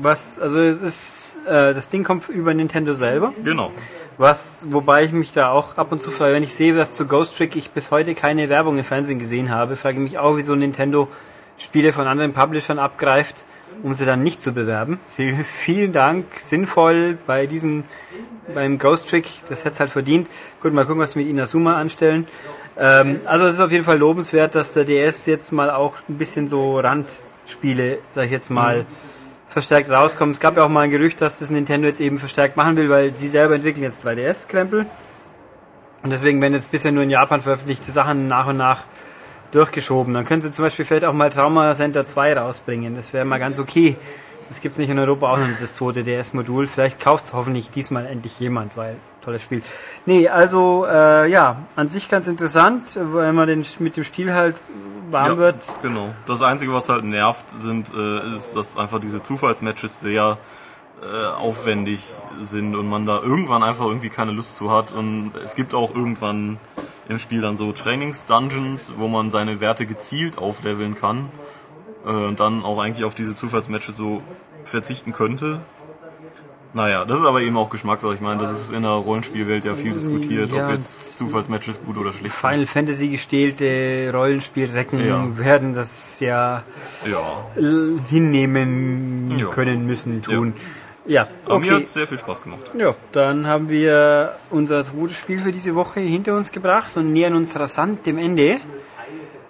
was, also es ist, äh, das Ding kommt über Nintendo selber. Genau. Was, wobei ich mich da auch ab und zu frage, wenn ich sehe, dass zu Ghost Trick ich bis heute keine Werbung im Fernsehen gesehen habe, frage ich mich auch, wieso Nintendo Spiele von anderen Publishern abgreift, um sie dann nicht zu bewerben. Vielen, vielen Dank, sinnvoll bei diesem, beim Ghost Trick, das hätte es halt verdient. Gut, mal gucken, was wir mit Inazuma anstellen. Ähm, also es ist auf jeden Fall lobenswert, dass der DS jetzt mal auch ein bisschen so Randspiele, sag ich jetzt mal, verstärkt rauskommen. Es gab ja auch mal ein Gerücht, dass das Nintendo jetzt eben verstärkt machen will, weil sie selber entwickeln jetzt 3DS-Krempel. Und deswegen werden jetzt bisher nur in Japan veröffentlichte Sachen nach und nach durchgeschoben. Dann können sie zum Beispiel vielleicht auch mal Trauma Center 2 rausbringen. Das wäre mal ganz okay. Das gibt's nicht in Europa auch noch das zweite DS-Modul. Vielleicht kauft's hoffentlich diesmal endlich jemand, weil tolles Spiel. Nee, also äh, ja, an sich ganz interessant, wenn man den, mit dem Stil halt warm Ja, wird. Genau. Das Einzige, was halt nervt, sind, äh, ist, dass einfach diese Zufallsmatches sehr äh, aufwendig sind und man da irgendwann einfach irgendwie keine Lust zu hat. Und es gibt auch irgendwann im Spiel dann so Trainings-Dungeons, wo man seine Werte gezielt aufleveln kann äh, und dann auch eigentlich auf diese Zufallsmatches so verzichten könnte. Naja, das ist aber eben auch Geschmackssache. Ich meine, das ist in der Rollenspielwelt ja viel diskutiert, Ja. ob jetzt Zufallsmatches gut oder schlecht sind. Final Fantasy gestählte Rollenspielrecken Ja. werden das ja Ja. hinnehmen Ja. können, müssen, tun. Ja, Aber mir okay. hat sehr viel Spaß gemacht. Ja, dann haben wir unser zweites Spiel für diese Woche hinter uns gebracht und nähern uns rasant dem Ende.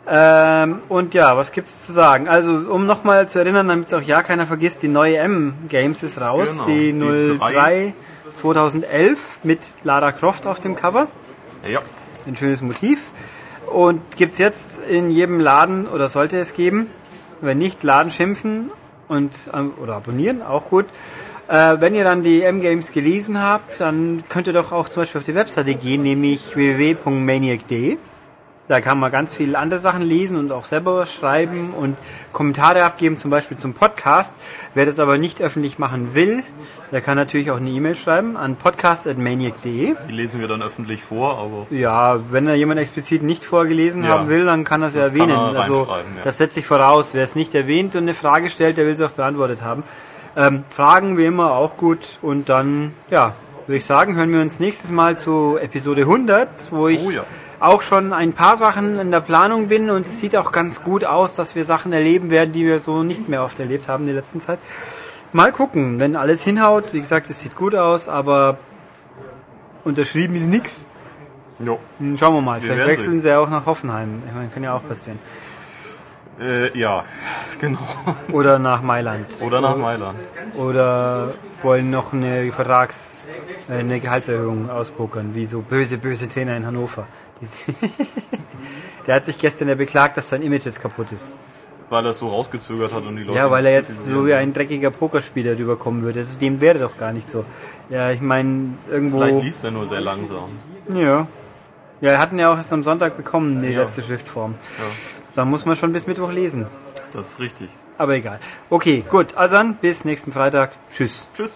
Ähm, und ja, was gibt's zu sagen? Also, um nochmal zu erinnern, damit es auch ja keiner vergisst, die neue M-Games ist raus, Genau, die die 03 2011 mit Lara Croft auf dem Cover. Ja. Ein schönes Motiv. Und gibt's jetzt in jedem Laden, oder sollte es geben, wenn nicht, Laden schimpfen und ähm, oder abonnieren, auch gut. Äh, wenn ihr dann die M-Games gelesen habt, dann könnt ihr doch auch zum Beispiel auf die Webseite gehen, nämlich www.maniac.de. Da kann man ganz viele andere Sachen lesen und auch selber was schreiben und Kommentare abgeben, zum Beispiel zum Podcast. Wer das aber nicht öffentlich machen will, der kann natürlich auch eine E-Mail schreiben an podcast.maniac.de. Die lesen wir dann öffentlich vor, aber Ja, wenn da jemand explizit nicht vorgelesen Ja. haben will, dann kann er es ja Das kann erwähnen. er also ja. das setzt sich voraus. Wer es nicht erwähnt und eine Frage stellt, der will es auch beantwortet haben. Ähm, Fragen wie immer auch gut. Und dann, ja, würde ich sagen, hören wir uns nächstes Mal zu Episode 100, wo ich Oh ja. Auch schon ein paar Sachen in der Planung bin und es sieht auch ganz gut aus, dass wir Sachen erleben werden, die wir so nicht mehr oft erlebt haben in der letzten Zeit. Mal gucken, wenn alles hinhaut. Wie gesagt, es sieht gut aus, aber unterschrieben ist nichts. Jo. Schauen wir mal. Wir Vielleicht wechseln sie ja auch nach Hoffenheim. Ich meine, kann ja auch passieren. Äh, ja, genau. Oder nach Mailand. Oder nach Mailand. Oder wollen noch eine Vertrags-, äh, eine Gehaltserhöhung auspokern, wie so böse, böse Trainer in Hannover. Der hat sich gestern ja beklagt, dass sein Image jetzt kaputt ist. Weil er es so rausgezögert hat und die Leute. Ja, weil er jetzt so wie ein dreckiger Pokerspieler rüberkommen würde. Also dem wäre doch gar nicht so. Ja, ich meine, irgendwo. Vielleicht liest er nur sehr langsam. Ja. Ja, er hatten ja auch erst am Sonntag bekommen, die Ja. letzte Schriftform. Ja, Da muss man schon bis Mittwoch lesen. das ist richtig. Aber egal. Okay, gut. Also dann, bis nächsten Freitag. Tschüss. Tschüss.